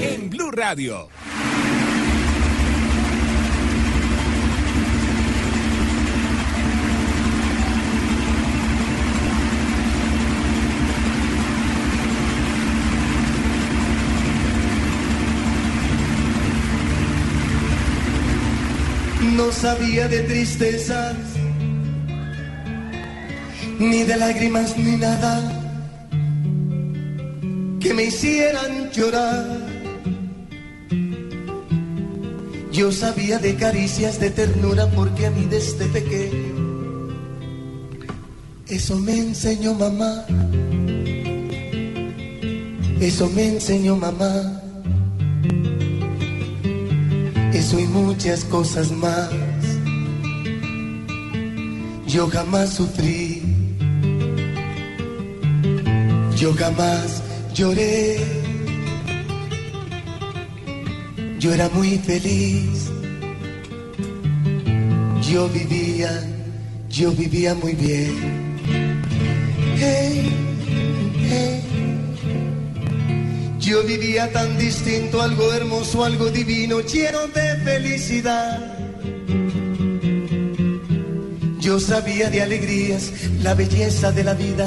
En Blue Radio. No sabía de tristezas, ni de lágrimas, ni nada que me hicieran llorar. Yo sabía de caricias de ternura porque a mí desde pequeño eso me enseñó mamá. Eso me enseñó mamá. Eso y muchas cosas más. Yo jamás sufrí. Yo jamás lloré. Yo era muy feliz. Yo vivía, yo vivía muy bien. Hey, hey. Yo vivía tan distinto, algo hermoso, algo divino, lleno de felicidad. Yo sabía de alegrías, la belleza de la vida,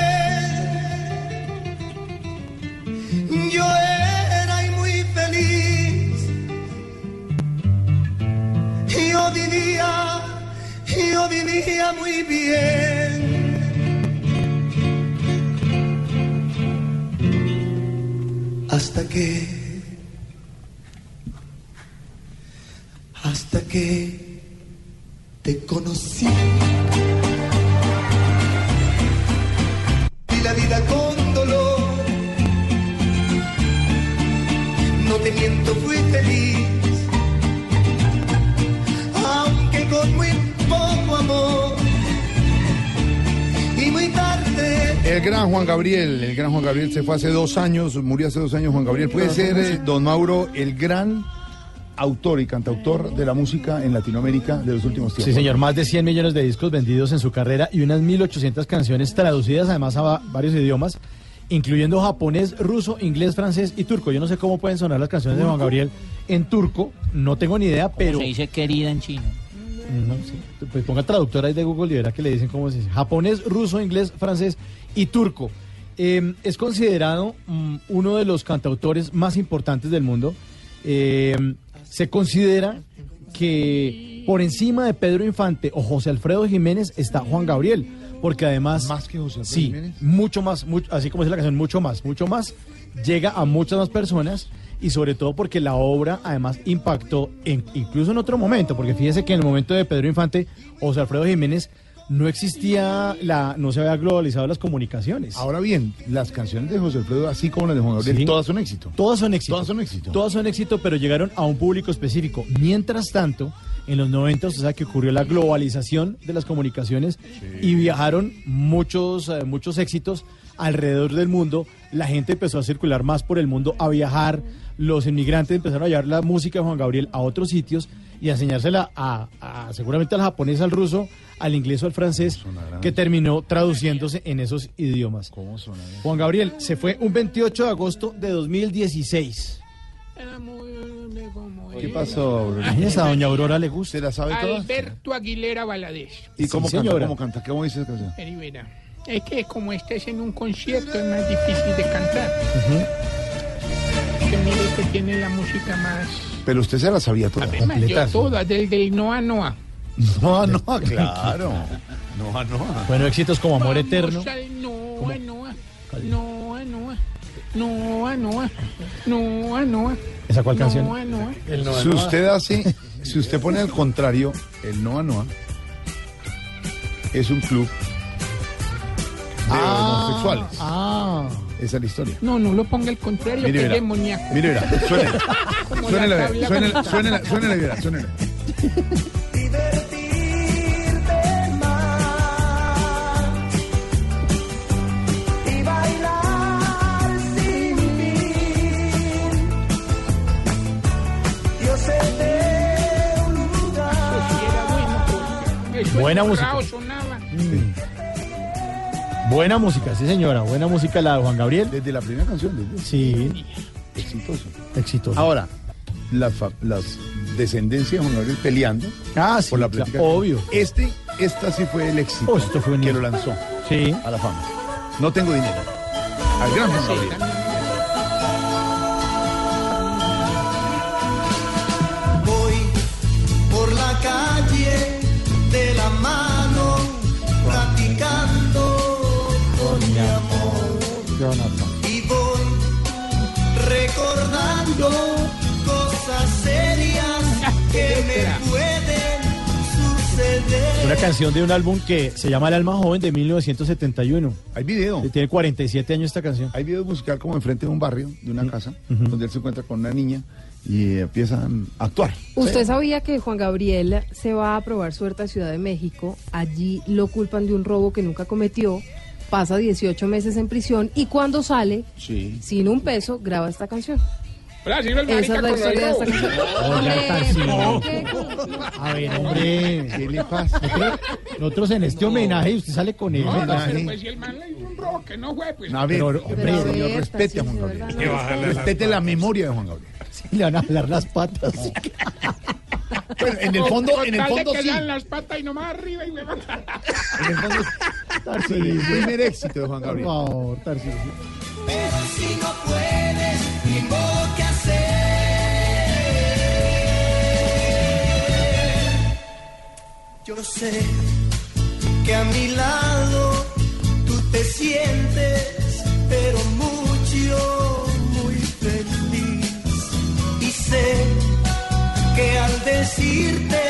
Yo vivía muy bien. Hasta que, hasta que te conocí. Juan Gabriel, el gran Juan Gabriel se fue hace dos años, murió hace dos años Juan Gabriel. Puede ser, eh, don Mauro, el gran autor y cantautor de la música en Latinoamérica de los últimos tiempos. Sí, señor, más de 100 millones de discos vendidos en su carrera y unas 1.800 canciones traducidas además a va- varios idiomas, incluyendo japonés, ruso, inglés, francés y turco. Yo no sé cómo pueden sonar las canciones de Juan Gabriel en turco, no tengo ni idea, pero... Se dice querida en chino. No, sí. Pues ponga traductor ahí de Google y verá que le dicen cómo se dice. Japonés, ruso, inglés, francés y turco. Eh, es considerado mm, uno de los cantautores más importantes del mundo. Eh, se considera que por encima de Pedro Infante o José Alfredo Jiménez está Juan Gabriel, porque además... Más que José Alfredo Sí, Jiménez. mucho más, mucho- así como dice la canción, mucho más, mucho más, llega a muchas más personas y sobre todo porque la obra además impactó en, incluso en otro momento, porque fíjese que en el momento de Pedro Infante, José Alfredo Jiménez, no existía la, no se había globalizado las comunicaciones. Ahora bien, las canciones de José Alfredo, así como las de Juan Gabriel, Sí. todas son éxito. Todas son éxito. Todas son éxito. Todas son éxito, pero llegaron a un público específico. Mientras tanto, en los 90, o sea que ocurrió la globalización de las comunicaciones y viajaron muchos, eh, muchos éxitos alrededor del mundo. La gente empezó a circular más por el mundo, a viajar. Los inmigrantes empezaron a llevar la música de Juan Gabriel a otros sitios y a enseñársela a, a- seguramente al japonés, al ruso, al inglés o al francés, que terminó traduciéndose en esos idiomas. ¿Cómo suena? Juan Gabriel se fue un 28 de agosto de 2016. ¿Qué pasó, Bruno? Ay, esa doña Aurora le gusta. ¿Se la sabe todas? Alberto Aguilera Valadez. ¿Y cómo Sí, canta? ¿Cómo canta? ¿Cómo dice esa canción? Es que como estés en un concierto es más difícil de cantar. Que mire que tiene la música más... Pero usted se la sabía toda. Además, yo Completazo. toda, del, del Noa Noa. No, no, claro. No, no. Bueno, éxitos como Amor Vamos Eterno. al Noa Noa. Noa Noa. Noa Noa. Noa Noa. ¿Esa cuál canción? Noa Noa. Si usted hace, si usted pone al contrario, el Noa Noa es un club de homosexuales. Ah, Esa es la historia. No, no lo ponga el contrario, Mire, que es demoníaco. Mire, verá. Suénela, la verá. con- suénela, suénela, verá. Suénela. divertirte más y bailar sin fin. Yo sé de un lugar. Eso sí era bueno, porque eso Buena en música. Buena música, sí señora, buena música la de Juan Gabriel. Desde la primera canción, desde Sí, exitoso. exitoso. Ahora, las, descendencias de Juan Gabriel peleando ah, sí, por la claro, obvio. Este, esta sí fue el éxito Oh, esto fue un que lo lanzó Sí. a la fama. No tengo dinero. Al gran Juan Sí, Gabriel. Cosas serias que me pueden suceder. Una canción de un álbum que se llama El alma joven de 1971. Hay video. Tiene 47 años esta canción. Hay video musical como enfrente de un barrio, de una casa, donde él se encuentra con una niña y empiezan a actuar. ¿Usted sabía que Juan Gabriel se va a probar suerte a Ciudad de México? Allí lo culpan de un robo que nunca cometió, pasa 18 meses en prisión y cuando sale, Sí. sin un peso, graba esta canción. El marica con ¿por? A ver, hombre, ¿qué le pasa? Nosotros- en este homenaje usted sale con él. No, pero pues si el man le hizo un que no fue, pues. A ver, Pero, hombre, a señor, ver, respete a Juan Gabriel. Respete la memoria de Juan Gabriel. Sí, le van a jalar las patas. Bueno, en el fondo, en el fondo que sí. le dan las patas y nomás arriba y me matan. En el fondo el primer éxito de Juan Por Gabriel. favor, Tarcisio. Pero si no puedes, Yo sé que a mi lado tú te sientes, pero mucho, muy feliz. Y sé que al decirte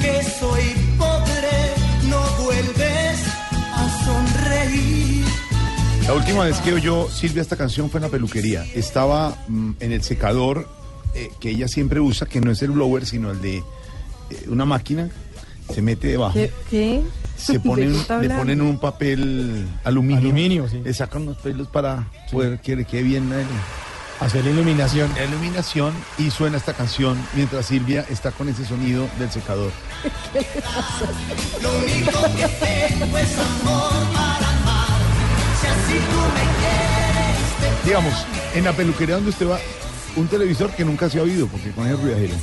que soy pobre, no vuelves a sonreír. La última vez que oyó Silvia esta canción fue en la peluquería. Estaba mm, en el secador eh, que ella siempre usa, que no es el blower, sino el de eh, una máquina. Se mete debajo. ¿Qué? qué? Se ¿De ponen, le ponen un papel aluminio. Aluminio, sí. Le sacan unos pelos para poder que le quede bien la, Hacer la iluminación. la iluminación y suena esta canción mientras Silvia está con ese sonido del secador. Lo único que tengo es amor para amar. Si así tú me quieres, Digamos, en la peluquería donde usted va, un televisor que nunca se ha oído porque con el ruidajero.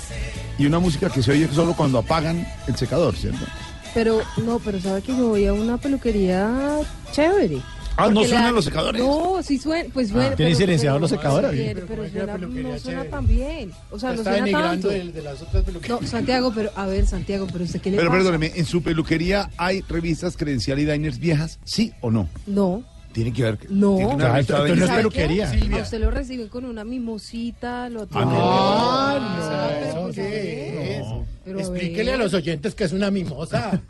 Y una música que se oye solo cuando apagan el secador, ¿cierto? Pero, no, pero sabe que yo voy a una peluquería chévere. Ah, ¿no suenan la- los secadores? No, sí suena, pues suena. ¿tiene pero- silenciador los secadores? Pero, pero suena, no suena tan bien. O sea, no suena tanto. las otras peluquerías. No, Santiago, pero, a ver, Santiago, pero usted qué le Pero pasa? perdóneme, ¿en su peluquería hay revistas credencial y diners viejas? ¿Sí o no? No. Tiene que haber. No. tiene que Claro, revista esto- esto no es ¿Sabe peluquería. qué? A usted lo reciben con una mimosita, lo atienden. Ah, Ah, pero no, pues, ¿qué es? pero a Explíquele ver. a los oyentes que es una mimosa.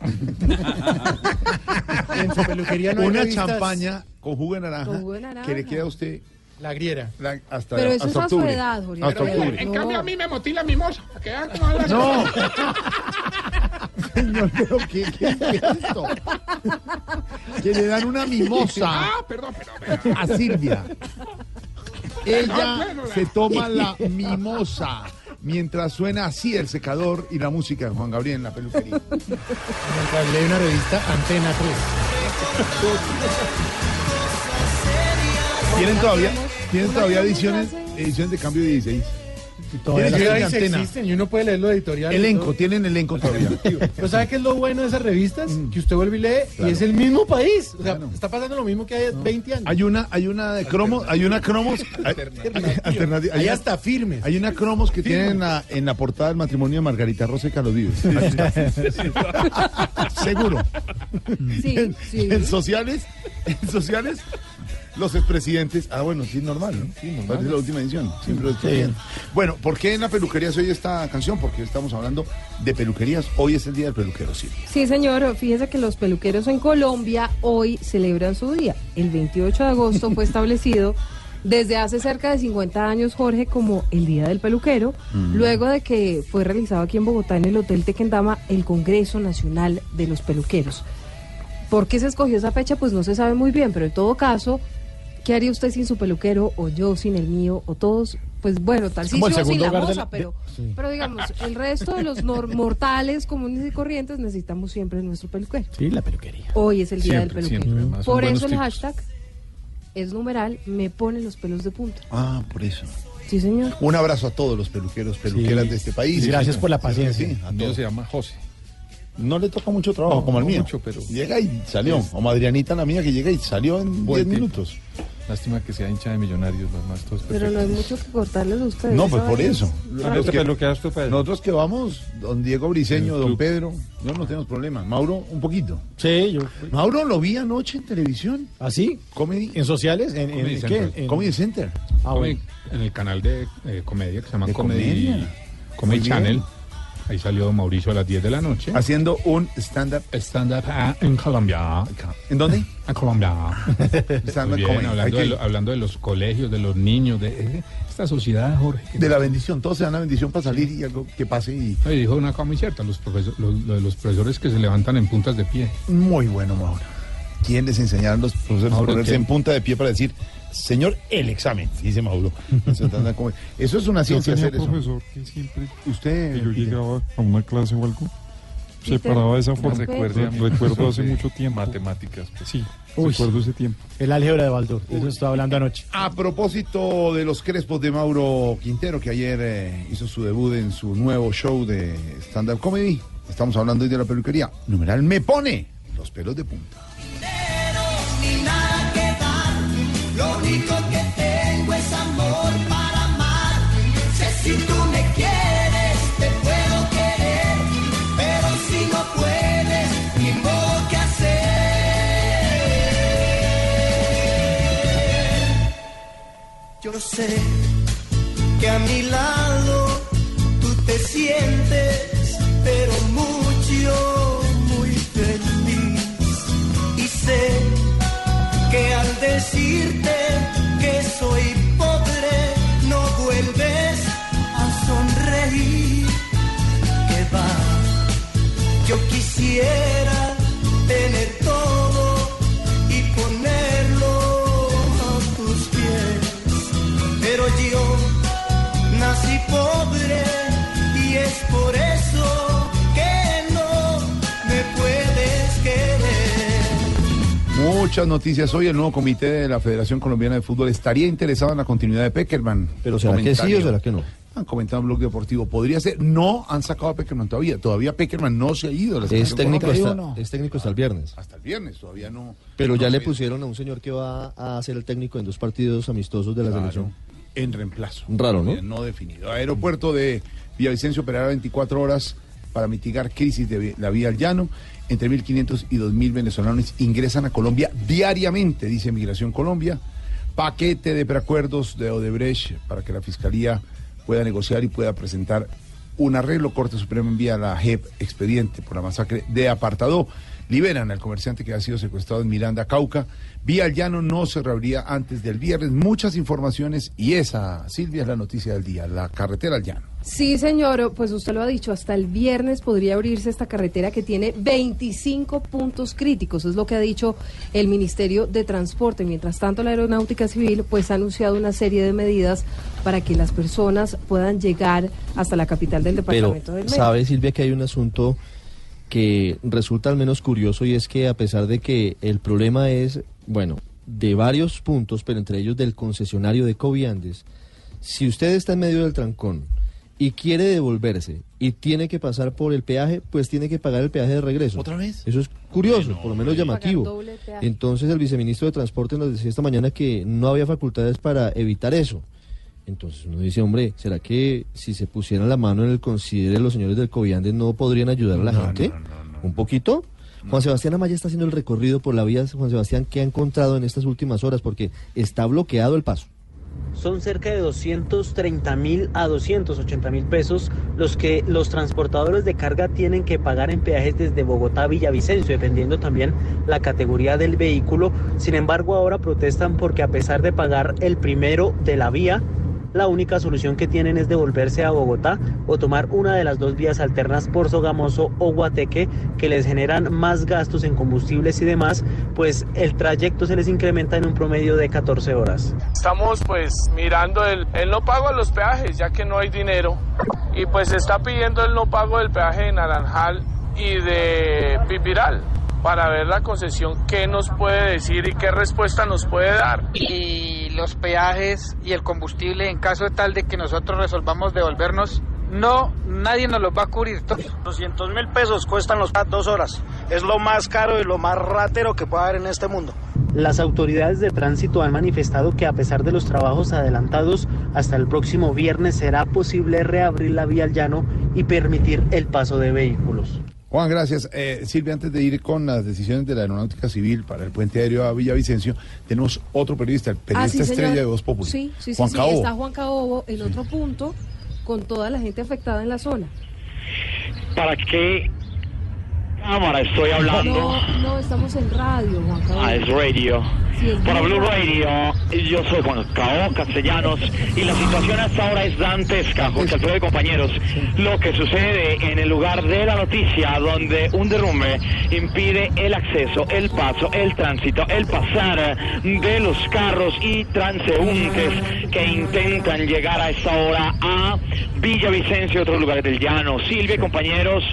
en su peluquería no hay Una revistas. champaña con jugo de naranja, Con jugo de naranja. que le queda a usted La griera. la- hasta, Pero eso hasta es a su octubre. edad, Jorge. Hasta Pero octubre. En No. cambio, a mí me motila mi moza. para que vean cómo habla. No. Señor, pero ¿qué, qué es esto? Que le dan una mimosa Ah, perdón, perdón. perdón. a Silvia. Ella se toma la mimosa mientras suena así el secador y la música de Juan Gabriel en la peluquería. Mientras lee una revista Antena 3. ¿Tienen todavía, ¿tienen todavía ediciones, ediciones de cambio de 16? Todavía Tiene la- que ver Ahí de sí antena. existen y uno puede leer lo editorial. Elenco, todo. tienen elenco todavía. Pero ¿sabe qué es lo bueno de esas revistas? Que usted vuelve y lee Claro. y es el mismo país. O sea, Claro. está pasando lo mismo que hace 20 años. Hay una, hay una de cromos, hay una cromos, alternativa. Ahí Hay, hasta firmes. hay una cromos que tienen en la, en la portada del matrimonio de Margarita Rosa y Carlos Vives. Seguro. Sí, sí. En sociales, en sociales, Los expresidentes. Ah, bueno, sí, normal, ¿no? Sí, normal. Parece la última edición. Siempre lo estoy viendo. Bueno, ¿por qué en la peluquería se oye esta canción? Porque estamos hablando de peluquerías. Hoy es el día del peluquero, sí. Sí, señor. Fíjese que los peluqueros en Colombia hoy celebran su día. El 28 de agosto fue establecido desde hace cerca de 50 años, Jorge, como el Día del Peluquero, luego de que fue realizado aquí en Bogotá, en el Hotel Tequendama, el Congreso Nacional de los Peluqueros. ¿Por qué se escogió esa fecha? Pues no se sabe muy bien, pero en todo caso, ¿qué haría usted sin su peluquero o yo sin el mío o todos? Pues bueno, tal como el sin la moza, la- pero, sí. pero digamos, el resto de los nor- mortales comunes y corrientes necesitamos siempre nuestro peluquero. Sí, la peluquería. Hoy es el día Siempre, del peluquero. siempre, Por eso el hashtag es numeral, me pone los pelos de punta. Ah, por eso. Sí, señor. Un abrazo a todos los peluqueros, peluqueras Sí. de este país. Y gracias por la paciencia. Sí, a todos. se llama José. No le toca mucho trabajo No, como el no mío. mucho, pero- Llega y salió. O Madrianita, la mía, que llega y salió en Buen 10 tipo. minutos. Lástima que sea hincha de millonarios, los más todos Pero no hay mucho que cortarles a ustedes. No, pues por eso. es Ah, rara. ¿no te peluqueas tú, Pedro? Nosotros que vamos, don Diego Briseño, don. Pedro, no, no tenemos problema. Mauro, un poquito. Sí, yo. Mauro lo vi anoche en televisión. ¿Así? Comedy, ¿En sociales? ¿En, en, Comedy qué? Central. En- Comedy Center. Ah, bueno. En el canal de eh, comedia que se llama ¿De Comedy, comedia? Comedy Muy Channel. bien. Ahí salió Mauricio a las 10 de la noche. Haciendo un stand-up. Stand-up ah, en Colombia. ¿En dónde? En Colombia. Muy bien, hablando, de, lo- hablando de los colegios, de los niños, de eh, esta sociedad, Jorge. de la bendición. Todos se dan la bendición para salir y algo que pase. Y dijo una cosa muy cierta, los, profesor- los, lo de los profesores que se levantan en puntas de pie. muy bueno, Mauro. ¿Quién les enseñaron los profesores a ponerse en punta de pie para decir, señor, el examen? Dice Mauro. Eso es una Yo ciencia tenía hacer eso. profesor que siempre Usted. que yo llegaba a una clase o algo, se Peter, paraba de esa forma. Recuerdo profesor hace mucho tiempo. Matemáticas. pues. Sí, Uy. recuerdo ese tiempo. El álgebra de Baldor. De eso estaba hablando anoche. A propósito de los crespos de Mauro Quintero, que ayer eh, hizo su debut en su nuevo show de stand-up comedy, estamos hablando hoy de la peluquería. Numeral me pone los pelos de punta. Lo único que tengo es amor para amar. Sé si tú me quieres, te puedo querer. Pero si no puedes, ni modo que hacer. Yo sé que a mi lado Muchas noticias hoy. El nuevo comité de la Federación Colombiana de Fútbol estaría interesado en la continuidad de Peckerman. Pero ¿será que sí o será que no? Han comentado en Blog Deportivo. Podría ser. No han sacado a Peckerman todavía. Todavía Peckerman no se ha ido. la Es técnico, hasta, no. es técnico hasta el viernes. Hasta el viernes. Todavía no. Pero no ya le pusieron a un señor que va a ser el técnico en dos partidos amistosos de la Claro, selección. en reemplazo. Raro, ¿no? No definido. Aeropuerto de Villavicencio operará 24 horas para mitigar crisis de la vía al llano. Entre 1.500 y 2.000 venezolanos ingresan a Colombia diariamente, dice Migración Colombia. Paquete de preacuerdos de Odebrecht para que la Fiscalía pueda negociar y pueda presentar un arreglo. Corte Suprema envía la JEP expediente por la masacre de Apartado. Liberan al comerciante que ha sido secuestrado en Miranda, Cauca. Vía al llano no se reabría antes del viernes. Muchas informaciones y esa, Silvia, es la noticia del día, la carretera al llano. Sí, señor, pues usted lo ha dicho, hasta el viernes podría abrirse esta carretera que tiene 25 puntos críticos, es lo que ha dicho el Ministerio de Transporte. Mientras tanto, la Aeronáutica Civil pues ha anunciado una serie de medidas para que las personas puedan llegar hasta la capital del Pero departamento del Meta. sabe Silvia que hay un asunto que resulta al menos curioso y es que a pesar de que el problema es, bueno, de varios puntos, pero entre ellos del concesionario de Coviandes, si usted está en medio del trancón y quiere devolverse y tiene que pasar por el peaje, pues tiene que pagar el peaje de regreso. ¿Otra vez? Eso es curioso, por lo menos llamativo. Entonces el viceministro de Transporte nos decía esta mañana que no había facultades para evitar eso. Entonces uno dice, hombre, ¿será que si se pusieran la mano en el considere los señores del Coviandes no podrían ayudar a la No, gente? no, no, no, ¿Un poquito? Juan Sebastián Amaya está haciendo el recorrido por la vía Juan Sebastián que ha encontrado en estas últimas horas porque está bloqueado el paso. Son cerca de 230 mil a 280 mil pesos los que los transportadores de carga tienen que pagar en peajes desde Bogotá a Villavicencio, dependiendo también la categoría del vehículo. Sin embargo, ahora protestan porque a pesar de pagar el primero de la vía, la única solución que tienen es devolverse a Bogotá o tomar una de las dos vías alternas por Sogamoso o Guateque que les generan más gastos en combustibles y demás, pues el trayecto se les incrementa en un promedio de 14 horas. Estamos pues mirando el, no pago a los peajes ya que no hay dinero y pues se está pidiendo el no pago del peaje de Naranjal y de Pipiral para ver la concesión qué nos puede decir y qué respuesta nos puede dar. y los peajes y el combustible en caso de tal de que nosotros resolvamos devolvernos, no, nadie nos los va a cubrir. 200 mil pesos cuestan los dos horas. Es lo más caro y lo más ratero que puede haber en este mundo. Las autoridades de tránsito han manifestado que a pesar de los trabajos adelantados, hasta el próximo viernes será posible reabrir la vía al llano y permitir el paso de vehículos. Juan, gracias. Eh, Silvia, antes de ir con las decisiones de la Aeronáutica Civil para el puente aéreo a Villavicencio, tenemos otro periodista, el periodista Ah, sí, estrella señor. de Voz Populi. Sí, sí, sí, Juan sí, Caobo. está Juan Caobo en otro punto con toda la gente afectada en la zona. ¿Para qué cámara estoy hablando? No, no, estamos en radio, Juan Caobo. Ah, es radio. Sí, es Para Blue Radio, yo soy Juan Cao Castellanos y la situación hasta ahora es dantesca, José Alfredo y compañeros. Lo que sucede en el lugar de la noticia, donde un derrumbe impide el acceso, el paso, el tránsito, el pasar de los carros y transeúntes que intentan llegar a esta hora a Villavicencio y otros lugares del llano. Silvia y compañeros,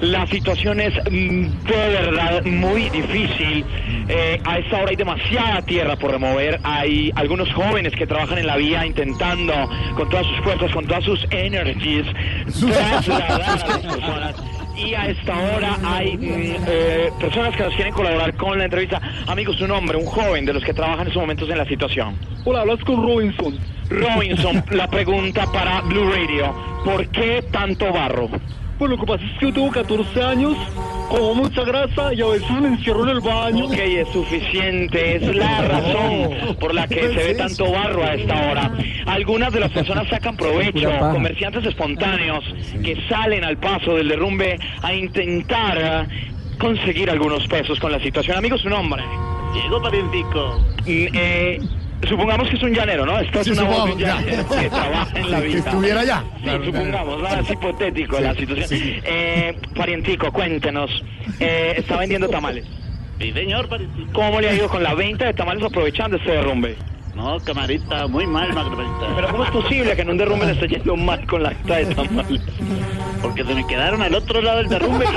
la situación es de verdad muy difícil. Eh, a esta hora hay demasiada tierra por remover. Hay algunos jóvenes que trabajan en la vía intentando con todas sus fuerzas, con todas sus energies, trasladar a las personas. Y a esta hora hay mm, eh, personas que nos quieren colaborar con la entrevista. Amigos, su nombre, un joven de los que trabajan en estos momentos en la situación. Hola, hablas con Robinson. Robinson, la pregunta para Blue Radio. ¿Por qué tanto barro? Pues lo que pasa es que yo tengo 14 años, como mucha grasa y a veces me encierro en el baño. Ok, es suficiente, es la razón por la que se ve tanto barro a esta hora. Algunas de las personas sacan provecho, comerciantes espontáneos que salen al paso del derrumbe a intentar eh, conseguir algunos pesos con la situación. Amigos, su nombre. Diego Parientico. Eh, supongamos que es un llanero, ¿no? Esta es Sí, una voz de un supongamos, ya. llanero que trabaja en la Si vida. estuviera allá. Sí, Claro, supongamos, nada, es hipotético la situación. Eh, parientico, cuéntenos. Eh, está vendiendo tamales. Sí, señor Parientico. ¿Cómo le ha ido con la venta de tamales aprovechando este derrumbe? No, camarita, muy mal, Margarita. Pero ¿cómo es posible que en un derrumbe le esté yendo mal con la venta de tamales? Porque se me quedaron al otro lado del derrumbe.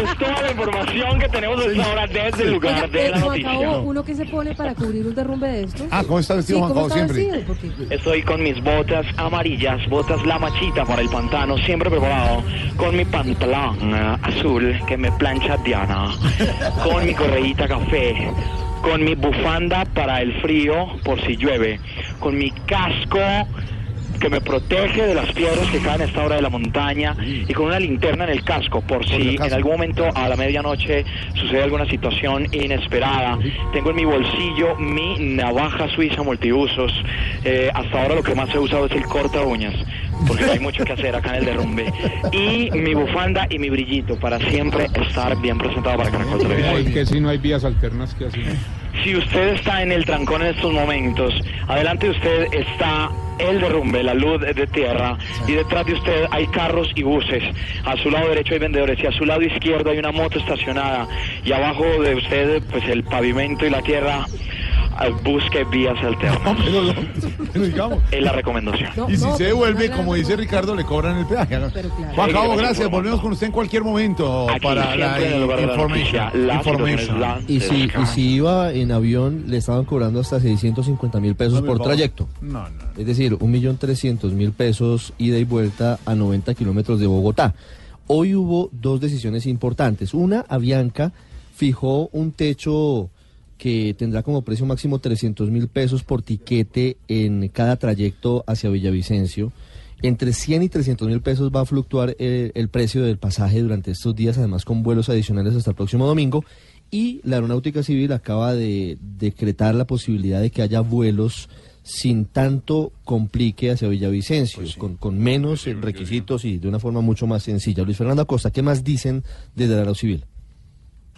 Es toda la información que tenemos hasta ahora desde el lugar Oiga, de la Juan noticia. ¿uno que se pone para cubrir un derrumbe de estos? Ah, ¿cómo está vestido Sí, Juan ¿cómo Caobo está siempre? vestido? Porque- Estoy con mis botas amarillas, botas la machita para el pantano, siempre preparado, con mi pantalón eh, azul que me plancha Diana, con mi correíta café, con mi bufanda para el frío por si llueve, con mi casco que me protege de las piedras que caen a esta hora de la montaña y con una linterna en el casco por si en algún momento a la medianoche sucede alguna situación inesperada. Tengo en mi bolsillo mi navaja suiza multiusos. Eh, hasta ahora lo que más he usado es el corta uñas porque hay mucho que hacer acá en el derrumbe. Y mi bufanda y mi brillito para siempre estar bien presentado para Caracol Televisión. que si no hay vías alternas que así. Si usted está en el trancón en estos momentos, adelante de usted está el derrumbe, la luz de tierra, y detrás de usted hay carros y buses. A su lado derecho hay vendedores y a su lado izquierdo hay una moto estacionada. Y abajo de usted, pues el pavimento y la tierra. Busque vías alternas. Pero digamos. Es la recomendación. y si se devuelve, como dice Ricardo, le cobran el peaje. Juan Hay Cabo, que gracias. Volvemos con usted en cualquier momento Aquí, para la situación Y si, y si iba en avión, le estaban cobrando hasta 650 mil pesos No por trayecto. No, no. Es decir, 1.300.000 pesos ida y vuelta a 90 kilómetros de Bogotá. Hoy hubo dos decisiones importantes. Una, Avianca fijó un techo que tendrá como precio máximo 300 mil pesos por tiquete en cada trayecto hacia Villavicencio. Entre 100 y 300 mil pesos va a fluctuar eh, el precio del pasaje durante estos días, además con vuelos adicionales hasta el próximo domingo. Y la Aeronáutica Civil acaba de decretar la posibilidad de que haya vuelos sin tanto complique hacia Villavicencio, con, con menos requisitos y de una forma mucho más sencilla. Luis Fernando Acosta, ¿qué más dicen desde la Aerocivil?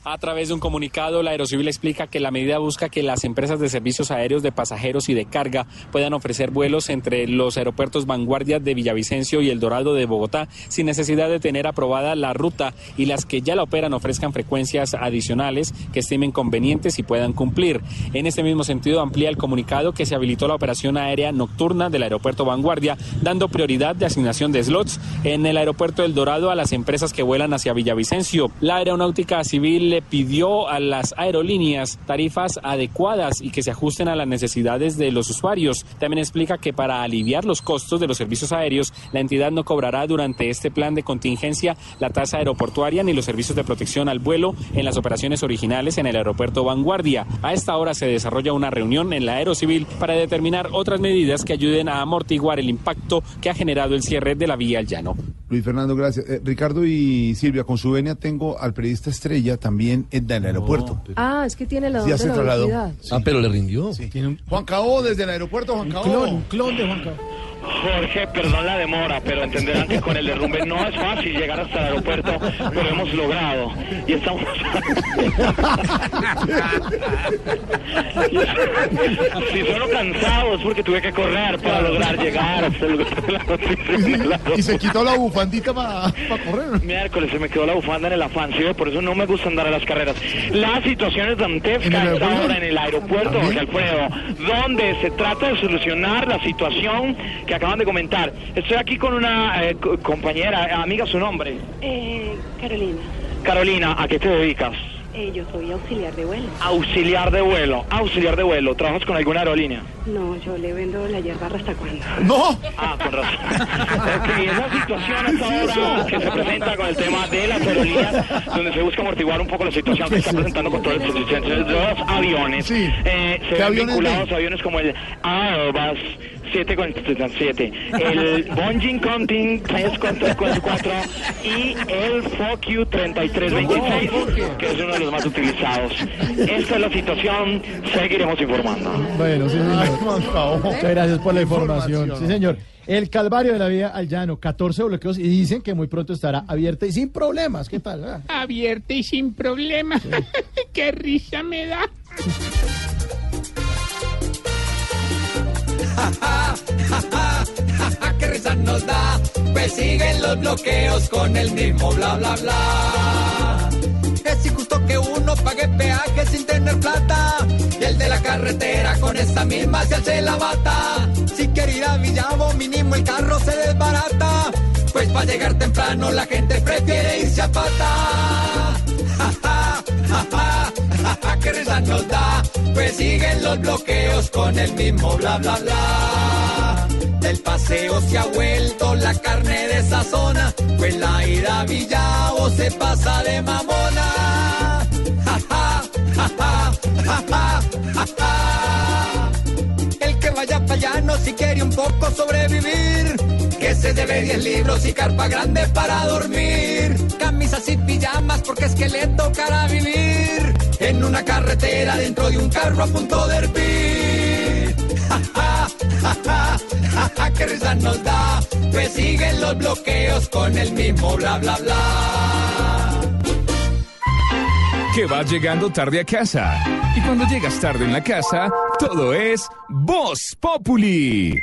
A través de un comunicado, la Aerocivil explica que la medida busca que las empresas de servicios aéreos de pasajeros y de carga puedan ofrecer vuelos entre los aeropuertos Vanguardia de Villavicencio y El Dorado de Bogotá sin necesidad de tener aprobada la ruta y las que ya la operan ofrezcan frecuencias adicionales que estimen convenientes y puedan cumplir. En este mismo sentido, amplía el comunicado que se habilitó la operación aérea nocturna del aeropuerto Vanguardia, dando prioridad de asignación de slots en el aeropuerto El Dorado a las empresas que vuelan hacia Villavicencio. La aeronáutica civil le pidió a las aerolíneas tarifas adecuadas y que se ajusten a las necesidades de los usuarios. También explica que para aliviar los costos de los servicios aéreos, la entidad no cobrará durante este plan de contingencia la tasa aeroportuaria ni los servicios de protección al vuelo en las operaciones originales en el aeropuerto Vanguardia. A esta hora se desarrolla una reunión en la Aerocivil para determinar otras medidas que ayuden a amortiguar el impacto que ha generado el cierre de la vía al llano. Luis Fernando, gracias. Eh, Ricardo y Silvia, con su venia tengo al periodista estrella también en el aeropuerto. Ah, es que tiene la Ya doble se trasladó. Ah, pero le rindió. Juan Cao desde el aeropuerto, Juan Cao. Clon, clon de Juan Carlos. Jorge, perdón la demora, pero entenderán que con el derrumbe no es fácil llegar hasta el aeropuerto, pero hemos logrado. Y estamos... si sueno cansado es porque tuve que correr para lograr llegar hasta el lugar de la noticia. Y se quitó la bufandita para correr. Miércoles se me quedó la bufanda en el afán, ¿sí? por eso no me gusta andar a las carreras. La situación es dantesca a esta hora en el aeropuerto, Jorge Alfredo, donde se trata de solucionar la situación que acaban de comentar. Estoy aquí con una eh, co- compañera, amiga, su nombre. Eh, Carolina, Carolina, ¿a qué te dedicas? Eh, yo soy auxiliar de vuelo. Auxiliar de vuelo, auxiliar de vuelo. ¿Trabajas con alguna aerolínea? No, yo le vendo la hierba hasta cuándo. No. Ah, con razón. ok, es la situación hasta ahora que se presenta con el tema de las aerolíneas, donde se busca amortiguar un poco la situación que está presentando con todo el suficiente de los aviones. Eh, se ¿Qué ven aviones vinculados a aviones como el Airbus 747, el Boeing Conting 344 y el Fokker 3326, que es uno de los más utilizados. Esta es la situación, seguiremos informando. Bueno, sí, señor. Muchas gracias por la información. Sí, señor. El Calvario de la Vía al Llano, 14 bloqueos y dicen que muy pronto estará abierta y sin problemas. ¿Qué tal? ah? Abierta y sin problema. Qué risa me da. ¡Qué risa nos da! Pues siguen los bloqueos con el mismo bla bla bla. Es injusto que uno pague peaje sin tener plata y el de la carretera con esta misma se hace la bata. Si quiere ir a Villavo, mínimo el carro se desbarata. Pues para llegar temprano la gente prefiere irse a pata. Ja, ja, ja, ja, ¡Qué risa nos da! Pues siguen los bloqueos con el mismo bla bla bla. Del paseo se ha vuelto la carne de esa zona, pues la ida a Villavo se pasa de mamona. Ja, ja, ja, ja, ja, ja, ja. El que vaya para allá no si quiere un poco sobrevivir, que se debe 10 libros y carpa grande para dormir. Camisas y pijamas porque es que le tocará vivir en una carretera dentro de un carro a punto de hervir. Ja, ja, ja, ja, ja, ja, qué risa nos da, pues siguen los bloqueos con el mismo bla bla bla. que vas llegando tarde a casa. Y cuando llegas tarde en la casa, todo es Voz Populi.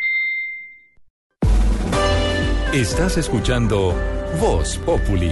Estás escuchando Voz Populi.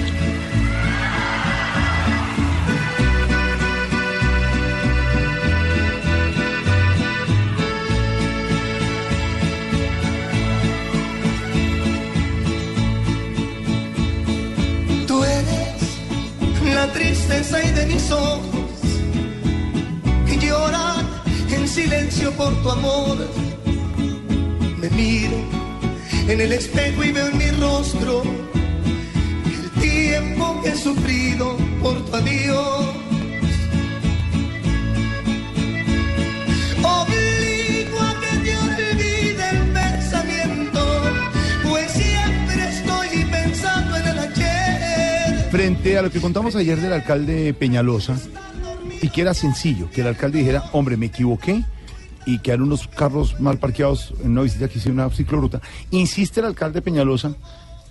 Tristeza y de mis ojos que lloran en silencio por tu amor. Me miro en el espejo y veo en mi rostro el tiempo que he sufrido por tu adiós. Frente a lo que contamos ayer del alcalde Peñalosa, y que era sencillo, que el alcalde dijera, hombre, me equivoqué, y que eran unos carros mal parqueados en una visita que hice una ciclorruta, insiste el alcalde Peñalosa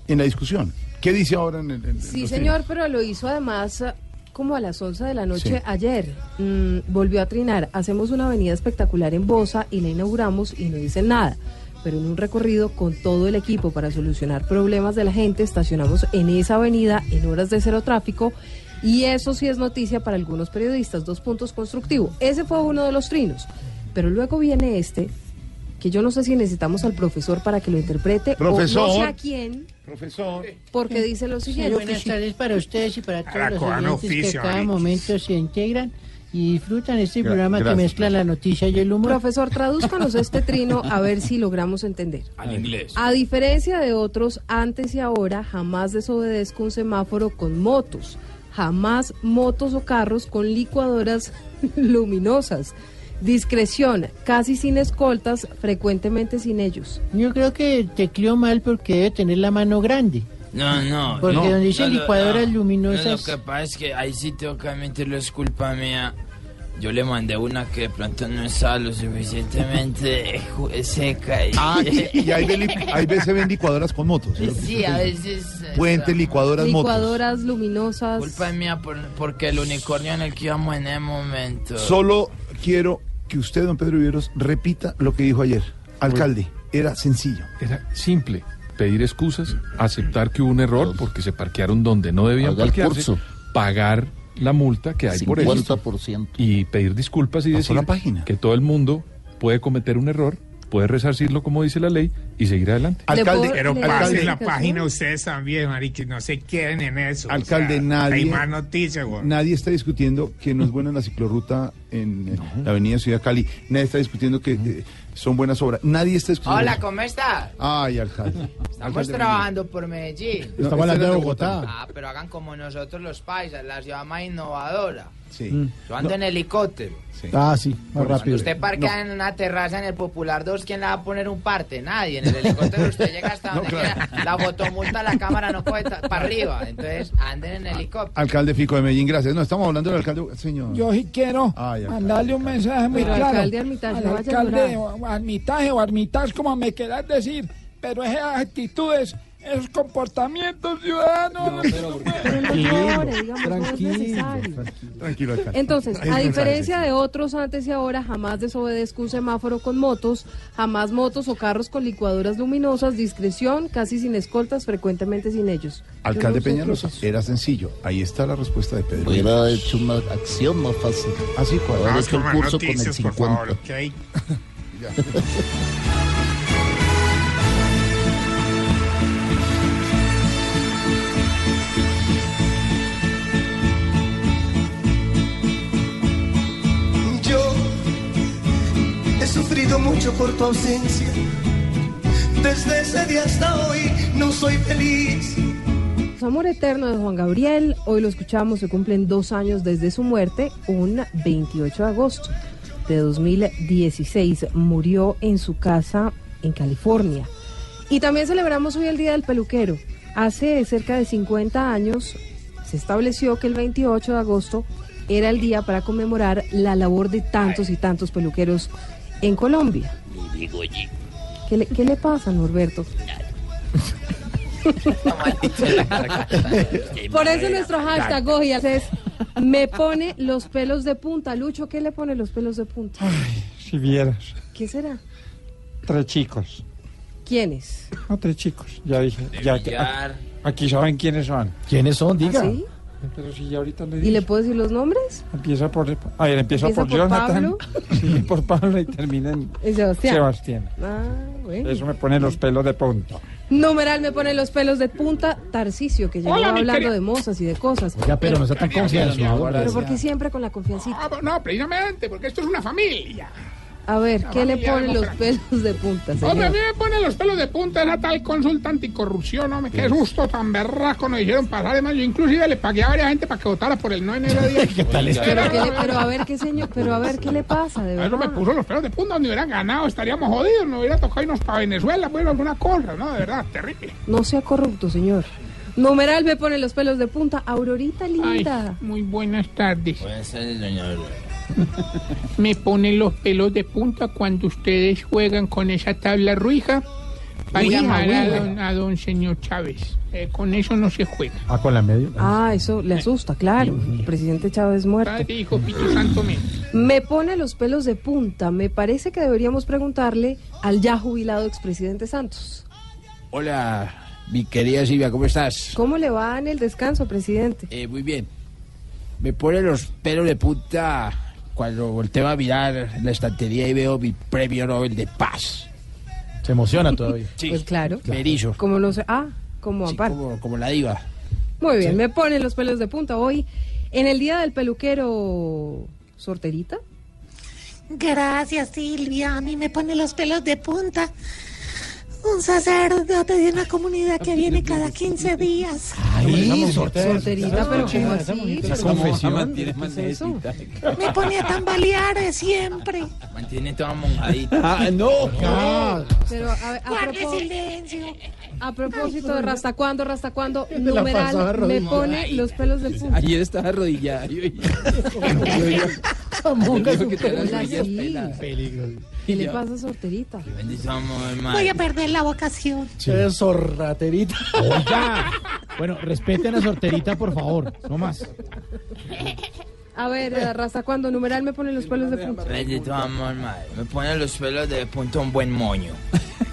en la discusión. ¿Qué dice ahora en el... en- Sí, señor, pero lo hizo además eh, como a las 11 de la noche Sí. ayer. Mm, volvió a trinar. Hacemos una avenida espectacular en Bosa y la inauguramos y no dicen nada. Pero en un recorrido con todo el equipo para solucionar problemas de la gente, estacionamos en esa avenida en horas de cero tráfico. Y eso sí es noticia para algunos periodistas. Dos puntos constructivos. Ese fue uno de los trinos. Pero luego viene este, que yo no sé si necesitamos al profesor para que lo interprete. O no Profesor. sé a quién, Profesor. porque dice lo siguiente. buenas tardes para ustedes y para todos los oyentes que a cada momento se integran y disfrutan este Gra- programa gracias. que mezcla la noticia y el humor. Profesor, tradúzcanos este trino a ver si logramos entender. Al inglés. A diferencia de otros, antes y ahora jamás desobedezco un semáforo con motos. Jamás motos o carros con licuadoras luminosas. Discreción, casi sin escoltas, frecuentemente sin ellos. Yo creo que tecleó mal porque debe tener la mano grande. No, no. Porque no, donde dice no, no, licuadoras no. luminosas- No, lo que pasa es que ahí sí tengo que admitirlo, es culpa mía. Yo le mandé una que de pronto no estaba lo suficientemente seca. Y... Ah, y, y ahí, ve li- ahí ve- se ven licuadoras con motos. ¿sí? Sí, a veces... Puentes, licuadoras, motos. Licuadoras luminosas. Culpa mía por- porque el unicornio en el que íbamos en ese momento... Solo quiero que usted, don Pedro Viveros, repita lo que dijo ayer. Alcalde, era sencillo. Era simple. Pedir excusas, aceptar que hubo un error porque se parquearon donde no debían Haga parquearse, curso. pagar la multa que hay por eso 50%. y pedir disculpas y Pasó decir la página. que todo el mundo puede cometer un error, puede resarcirlo como dice la ley y seguir adelante. Alcalde, Pero ¿Le pasen la ¿le página ustedes también, marique, no se queden en eso. o Alcalde, sea, nadie- Hay más noticias, güey. Nadie está discutiendo que no es buena la ciclorruta en eh, la avenida Ciudad Cali. Nadie está discutiendo que eh, son buenas obras. Nadie está discutiendo. Hola. ¿cómo está? Ay, alcalde. Estamos Alcalde, trabajando por Medellín. No, Estamos hablando de Bogotá. Ah, pero hagan como nosotros los paisas, la ciudad más innovadora. Sí. Yo ando en helicóptero. sí. Ah, sí, más Cuando rápido. usted parquea en una terraza en el Popular 2, ¿quién le va a poner un parte? Nadie. En el helicóptero usted llega hasta donde quiera. La fotomulta, la cámara no coge para arriba. Entonces, anden en helicóptero. Alcalde Fico de Medellín, gracias. No, estamos hablando del alcalde, señor. Yo sí quiero Ay, alcalde. mandarle un mensaje muy Pero claro alcalde Armitage, al no alcalde Armitage o Armitage, como me quieras decir, pero esas actitudes, esos comportamientos ciudadanos. Pero no llore, digamos, no es necesario. Tranquilo, alcalde. Entonces, a diferencia de otros antes y ahora, jamás desobedezco un semáforo con motos, jamás motos o carros con licuadoras luminosas, discreción, casi sin escoltas, frecuentemente sin ellos. Alcalde no sé Peñalosa, es era sencillo. Ahí está la respuesta de Pedro. Hubiera hecho una acción más fácil. Así Vamos hecho con el curso con el noticias, 50. por favor, ¿ok? sufrido mucho por tu ausencia. Desde ese día hasta hoy no soy feliz. Amor Eterno de Juan Gabriel, hoy lo escuchamos, se cumplen dos años desde su muerte, un 28 de agosto de 2016. Murió en su casa en California. Y también celebramos hoy el Día del Peluquero. Hace cerca de 50 años se estableció que el 28 de agosto era el día para conmemorar la labor de tantos y tantos peluqueros en Colombia. ¿Qué le, qué le pasa, Norberto? Por eso nuestro hashtag hoy es me pone los pelos de punta. Lucho, ¿qué le pone los pelos de punta? Si vieras, ¿Qué será? tres chicos. ¿Quiénes? No, tres chicos. Ya dije. Ya, billar. aquí saben quiénes son. ¿Quiénes son? Diga. ¿Ah, sí? Pero si ya ahorita le ¿Y le puedo decir los nombres? Empieza por. A ver, empieza, ¿Empieza por, por Jonathan. Pablo? Sí, por Pablo y termina en Sebastián. Sebastián. Ah, bueno. Eso me pone los pelos de punta. Numeral me pone los pelos de punta, Tarcicio, que llegó Hola, hablando querida. de mozas y de cosas. Oiga, pero no está tan confianzudo. Pero porque siempre con la confiancita. Ah, no, precisamente, porque esto es una familia. A ver, ¿qué le familia pone los pelos de punta, Hombre, a señor? mí me pone los pelos de punta esa tal consulta anticorrupción, hombre. Qué susto tan berraco nos hicieron pasar. Además, yo inclusive le pagué a varias gente para que votara por el no en ese día. ¿Qué tal Pero, ¿qué le- pero a ver qué señor, pero a ver qué le pasa, de Eso me verdad. puso los pelos de punta donde hubieran ganado. Estaríamos jodidos. Nos hubiera tocado irnos para Venezuela, bueno, alguna cosa, ¿no? De verdad, terrible. No sea corrupto, señor. Numeral me pone los pelos de punta, Aurorita linda. muy buenas tardes. Buenas tardes, doña Aurora. Me pone los pelos de punta cuando ustedes juegan con esa tabla ruija para llamar a don, a don señor Chávez. Eh, con eso no se juega. Ah, con la medio. Ah, eso le asusta, claro. El presidente Chávez muerto. Padre, hijo, Espíritu Santo mío. Me pone los pelos de punta. Me parece que deberíamos preguntarle al ya jubilado expresidente Santos. Hola, mi querida Silvia, ¿cómo estás? ¿Cómo le va en el descanso, presidente? Eh, muy bien. Me pone los pelos de punta cuando volteo a mirar la estantería y veo mi premio Nobel de Paz. Se emociona todavía. Sí, Pues claro. me erizo, Como no sé. Ah, como sí, aparte. como, como la diva. Muy bien, me ponen los pelos de punta hoy. En el día del peluquero, sorterita. Gracias, Silvia. A mí me pone los pelos de punta. Un sacerdote de una comunidad que viene cada 15 días. Ay, sorterita, pero ¿cómo esa así? monjita, Pero esa ¿cómo- confesión. Me pone a tambalear siempre. Mantiene toda monjadita. Ah, no. Pero a, ver, a propós- silencio. a propósito de Rasta cuándo, Rasta pasaba numeral me pone los pelos de punta. Ayer estaba arrodillada. Yo, sí. ¿Qué le pasa a sorterita? Voy a perder la vocación. Es sorraterita. Oiga. Bueno, respeten a sorterita, por favor. No más. A ver, eh, Rasta cuándo, numeral me pone los pelos de punta. Bendito amor, madre. Me pone los pelos de punta un buen moño.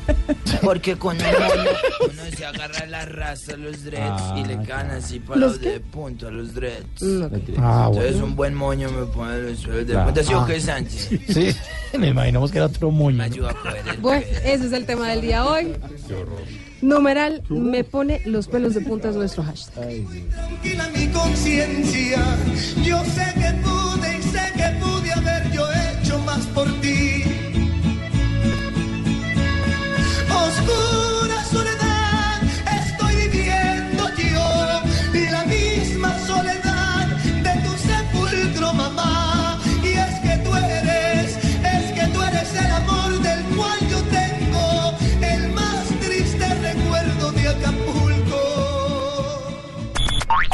Porque con un moño uno se agarra la raza a los dreads y le quedan así para ¿Los qué? de punta, los dreads. Ah, Entonces bueno. un buen moño me pone los pelos de Claro. punta. ¿Sí o Ah. qué, Sánchez? Sí, me imaginamos que era otro moño. Me ayuda a coger el Bueno, ese es el tema del día hoy. Numeral me pone los pelos de punta es nuestro hashtag. Tranquila mi conciencia. Yo sé que pude y sé que pude haber yo hecho más por ti.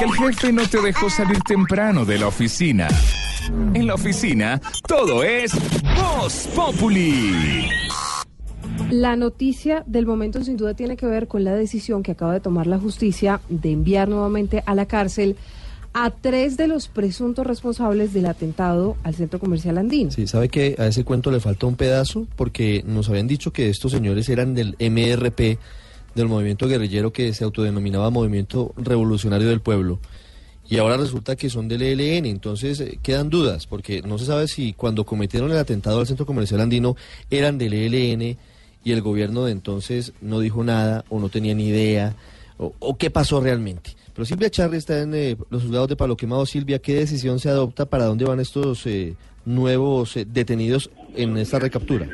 Que el jefe no te dejó salir temprano de la oficina. En la oficina, todo es Voz Populi. La noticia del momento sin duda tiene que ver con la decisión que acaba de tomar la justicia de enviar nuevamente a la cárcel a tres de los presuntos responsables del atentado al centro comercial andino. Sí, sabe que a ese cuento le falta un pedazo porque nos habían dicho que estos señores eran del MRP, del movimiento guerrillero que se autodenominaba Movimiento Revolucionario del Pueblo. Y ahora resulta que son del ELN, entonces eh, quedan dudas, porque no se sabe si cuando cometieron el atentado al centro comercial andino eran del ELN y el gobierno de entonces no dijo nada o no tenía ni idea o, qué pasó realmente. Pero Silvia Charri está en eh, los juzgados de Palo Quemado. Silvia, ¿qué decisión se adopta? ¿Para dónde van estos eh, nuevos eh, detenidos en esta recaptura?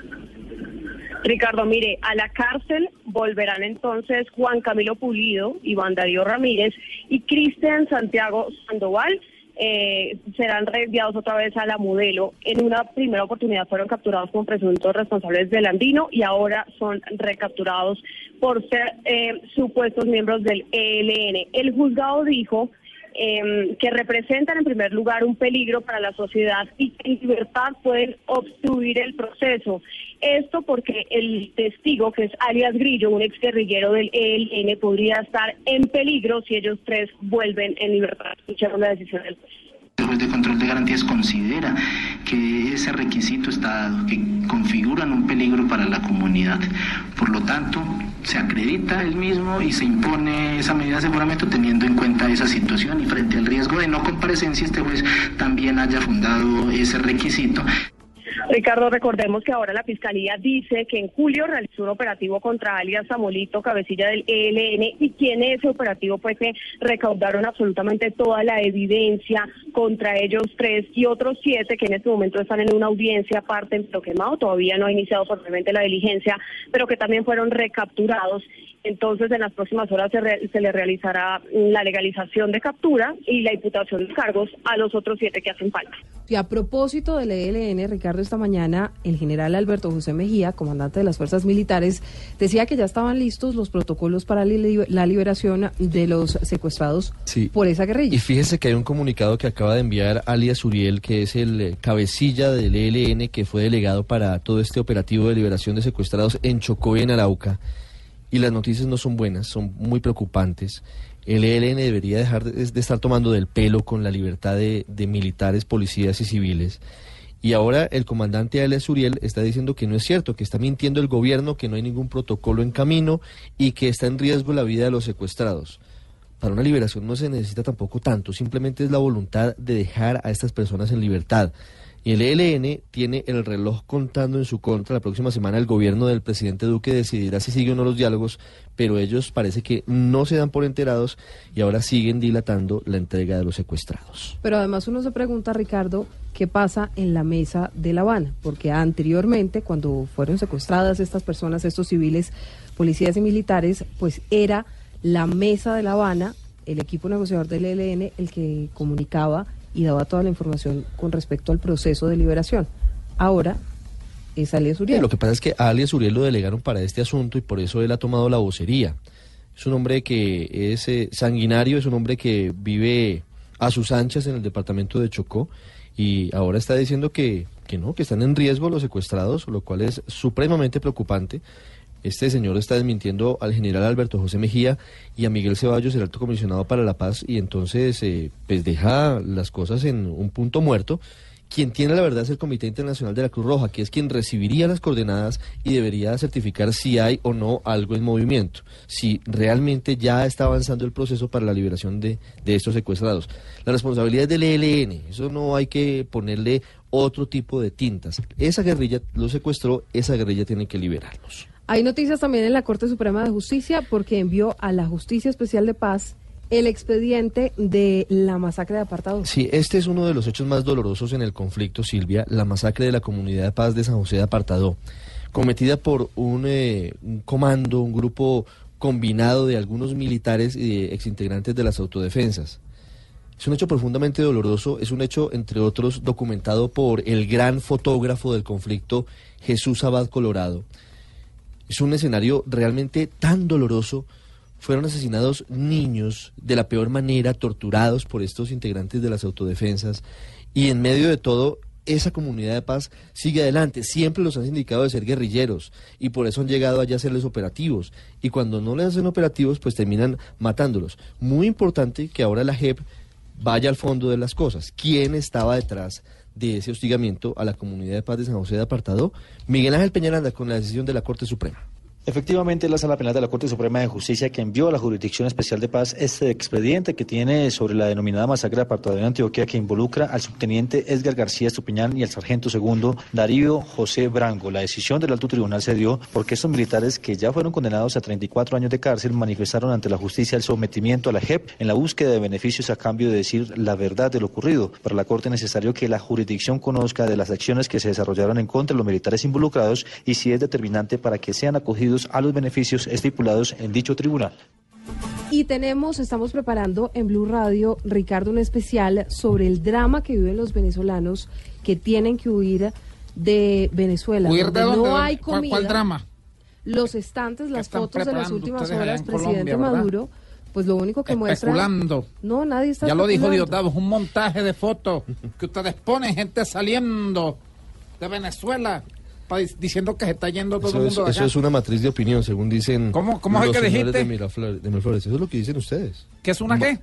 Ricardo, mire, a la cárcel volverán entonces Juan Camilo Pulido, Iván Darío Ramírez y Cristian Santiago Sandoval. Eh, serán reenviados otra vez a la modelo. En una primera oportunidad fueron capturados como presuntos responsables del Andino y ahora son recapturados por ser eh, supuestos miembros del ELN. El juzgado dijo eh, que representan en primer lugar un peligro para la sociedad y que en libertad pueden obstruir el proceso. Esto porque el testigo, que es alias Grillo, un exguerrillero del ELN, podría estar en peligro si ellos tres vuelven en libertad. Escucharon la decisión del juez. El juez de control de garantías considera que ese requisito está dado, que configuran un peligro para la comunidad. Por lo tanto, se acredita el mismo y se impone esa medida de aseguramiento teniendo en cuenta esa situación y frente al riesgo de no comparecencia, este juez también haya fundado ese requisito. Ricardo, recordemos que ahora la Fiscalía dice que en julio realizó un operativo contra alias Samolito, cabecilla del ELN, y que en ese operativo pues se recaudaron absolutamente toda la evidencia contra ellos tres y otros siete que en este momento están en una audiencia aparte en Quemado, todavía no ha iniciado formalmente la diligencia, pero que también fueron recapturados. Entonces, en las próximas horas se, re- se le realizará la legalización de captura y la imputación de cargos a los otros siete que hacen falta. Y a propósito del ELN, Ricardo, esta mañana el general Alberto José Mejía, comandante de las fuerzas militares, decía que ya estaban listos los protocolos para li- la liberación de los secuestrados Sí. por esa guerrilla. Y fíjese que hay un comunicado que acaba de enviar alias Uriel, que es el eh, cabecilla del ELN, que fue delegado para todo este operativo de liberación de secuestrados en Chocó y en Arauca. Y las noticias no son buenas, son muy preocupantes. El ELN debería dejar de, estar tomando del pelo con la libertad de, de militares, policías y civiles. Y ahora el comandante Alias Uriel está diciendo que no es cierto, que está mintiendo el gobierno, que no hay ningún protocolo en camino y que está en riesgo la vida de los secuestrados. Para una liberación no se necesita tampoco tanto, simplemente es la voluntad de dejar a estas personas en libertad. Y el ELN tiene el reloj contando en su contra. La próxima semana el gobierno del presidente Duque decidirá si sigue o no los diálogos, pero ellos parece que no se dan por enterados y ahora siguen dilatando la entrega de los secuestrados. Pero además uno se pregunta, Ricardo, qué pasa en la mesa de La Habana, porque anteriormente, cuando fueron secuestradas estas personas, estos civiles, policías y militares, pues era la mesa de La Habana, el equipo negociador del ELN, el que comunicaba y daba toda la información con respecto al proceso de liberación. Ahora es Alias Uriel. Sí, lo que pasa es que a alias Uriel lo delegaron para este asunto y por eso él ha tomado la vocería. Es un hombre que es eh, sanguinario, es un hombre que vive a sus anchas en el departamento de Chocó y ahora está diciendo que, que no, que están en riesgo los secuestrados, lo cual es supremamente preocupante. Este señor está desmintiendo al general Alberto José Mejía y a Miguel Ceballos, el alto comisionado para la paz, y entonces eh, pues deja las cosas en un punto muerto. Quien tiene la verdad es el Comité Internacional de la Cruz Roja, que es quien recibiría las coordenadas y debería certificar si hay o no algo en movimiento, si realmente ya está avanzando el proceso para la liberación de, de estos secuestrados. La responsabilidad es del ELN, eso no hay que ponerle otro tipo de tintas. Esa guerrilla lo secuestró, esa guerrilla tiene que liberarlos. Hay noticias también en la Corte Suprema de Justicia porque envió a la Justicia Especial de Paz el expediente de la masacre de Apartado. Sí, este es uno de los hechos más dolorosos en el conflicto, Silvia, la masacre de la comunidad de paz de San José de Apartadó, cometida por un, eh, un comando, un grupo combinado de algunos militares y de exintegrantes de las autodefensas. Es un hecho profundamente doloroso, es un hecho, entre otros, documentado por el gran fotógrafo del conflicto, Jesús Abad Colorado. Es un escenario realmente tan doloroso. Fueron asesinados niños de la peor manera, torturados por estos integrantes de las autodefensas. Y en medio de todo, esa comunidad de paz sigue adelante. Siempre los han indicado de ser guerrilleros y por eso han llegado allá a hacerles operativos. Y cuando no les hacen operativos, pues terminan matándolos. Muy importante que ahora la JEP vaya al fondo de las cosas. ¿Quién estaba detrás de ese hostigamiento a la comunidad de paz de San José de Apartado? Miguel Ángel Peñaranda con la decisión de la Corte Suprema. Efectivamente, la Sala Penal de la Corte Suprema de Justicia que envió a la Jurisdicción Especial de Paz este expediente que tiene sobre la denominada masacre de Apartado de Antioquia que involucra al subteniente Edgar García Estupiñán y al sargento segundo Darío José Brango. La decisión del alto tribunal se dio porque estos militares que ya fueron condenados a 34 años de cárcel manifestaron ante la justicia el sometimiento a la JEP en la búsqueda de beneficios a cambio de decir la verdad de lo ocurrido. Para la Corte es necesario que la jurisdicción conozca de las acciones que se desarrollaron en contra de los militares involucrados y si es determinante para que sean acogidos a los beneficios estipulados en dicho tribunal. Y tenemos, estamos preparando en Blue Radio, Ricardo, un especial sobre el drama que viven los venezolanos que tienen que huir de Venezuela. ¿Huir donde de dónde? No hay ¿Cuál- comida. cuál drama? Los estantes, las fotos de las últimas horas, en presidente Colombia? Maduro, pues lo único que muestra. Especulando. No, nadie está Ya lo dijo. Diosdado, es un montaje de fotos que ustedes ponen gente saliendo de Venezuela diciendo que se está yendo todo Eso el es, mundo de eso es una matriz de opinión, según dicen ¿Cómo- cómo es los que señores dijiste? de Miraflores, de Miraflores. Eso es lo que dicen ustedes. ¿Qué es una qué?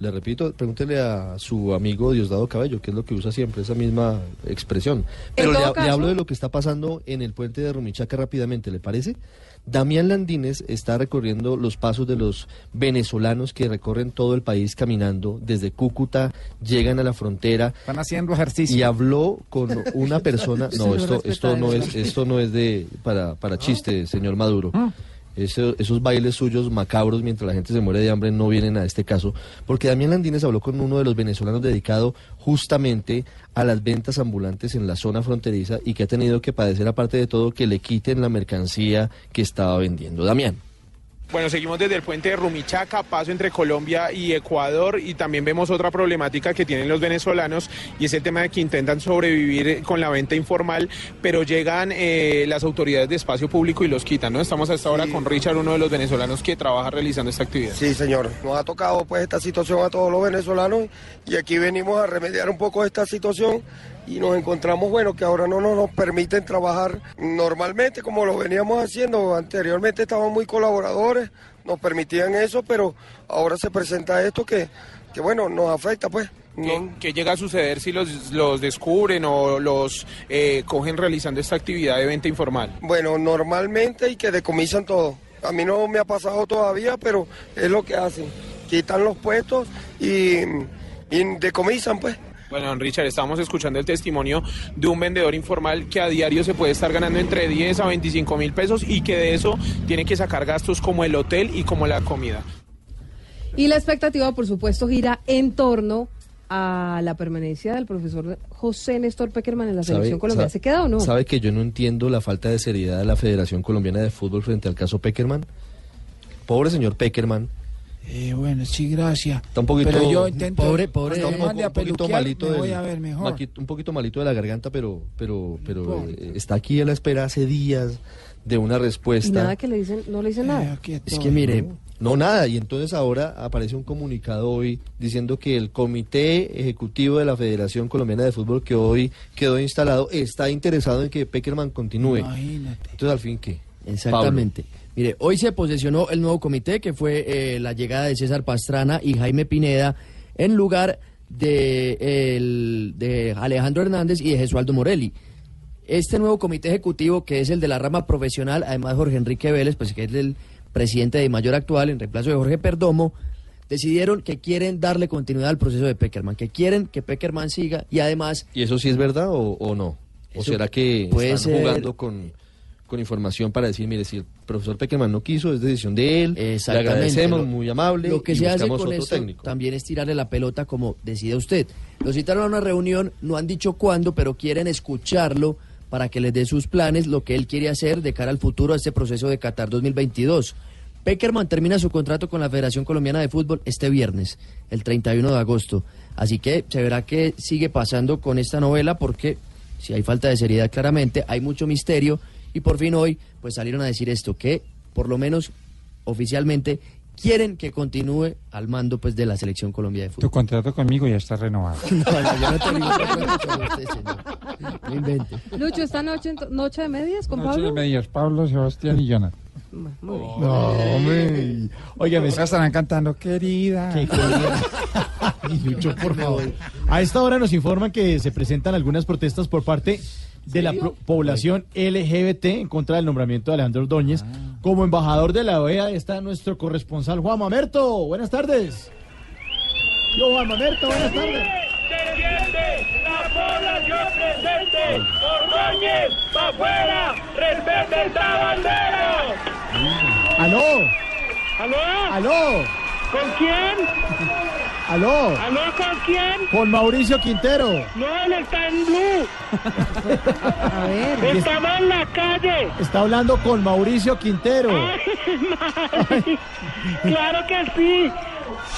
Le repito, pregúntele a su amigo Diosdado Cabello, que es lo que usa siempre, esa misma expresión. Pero le, le hablo de lo que está pasando en el puente de Rumichaca rápidamente, ¿le parece? Damián Landines está recorriendo los pasos de los venezolanos que recorren todo el país caminando desde Cúcuta, llegan a la frontera. Están haciendo ejercicio. Y habló con una persona. No, esto, esto no es, esto no es de para, para chiste, señor Maduro. Eso- esos bailes suyos macabros mientras la gente se muere de hambre no vienen a este caso, porque Damián Landines habló con uno de los venezolanos dedicado justamente a las ventas ambulantes en la zona fronteriza y que ha tenido que padecer, aparte de todo, que le quiten la mercancía que estaba vendiendo. Damián. Bueno, seguimos desde el puente de Rumichaca, paso entre Colombia y Ecuador y también vemos otra problemática que tienen los venezolanos y es el tema de que intentan sobrevivir con la venta informal, pero llegan eh, las autoridades de espacio público y los quitan, ¿no? Estamos hasta ahora con Richard, uno de los venezolanos que trabaja realizando esta actividad. Sí, señor. Nos ha tocado pues esta situación a todos los venezolanos y aquí venimos a remediar un poco esta situación y nos encontramos, bueno, que ahora no nos, permiten trabajar normalmente como lo veníamos haciendo. Anteriormente estaban muy colaboradores, nos permitían eso, pero ahora se presenta esto que, que bueno, nos afecta pues. ¿Qué, qué llega a suceder si los, los descubren o los eh, cogen realizando esta actividad de venta informal? Bueno, normalmente y que decomisan todo. A mí no me ha pasado todavía, pero es lo que hacen. Quitan los puestos y, y decomisan pues. Bueno, don Richard, estamos escuchando el testimonio de un vendedor informal que a diario se puede estar ganando entre 10 a 25 mil pesos y que de eso tiene que sacar gastos como el hotel y como la comida. Y la expectativa, por supuesto, gira en torno a la permanencia del profesor José Néstor Peckerman en la selección colombiana. ¿Se queda o no? ¿Sabe que yo no entiendo la falta de seriedad de la Federación Colombiana de Fútbol frente al caso Peckerman? Pobre señor Peckerman. Eh, bueno, sí, gracias. Está un poquito, Pero yo intento. pobre, pobre, está un, poco- poquito malito, me voy del- a ver mejor. maqui- un poquito malito de la garganta, pero, pero, pero eh, está aquí a la espera hace días de una Y respuesta. nada que le dicen, no le dicen nada. Es que mire, no nada, y entonces ahora aparece un comunicado hoy diciendo que el Comité Ejecutivo de la Federación Colombiana de Fútbol que hoy quedó instalado está interesado en que Peckerman continúe. Imagínate. Entonces, al fin, ¿qué? Exactamente. Mire, hoy se posesionó el nuevo comité que fue eh, la llegada de César Pastrana y Jaime Pineda en lugar de, el- de Alejandro Hernández y de Jesualdo Morelli. Este nuevo comité ejecutivo, que es el de la rama profesional, además Jorge Enrique Vélez, pues que es el presidente de mayor actual en reemplazo de Jorge Perdomo, decidieron que quieren darle continuidad al proceso de Peckerman, que quieren que Peckerman siga y además ¿Y eso sí es verdad o, o no? ¿O será que están ser- jugando con, con información para decir, mire, si el profesor Peckerman no quiso, es decisión de él, le agradecemos, Lo- muy amable, Lo que y se hace con otro esto técnico. también es tirarle la pelota como decida usted. Lo citaron a una reunión, no han dicho cuándo, pero quieren escucharlo para que les dé sus planes, lo que él quiere hacer de cara al futuro a este proceso de Qatar 2022. Peckerman termina su contrato con la Federación Colombiana de Fútbol este viernes, el 31 de agosto. Así que se verá qué sigue pasando con esta novela porque si hay falta de seriedad claramente, hay mucho misterio y por fin hoy pues salieron a decir esto, que por lo menos oficialmente quieren que continúe al mando pues de la selección Colombia de Tu fútbol. contrato conmigo ya está renovado. No, no, yo no tengo contrato con usted, señor. No invente. Lucho, esta noche, noche de medias con Noche Pablo. de medias, Pablo, Sebastián y Jonathan. Muy bien. No, hombre. Oiga, me estarán cantando, querida. Y Lucho, por favor. A esta hora nos informan que se presentan algunas protestas por parte de la población LGBT en contra del nombramiento de Alejandro Ordóñez. Como embajador de la OEA está nuestro corresponsal Juan Mamerto. Buenas tardes. Yo, Juan Mamerto, buenas tardes. la población presente. Ordóñez, pa' afuera, respete esta bandera. ¡Aló! ¿Aló? ¡Aló! ¿Con quién? ¡Aló! ¿Aló con quién? Con Mauricio Quintero. No, él está en blue. A ver. Estamos en la calle. Está hablando con Mauricio Quintero. Ay, claro que sí.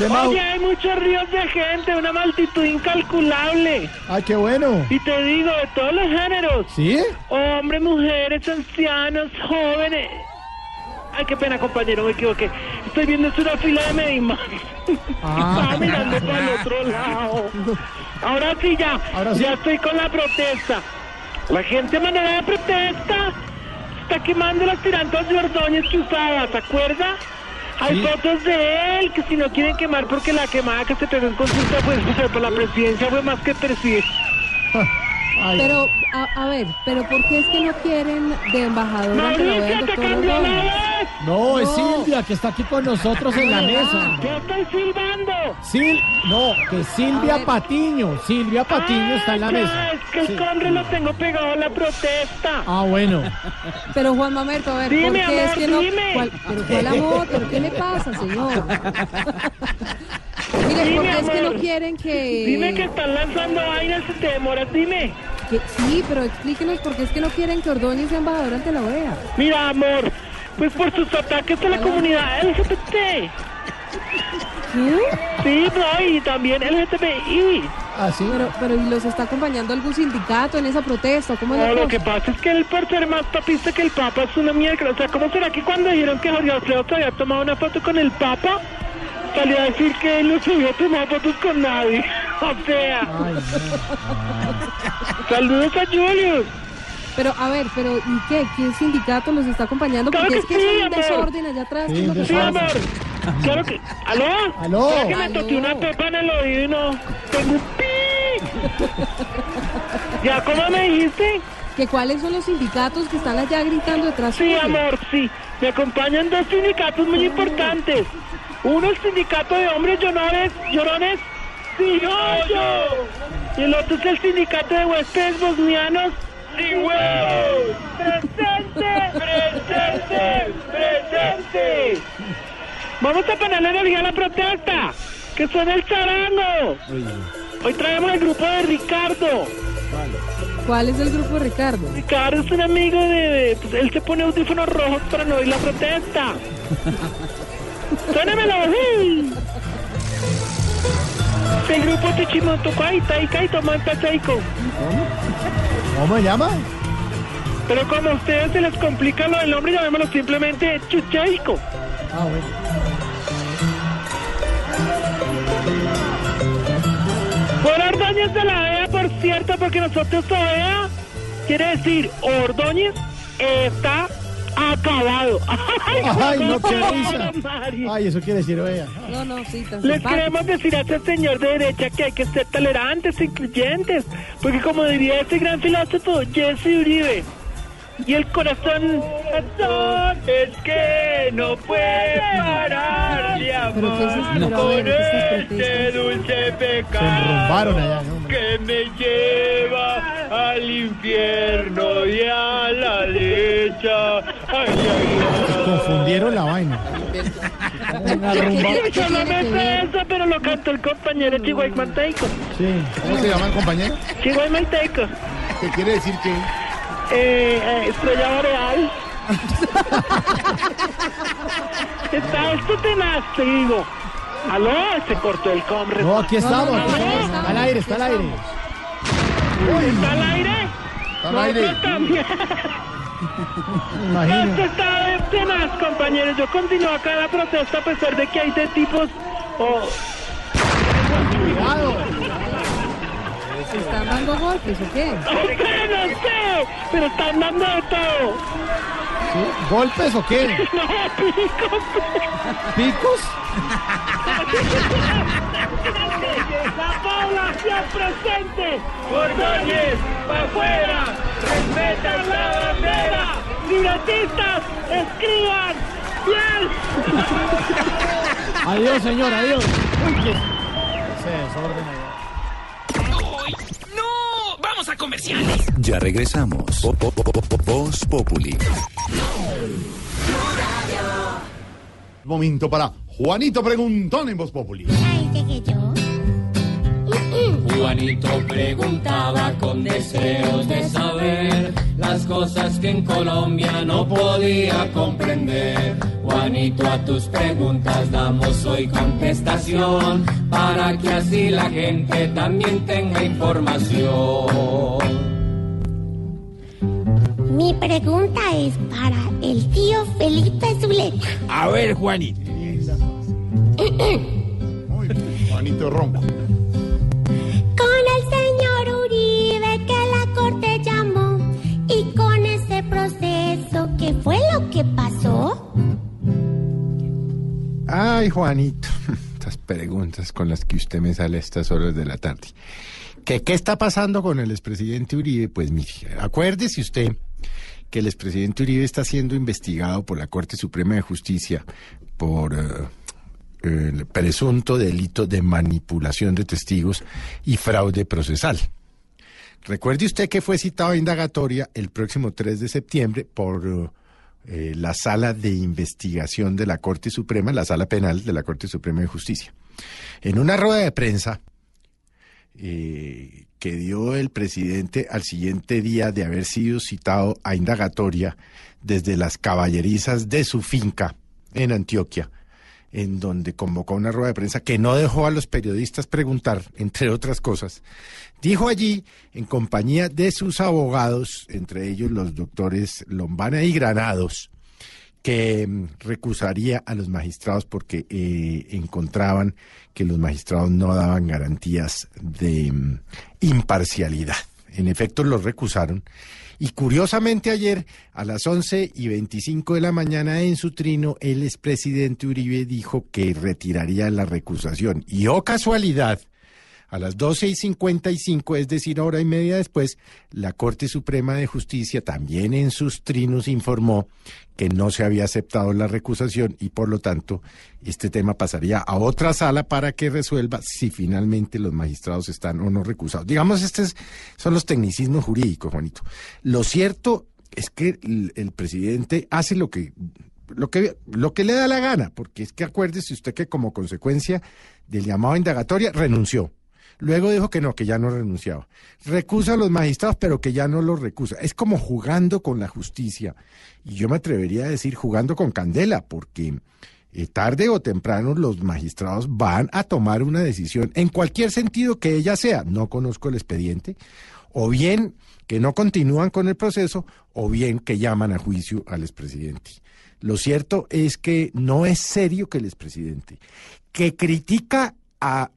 Oye, hay muchos ríos de gente, una multitud incalculable. ¡Ay, qué bueno! Y te digo, de todos los géneros. ¿Sí? Hombres, mujeres, ancianos, jóvenes. Ay, qué pena, compañero, me equivoqué. Estoy viendo es una fila de Medimán. Ah. Estaba mirando para el otro lado. Ahora sí ya. Ya estoy con la protesta. La gente manera de protesta está quemando las tirantas de Ordóñez que usaba, ¿se acuerda? Hay Sí. fotos de él que si no quieren quemar porque la quemada que se pegó en consulta pues por la presidencia fue más que presidente. Pero, a, a ver, pero ¿por qué es que no quieren de embajador Mauricio, te doctor cambió la vez. No, es. Silvia, que está aquí con nosotros en la mesa. Yo estoy silbando. Sil no, que Silvia. Patiño. Silvia Patiño está en la Ah, mesa. Es que el hombre lo tengo pegado a la protesta. Ah, bueno. Pero Juan Mamerto, a ver, Dime, ¿por qué es que no? dime. ¿Cuál- pero cuál amor? ¿Pero qué le pasa, señor? Dime, ¿por qué es que no quieren que...? Dime que están lanzando vainas y te demoras, dime. que- Sí, pero explíquenos por qué es que no quieren que Ordóñez sea embajador ante la OEA. Mira, amor, pues por sus ataques a la comunidad LGBT. Sí, no, y también LGTBI. Ah, sí. Pero, pero ¿y los está acompañando algún sindicato en esa protesta? ¿Cómo es No, lo cosa? que pasa es que él por ser más papista que el Papa es una mierda. O sea, ¿cómo será que cuando dijeron que Jorge Alfredo se había tomado una foto con el Papa, salió a decir que él no se había tomado fotos con nadie? O sea, saludos a Julius. Pero, a ver, pero ¿y qué? ¿Qué sindicato los está acompañando? Claro Porque que es que sí, es un amor. desorden allá atrás. ¿qué es lo que Sí, amor. Claro que. ¿Aló? ¿Aló? Creo que me Aló. toqué una pepa en el oído y no. Tengo un pi. ¿Ya cómo me dijiste? ¿Que cuáles son los sindicatos que están allá gritando detrás Sí, amor, sí. Me acompañan dos sindicatos muy importantes. Uno el sindicato de hombres llorones, llorones. Y el otro es el sindicato de huéspedes bosnianos, sí, huevos. Presente, presente, presente. Vamos a ponerle energía a la protesta. Que suene el charango. Hoy traemos el grupo de Ricardo. ¿Cuál es el grupo de Ricardo? Ricardo es un amigo de... de- pues, él se pone audífonos rojos para no oír la protesta. ¡Suénamelo! El grupo Tichimoto Kaita y Kaito Manta Seiko. ¿Cómo se llama? Pero como a ustedes se les complica lo del nombre, llamémoslo simplemente Chuchaico. Ah, bueno. Por Ordóñez de la OEA, por cierto, porque nosotros OEA quiere decir Ordóñez está acabado. Ay, no, qué risa. Ay, eso quiere decir, oiga. No, no, sí, tan Les simpático. queremos decir a este señor de derecha que hay que ser tolerantes e incluyentes, porque como diría este gran filósofo Jesse Uribe, y el corazón, corazón es que no puede parar de amar a por este dulce pecado Se enrumbaron allá, ¿no? que me lleva al infierno y a la lecha. Ay, ay, ay. Confundieron la vaina. Una rumba. Yo no me sé eso, pero lo cantó el compañero Chihuahua Manteico. Sí. ¿Cómo se llama el compañero? Chihuahua Manteico. ¿Qué quiere decir que? Eh, eh, estrella boreal. Está esto tenaz, te digo. Aló, se cortó el combre. No, aquí estamos. Aquí estamos. al aire, está al aire. ¿Está al aire? Está al No, aire. también. Imagino. Esto está tenaz, compañeros. Yo continúo acá la protesta a pesar de que hay de tipos... Oh, Cuidado. ¿Se están dando golpes o qué? ¡Usted no sé! Pero están dando de todo. ¿Sí? ¿Golpes o qué? No, picos. ¿Picos? La población presente. Ordóñez, para afuera. Respetan la bandera. Libretistas, escriban. Bien. Adiós, señor, adiós. Uy, qué... Ese desorden allá. ¡Vamos a comerciales! Ya regresamos. Voz Populi. Momento para Juanito Preguntón en Voz Populi. Yo. Juanito preguntaba con deseos de saber las cosas que en Colombia no podía comprender. Juanito, a tus preguntas damos hoy contestación para que así la gente también tenga información. Mi pregunta es para el tío Felipe Zuleta. A ver, Juanito. Juanito Ronco. Con el señor Uribe que la corte llamó y con ese proceso, ¿qué fue lo que pasó? Ay, Juanito, estas preguntas con las que usted me sale a estas horas de la tarde. ¿Qué, qué está pasando con el expresidente Uribe? Pues mire, acuérdese usted que el expresidente Uribe está siendo investigado por la Corte Suprema de Justicia por eh, el presunto delito de manipulación de testigos y fraude procesal. Recuerde usted que fue citado a indagatoria el próximo 3 de septiembre por eh, la sala de investigación de la Corte Suprema, la sala penal de la Corte Suprema de Justicia. En una rueda de prensa eh, que dio el presidente al siguiente día de haber sido citado a indagatoria desde las caballerizas de su finca en Antioquia, en donde convocó una rueda de prensa que no dejó a los periodistas preguntar, entre otras cosas. Dijo allí, en compañía de sus abogados, entre ellos los doctores Lombana y Granados, que mm, recusaría a los magistrados porque eh, encontraban que los magistrados no daban garantías de mm, imparcialidad. En efecto, los recusaron. Y curiosamente ayer, a las 11 y 25 de la mañana en su trino, el expresidente Uribe dijo que retiraría la recusación. Y oh casualidad, a las 12 y 55, es decir, hora y media después, la Corte Suprema de Justicia también en sus trinos informó que no se había aceptado la recusación y por lo tanto este tema pasaría a otra sala para que resuelva si finalmente los magistrados están o no recusados. Digamos, estos son los tecnicismos jurídicos, Juanito. Lo cierto es que el, presidente hace lo que lo que lo que le da la gana, porque es que acuérdese usted que como consecuencia del llamado a indagatoria renunció. Luego dijo que no, que ya no renunciaba. Recusa a los magistrados, pero que ya no los recusa. Es como jugando con la justicia. Y yo me atrevería a decir jugando con candela, porque eh, tarde o temprano los magistrados van a tomar una decisión, en cualquier sentido que ella sea. No conozco el expediente. O bien que no continúan con el proceso, o bien que llaman a juicio al expresidente. Lo cierto es que no es serio que el expresidente, que critica a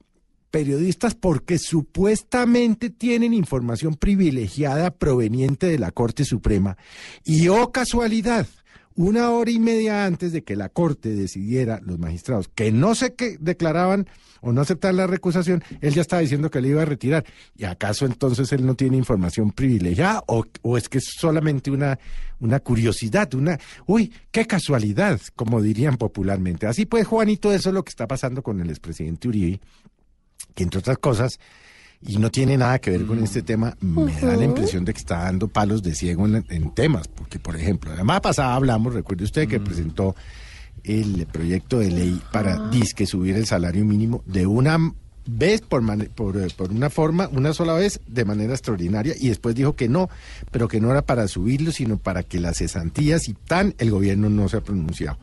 periodistas porque supuestamente tienen información privilegiada proveniente de la Corte Suprema. Y oh casualidad, una hora y media antes de que la Corte decidiera, los magistrados, que no se que declaraban o no aceptaban la recusación, él ya estaba diciendo que le iba a retirar. ¿Y acaso entonces él no tiene información privilegiada o, o es que es solamente una, una curiosidad, una, uy, qué casualidad, como dirían popularmente? Así pues, Juanito, eso es lo que está pasando con el expresidente Uribe que entre otras cosas, y no tiene nada que ver con este tema, me da la impresión de que está dando palos de ciego en, en temas, porque por ejemplo, la semana pasada hablamos, recuerde usted que presentó el proyecto de ley para disque subir el salario mínimo de una vez por, mane- por, eh, por una forma, una sola vez, de manera extraordinaria, y después dijo que no, pero que no era para subirlo, sino para que las cesantías y tan, el gobierno no se ha pronunciado.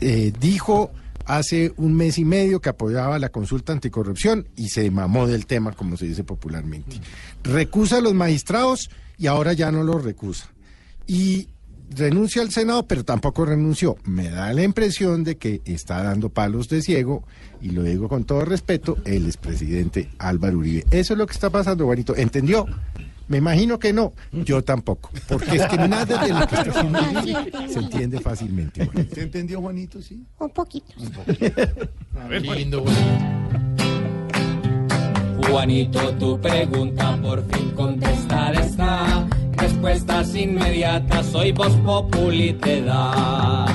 Eh, dijo hace un mes y medio que apoyaba la consulta anticorrupción y se mamó del tema, como se dice popularmente. Recusa a los magistrados y ahora ya no los recusa. Y renuncia al Senado, pero tampoco renunció. Me da la impresión de que está dando palos de ciego, y lo digo con todo respeto, el expresidente Álvaro Uribe. Eso es lo que está pasando, Juanito. ¿Entendió? Me imagino que no. Yo tampoco. Porque es que nada de lo que está haciendo Uribe se entiende fácilmente. Juanito. ¿Usted entendió, Juanito? Sí. Un poquito. lindo, Juanito, tu pregunta por fin contestada está. Respuestas inmediatas, hoy Voz Populi te da.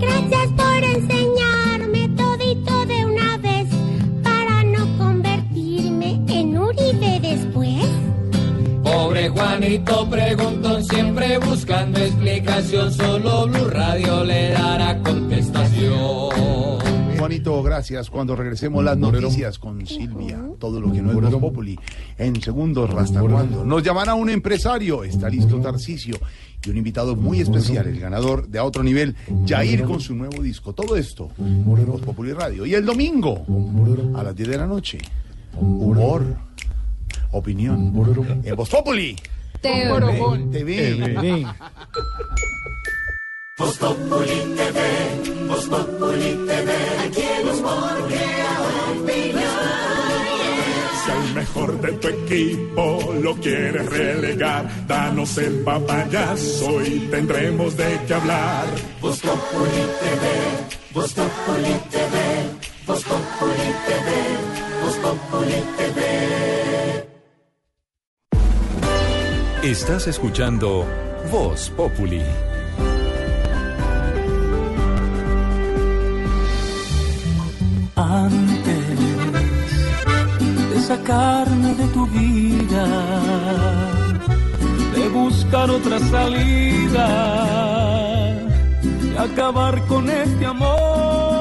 Gracias por enseñarme Juanito preguntón, siempre buscando explicación, solo Blue Radio le dará contestación. Juanito, gracias. Cuando regresemos las noticias con Silvia, todo lo que no es Voz Populi, en segundos, ¿hasta cuándo? Nos llamará un empresario, está listo Tarcisio, y un invitado muy especial, el ganador de a otro nivel, Jair con su nuevo disco. Todo esto, Voz Populi Radio. Y el domingo, a las 10 de la noche, humor, opinión, en Voz Populi. TV. TV. Voz Populi TV, Voz Populi TV, aquí. Si hay mejor de tu equipo lo quieres relegar. Danos el papayazo y tendremos de qué hablar. Voz Populi TV, Voz Populi TV, Voz Populi TV, Voz Populi TV. Estás escuchando Voz Populi. Antes de sacarme de tu vida, de buscar otra salida, de acabar con este amor.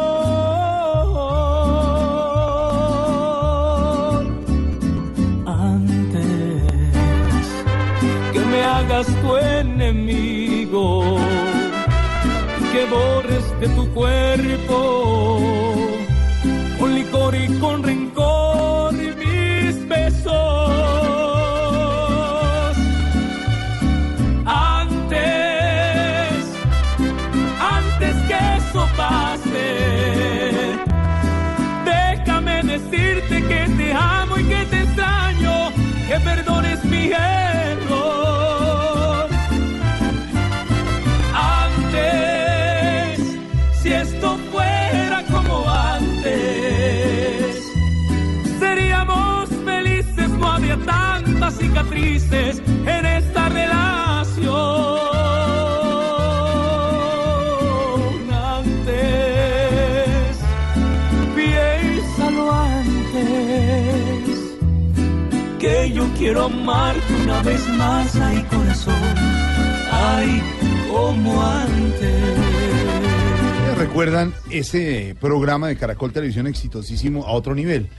Tu enemigo, que borres de tu cuerpo con licor y con rencor cicatrices en esta relación. Antes, piénsalo antes, que yo quiero amarte una vez más, ay corazón, ay como antes. ¿Recuerdan ese programa de Caracol Televisión exitosísimo a otro nivel?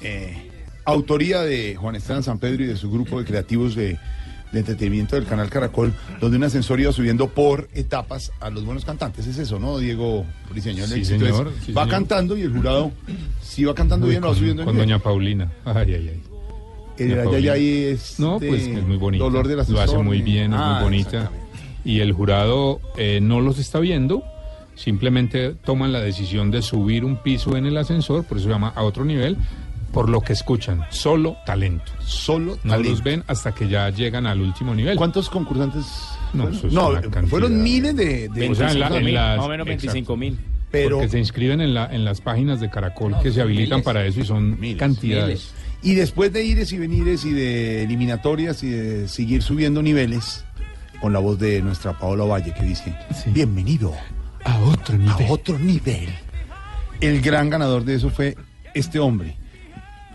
Eh, autoría de Juan Esteban San Pedro y de su grupo de creativos de, de entretenimiento del canal Caracol, donde un ascensor iba subiendo por etapas a los buenos cantantes. Es eso, ¿no, Diego Briseñor? Sí, señor, sí, va señor. cantando y el jurado, si va cantando Uy, bien, lo va con, subiendo de con doña Paulina. Ay, ay, ay. El ay, ay, es No, de pues es muy bonita. dolor del Lo hace muy bien, es Ah, muy bonita. Y el jurado eh, no los está viendo, simplemente toman la decisión de subir un piso en el ascensor, por eso se llama a otro nivel, por lo que escuchan. Solo talento. Solo No talento. los ven hasta que ya llegan al último nivel. ¿Cuántos concursantes? No, fueron? No, miles de... de O sea, en la- en las- Más o menos 25 mil. Pero- Porque se inscriben en, la, en las páginas de Caracol No, que se habilitan miles. para eso y son cantidades. Y después de ires y venires y de eliminatorias y de seguir subiendo niveles, con la voz de nuestra Paola Valle que dice, bienvenido a otro nivel. A otro nivel. El gran ganador de eso fue este hombre,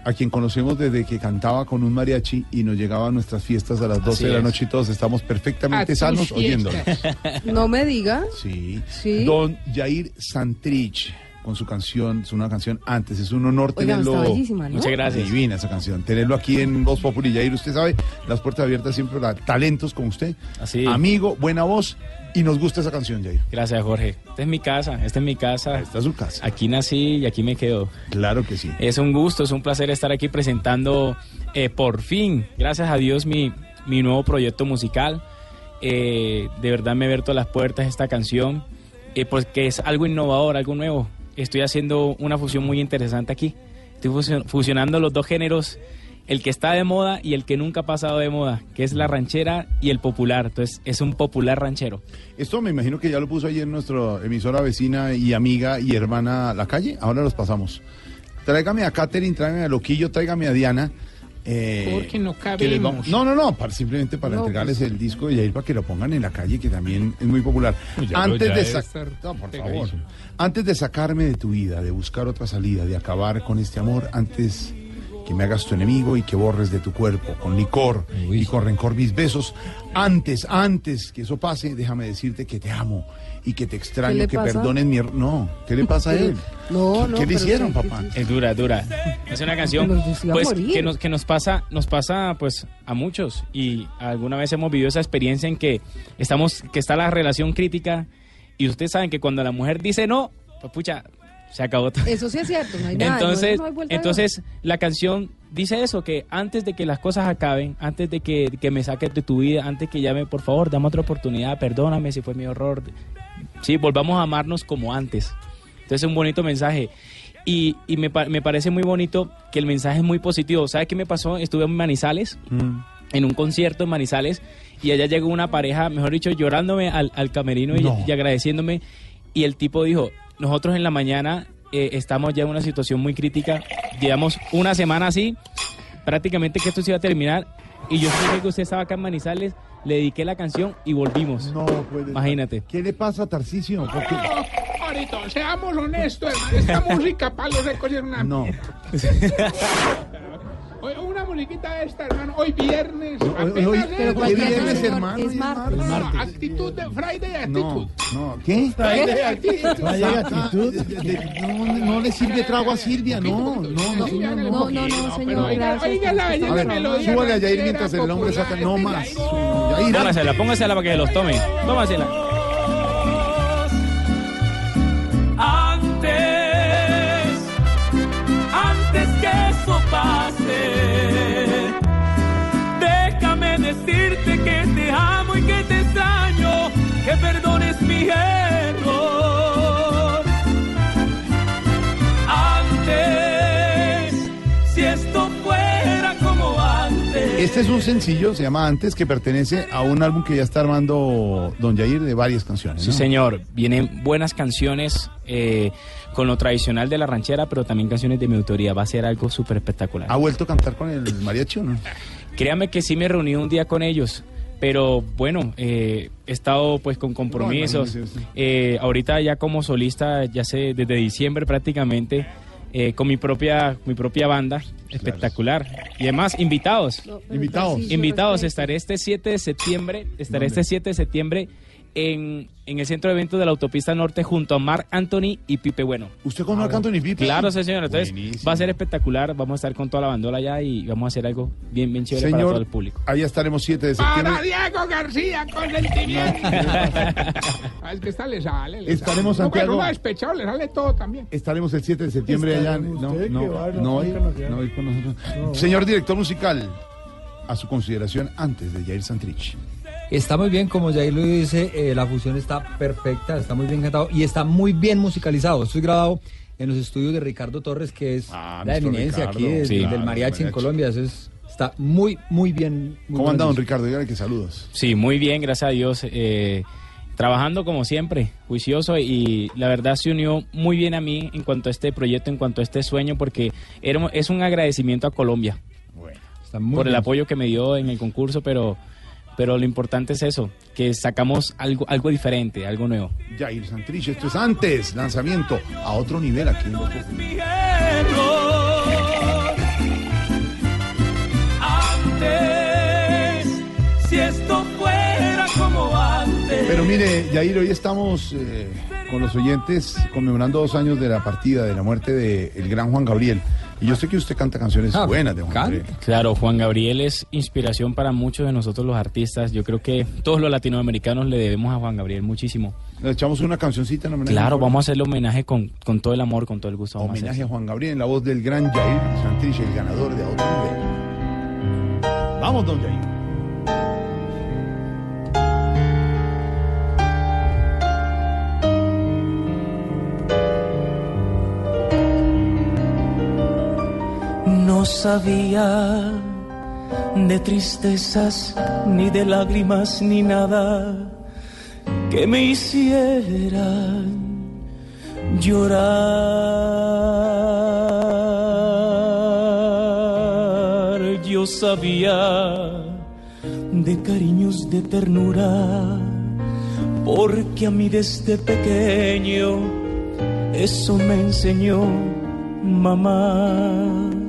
a quien conocemos desde que cantaba con un mariachi y nos llegaba a nuestras fiestas a las 12 de la es. noche y todos estamos perfectamente A sanos oyéndolo. No me diga. Sí. Sí. Don Jair Santrich con su canción, es una canción antes, es un honor Oiga, tenerlo. está bellísima, ¿no? Muchas gracias. Divina esa canción. Tenerlo aquí en Voz Populi. Jair, usted sabe, las puertas abiertas siempre para talentos como usted. Así. Amigo, buena voz y nos gusta esa canción, Jair. Gracias, Jorge. Esta es mi casa, esta es mi casa. Esta es su casa. Aquí nací y aquí me quedo. Claro que sí. Es un gusto, es un placer estar aquí presentando eh, por fin, gracias a Dios, mi, mi nuevo proyecto musical. Eh, de verdad me he abierto las puertas esta canción, eh, porque es algo innovador, algo nuevo. Estoy haciendo una fusión muy interesante aquí. Estoy fusion- fusionando los dos géneros, el que está de moda y el que nunca ha pasado de moda, que es la ranchera y el popular. Entonces es un popular ranchero. Esto me imagino que ya lo puso ayer nuestra emisora vecina y amiga y hermana La Calle. Ahora los pasamos. Tráigame a Katherine, tráigame a Loquillo, tráigame a Diana. Eh, Porque no cabemos. No, no, no, para- simplemente para No, entregarles pues. el disco de Yair para que lo pongan en la calle, que también es muy popular. Ya lo- Antes de estar No, por favor. Antes de sacarme de tu vida, de buscar otra salida, de acabar con este amor, antes que me hagas tu enemigo y que borres de tu cuerpo con licor y con rencor mis besos, antes, antes que eso pase, déjame decirte que te amo y que te ¿Qué extraño, que pasa? perdones mi... er- No, ¿qué le pasa a él? No, ¿Qué, no. qué le hicieron, sí, papá? Es dura, dura. Es una canción pues, que, nos, que nos pasa, nos pasa pues a muchos y alguna vez hemos vivido esa experiencia en que estamos, que está la relación crítica y ustedes saben que cuando la mujer dice no, pues pucha, se acabó todo. Eso sí es cierto, no hay nada. Entonces, no hay vuelta de entonces la canción dice eso, que antes de que las cosas acaben, antes de que, que me saques de tu vida, antes que llame, por favor, dame otra oportunidad, perdóname si fue mi error. Sí, volvamos a amarnos como antes. Entonces es un bonito mensaje. Y, y me, me parece muy bonito que el mensaje es muy positivo. ¿Sabe qué me pasó? Estuve en Manizales, en un concierto en Manizales, y allá llegó una pareja, mejor dicho, llorándome al, al camerino y, y agradeciéndome. Y el tipo dijo, nosotros en la mañana eh, estamos ya en una situación muy crítica, llevamos una semana así, prácticamente que esto se iba a terminar, y yo sé que usted estaba acá en Manizales, le dediqué la canción y volvimos. No puede Imagínate. ¿Qué le pasa a Tarcisio? ¿Por qué? Ahorita, seamos honestos, hermano. Esta música para los una. No. Una musiquita de esta, hermano. Hoy viernes. Hoy- hoy- es- pero ¿cuál ¿Qué viernes, hermano? Es martes. No, actitud de Friday actitud. No, no, ¿qué? Friday actitud. Friday actitud. De- de- No, no le sirve trago a Silvia, no, no, no, no, no, No, no, no, señor, oiga, oiga la belleza melodía súbale a Yair mientras el hombre saca, no más. Póngasela, póngasela para que los tome. Tómasela. Este es un sencillo, se llama Antes, que pertenece a un álbum que ya está armando Don Jair de varias canciones. Sí, señor. Vienen buenas canciones eh, con lo tradicional de la ranchera, pero también canciones de mi autoría. Va a ser algo súper espectacular. ¿Ha vuelto a cantar con el mariachi o no? Créame que sí me reuní un día con ellos. Pero bueno, eh, he estado pues con compromisos. No. Eh, ahorita ya como solista, ya sé, desde diciembre prácticamente, eh, con mi propia, mi propia banda, espectacular. Y además, invitados. Invitados. Invitados, estaré este 7 de septiembre, estaré ¿Dónde? este 7 de septiembre en, en el centro de eventos de la autopista norte junto a Marc Anthony y Pipe Bueno. ¿Usted con Marc Anthony Pipe? Claro, sí, señor. Entonces Buenísimo. va a ser espectacular, vamos a estar con toda la bandola allá y vamos a hacer algo bien, bien chévere para todo el Señor, público. allá estaremos 7 de septiembre. Para Diego García, con sentimiento. Ah, es que esta le sale. Le Estaremos, sale. No, Santiago. Uno despechado le sale todo también. Estaremos el 7 de septiembre allá. No, no, va, no, no, hoy, no hoy con nosotros. Señor director musical, a su consideración antes de Jair Santrich. Está muy bien, como Jair lo dice, eh, la fusión está perfecta, está muy bien cantado y está muy bien musicalizado. Esto es grabado en los estudios de Ricardo Torres, que es la nuestro eminencia Ricardo. aquí de- Sí. del Claro, mariachi en. Colombia. Eso es, está muy, muy bien. muy ¿Cómo anda, don Ricardo? Dígale que saludos. Sí, muy bien, gracias a Dios. eh, trabajando como siempre, juicioso y la verdad se unió muy bien a mí en cuanto a este proyecto, en cuanto a este sueño, porque era, es un agradecimiento a Colombia muy por el apoyo que me dio en el concurso, pero, pero lo importante es eso, que sacamos algo, algo diferente, algo nuevo. Jair Santrich, esto es antes, lanzamiento a otro nivel aquí en Populi. Antes, si esto fuera como antes. Pero mire, Jair, hoy estamos eh, con los oyentes conmemorando dos años de la partida, de la muerte del gran Juan Gabriel. Y yo sé que usted canta canciones Ah, buenas de Juan Gabriel. Claro, Juan Gabriel es inspiración para muchos de nosotros los artistas. Yo creo que todos los latinoamericanos le debemos a Juan Gabriel muchísimo. Le echamos una cancioncita en homenaje. Claro, vamos a hacerle homenaje con, con todo el amor, con todo el gusto. a Homenaje a Juan Gabriel en la voz del gran Jair Santrich, el ganador de otro nivel. Vamos, don Jair. No sabía de tristezas, ni de lágrimas, ni nada que me hiciera llorar. Yo sabía de cariños de ternura, porque a mí desde pequeño eso me enseñó mamá.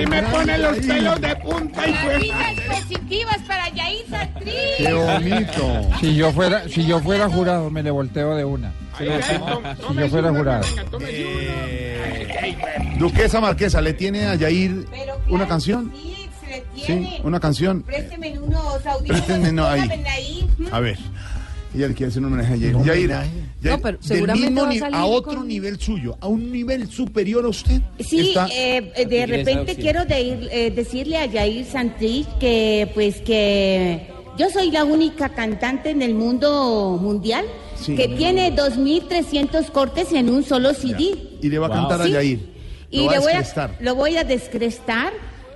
Ni me pone los pelos de punta y positivas para Yair Santrí. Qué bonito. Si yo fuera, si yo fuera jurado, me le volteo de una. Si yo fuera jurado. Duquesa Marquesa, ¿le tiene a Yair una canción? Sí, se le Sí, tiene. una canción. Présteme unos audífonos. Présteme, no, ahí. póngamela ahí. A ver. Ella le quiere hacer un homenaje a Yair. Yair, Yair, No, pero del mismo va a a otro con- nivel suyo, a un nivel superior a usted. Sí, Está- eh, eh, de repente quiero de ir, eh, decirle a Yair Santrich que pues que yo soy la única cantante en el mundo mundial Sí. que tiene 2.300 cortes en un solo CD. Y le va a cantar a Sí. Yair. Y Lo va le voy, a, lo voy a descrestar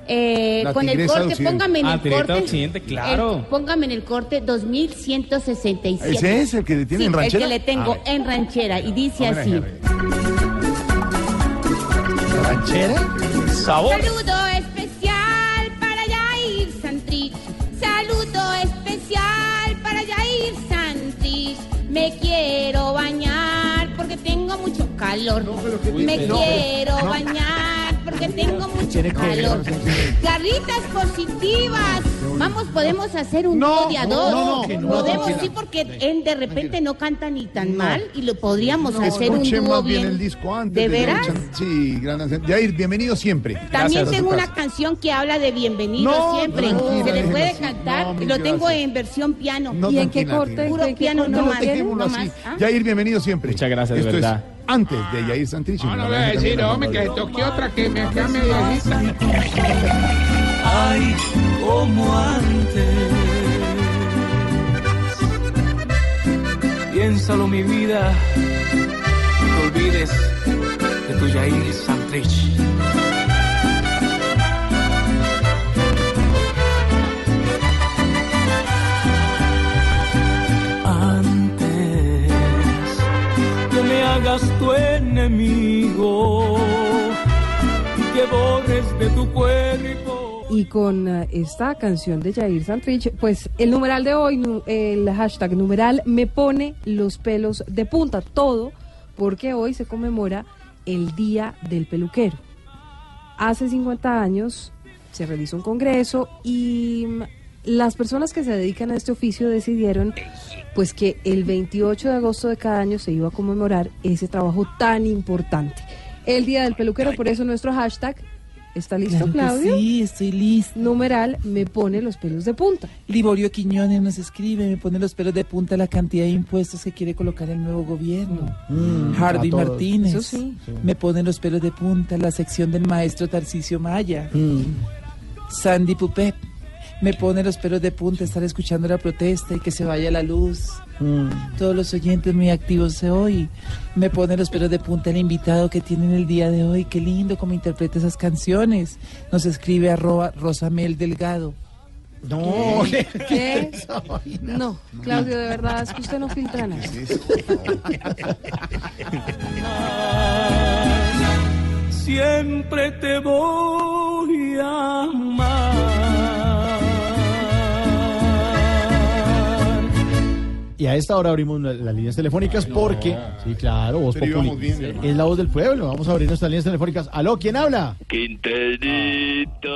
eh, con el corte, Occidente. póngame en Ah, el corte. Occidente, claro. el- póngame en el corte 2167. Ese es el que le tiene Sí, en ranchera. El que le tengo en ranchera y dice así. ¿Ranchera? Saludo especial para Yair Santrich. Saludo especial para Yair Santrich. Me quiero bañar porque tengo mucho calor. Me no, quiero no. bañar porque tengo mucho calor. Garritas positivas. Vamos, podemos hacer un No, dos. no, no, no, podemos, sí, porque él de repente no canta ni tan mal y lo podríamos hacer un dúo más bien bien. el disco antes. ¿De veras? Chan- Sí, gran canción. Yair, bienvenido siempre. También Gracias. tengo una canción que habla de bienvenido No, siempre. Se le puede así. cantar. Lo tengo gracias. en versión piano. No, tranquila, tranquila. Puro piano, no, más. ¿Ah? Yair, bienvenido siempre. Muchas gracias, de verdad. Es antes de Yair Santrich. No, no voy a decir, hombre, que toque otra que me queda medianita. Ay, como antes. Piénsalo, mi vida. No te olvides de tu Yair Santrich. Hagas tu enemigo y que borres de tu cuerpo. Y con eh, esta canción de Jair Santrich, pues el numeral de hoy, el hashtag numeral me pone los pelos de punta, todo porque hoy se conmemora el Día del Peluquero. Hace 50 años se realizó un congreso y mm, las personas que se dedican a este oficio decidieron pues que el 28 de agosto de cada año se iba a conmemorar ese trabajo tan importante. El Día del Peluquero, por eso nuestro hashtag ¿Está listo, Claro Claudio? sí, estoy listo. Numeral me pone los pelos de punta. Liborio Quiñones nos escribe, me pone los pelos de punta la cantidad de impuestos que quiere colocar el nuevo gobierno. Mm. Martínez, Eso sí. me pone los pelos de punta la sección del maestro Tarcisio Maya. Sandy Pupep, me pone los pelos de punta estar escuchando la protesta y que se vaya la luz. Todos los oyentes muy activos de hoy. Me pone los pelos de punta el invitado que tienen el día de hoy. Qué lindo cómo interpreta esas canciones. Nos escribe arroba Rosamel Delgado. No, ¿Qué? ¿Qué? No, Claudio, de verdad, es que usted no filtra nada. Siempre te voy a amar. Y a esta hora abrimos la- las líneas telefónicas porque, sí, claro, voz hermano. es la voz del pueblo. Vamos a abrir nuestras líneas telefónicas. Aló, ¿quién habla? Quinterito.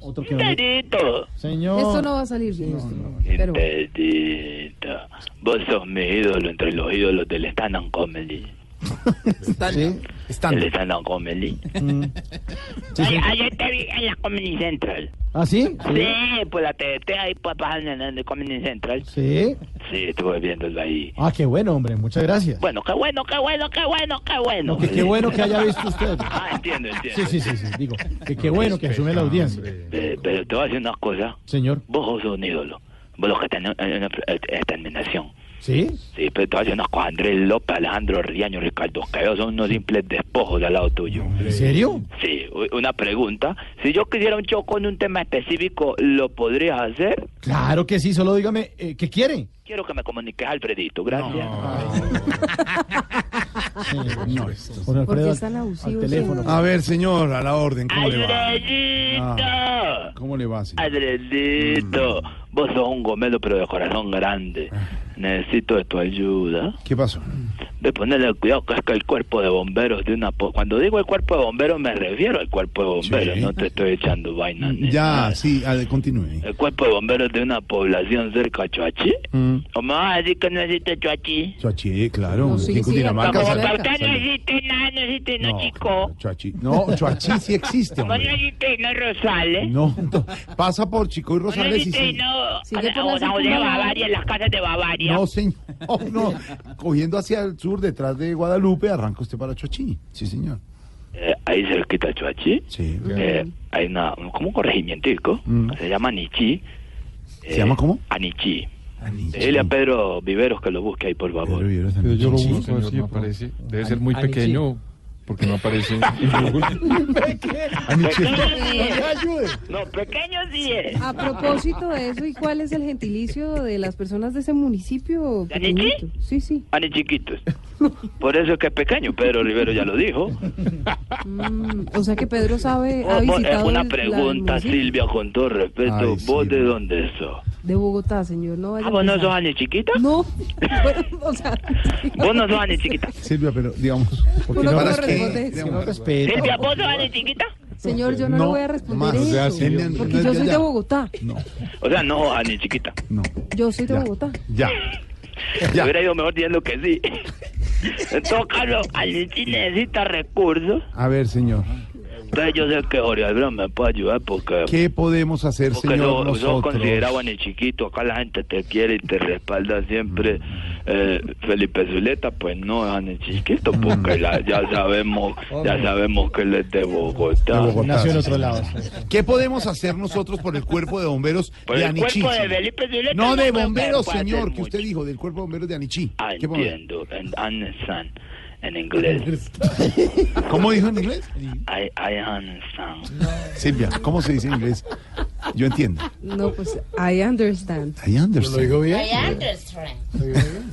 Otro que Quinterito. Señor. Esto no va a salir bien. Pero Quinterito. Vos sos mi ídolo entre los ídolos del stand-up comedy. Sí, El stand-up comedy. Mm. Sí, sí. Ay, ayer te vi en la Comedy Central. ¿Ah, sí? Sí, pues la TDT ahí pues pasando en el Comedy Central. Sí. Sí, estuve viéndolo ahí. Ah, qué bueno, hombre, muchas gracias. Bueno, qué bueno, qué bueno, qué bueno, qué bueno. No, que qué bueno que haya visto usted. Ah, entiendo, entiendo. Sí, sí, sí, sí, digo, que qué bueno que asume la audiencia. Eh, pero te voy a decir una cosa. Señor. Vos sos un ídolo. Vos los que tenés una eh, determinación. ¿Sí? Sí, pero te voy a decir una cosa. Andrés López, Alejandro Riaño, Ricardo Cayo son unos simples despojos al lado tuyo. ¿En serio? Sí, una pregunta. Si yo quisiera un show con un tema específico, ¿lo podrías hacer? Claro que sí, solo dígame, eh, ¿qué quiere? Quiero que me comuniques, Alfredito. Gracias. Por ¿Por qué es tan abusivo teléfono. siempre? A ver, señor, a la orden, ¿cómo le va? ¡Alfredito! Ah, ¿Cómo le va, señor? Adredito, vos sos un gomelo pero de corazón grande. Necesito de tu ayuda. ¿Qué pasó? De ponerle cuidado que es que el cuerpo de bomberos de una... po- Cuando digo el cuerpo de bomberos me refiero al cuerpo de bomberos, Sí. no te estoy echando vaina. Ya, nada. sí, a ver, continúe. El cuerpo de bomberos de una población cerca a Chuachi. Mm. ¿O me vas a decir que no existe Chuachi? Chuachi, claro. No, sí, sí, Cundinamarca Como no existe nada, no existe, no, No, chico. Chuachi. No, Chuachi sí existe, Como no hombre. existe, no Rosales. No, no, pasa por Chico y Como no Rosales y existe, sí. no... Sigue por o la sea, o de. Bavaria, en las casas de Bavaria. No, señor, no. Cogiendo hacia el sur, detrás de Guadalupe, arranca usted para Chuachi. Sí, señor. Eh, ahí cerquita de Chuachi. Sí. Eh, hay una, como un corregimientico, Mm. se llama Anichi. ¿Se llama cómo? Anichi. Dile a Pedro Viveros que lo busque ahí, por favor. Yo lo Sí, busco, señor, así no, aparece. Debe ser muy Anichi. pequeño, porque no aparece en Google. Pequeño sí es. No, pequeño sí es. A propósito de eso, ¿y cuál es el gentilicio de las personas de ese municipio? Sí, sí. Ani chiquitos. Por eso es que es pequeño, Pedro Rivero ya lo dijo. Mm, o sea que Pedro sabe, ha Vos- vos- visitado una el pregunta, Silvia, con todo respeto. Ay, ¿Vos de dónde sos? de Bogotá, señor. No vaya Ah, a ¿vos no sos Ani chiquita? No, bueno, o sea, ¿Vos no sos Ani chiquita? Silvia, pero digamos, porque Uno para no señor, yo no, No, le voy a responder más, o eso, porque no yo soy de. Bogotá. No, O sea, no, Ani chiquita. no. Yo soy de Ya. Bogotá. Ya. Ya. hubiera ido mejor diciendo que sí. En todo caso, necesita recursos. A ver, señor, Entonces yo sé que Jorge Alberto me puede ayudar porque... ¿qué podemos hacer, Porque señor, sos, nosotros? considerado ni chiquito, acá la gente te quiere y te respalda siempre. Eh, Felipe Zuleta, pues no es ni chiquito, porque la- ya sabemos ya sabemos que él es de Bogotá. De Bogotá, Nació en otro lado. ¿Qué podemos hacer nosotros por el cuerpo de bomberos Por de el Anichí? cuerpo de? Felipe Zuleta No, no de bomberos, señor, que mucho. usted dijo, del cuerpo de bomberos de Anichí. Ah, ¿Qué podemos- entiendo, en understand, en inglés. ¿Cómo dijo en inglés? I, I understand. Silvia, ¿cómo se dice en inglés? Yo entiendo. No, pues, I understand. I understand.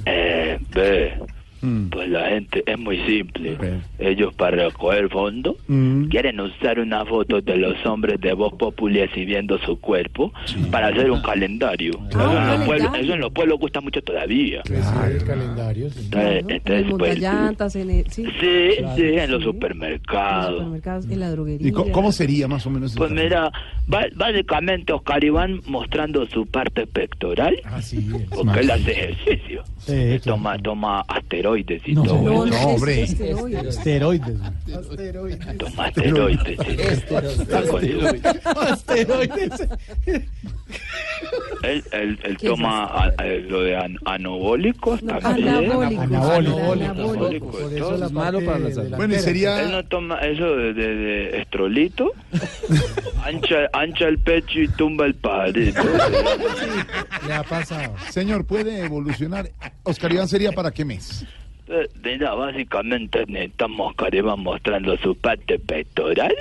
Eh, ve, Mm. pues la gente es muy simple. Ellos para recoger fondos Mm. quieren usar una foto de los hombres de Voz Populi exhibiendo su cuerpo para hacer un calendario. Ah, eso, en los pueblos, eso en los pueblos gusta mucho todavía. El calendario. sí. Entonces, En el entonces, pues, montallantas, en el, sí, sí, Claro, sí, en los sí. en los supermercados. supermercados, en la droguería. ¿Y cómo sería más o menos? Pues trabajo? mira, básicamente Oscar Iván mostrando su parte pectoral, Ah, sí. porque él hace ejercicio. Sí, claro. Toma, toma asteroides y No, todo. no, No, No, hombre. es esteroide. Esteroides. Toma asteroides. sí. Asteroides. Él, él, él ¿Qué es toma a- a- lo de an- anabólicos No, también. anabólicos. Anabólicos. Anabólicos, Por eso la malo para la salud. Bueno, y Él sería... no toma eso de, de, de estrolito, ancha, ancha el pecho y tumba el pajarito. Le ha pasado. Señor, ¿puede evolucionar? Oscar Iván sería para qué mes? Eh, Mira, básicamente necesitamos Oscar Iván mostrando su parte pectoral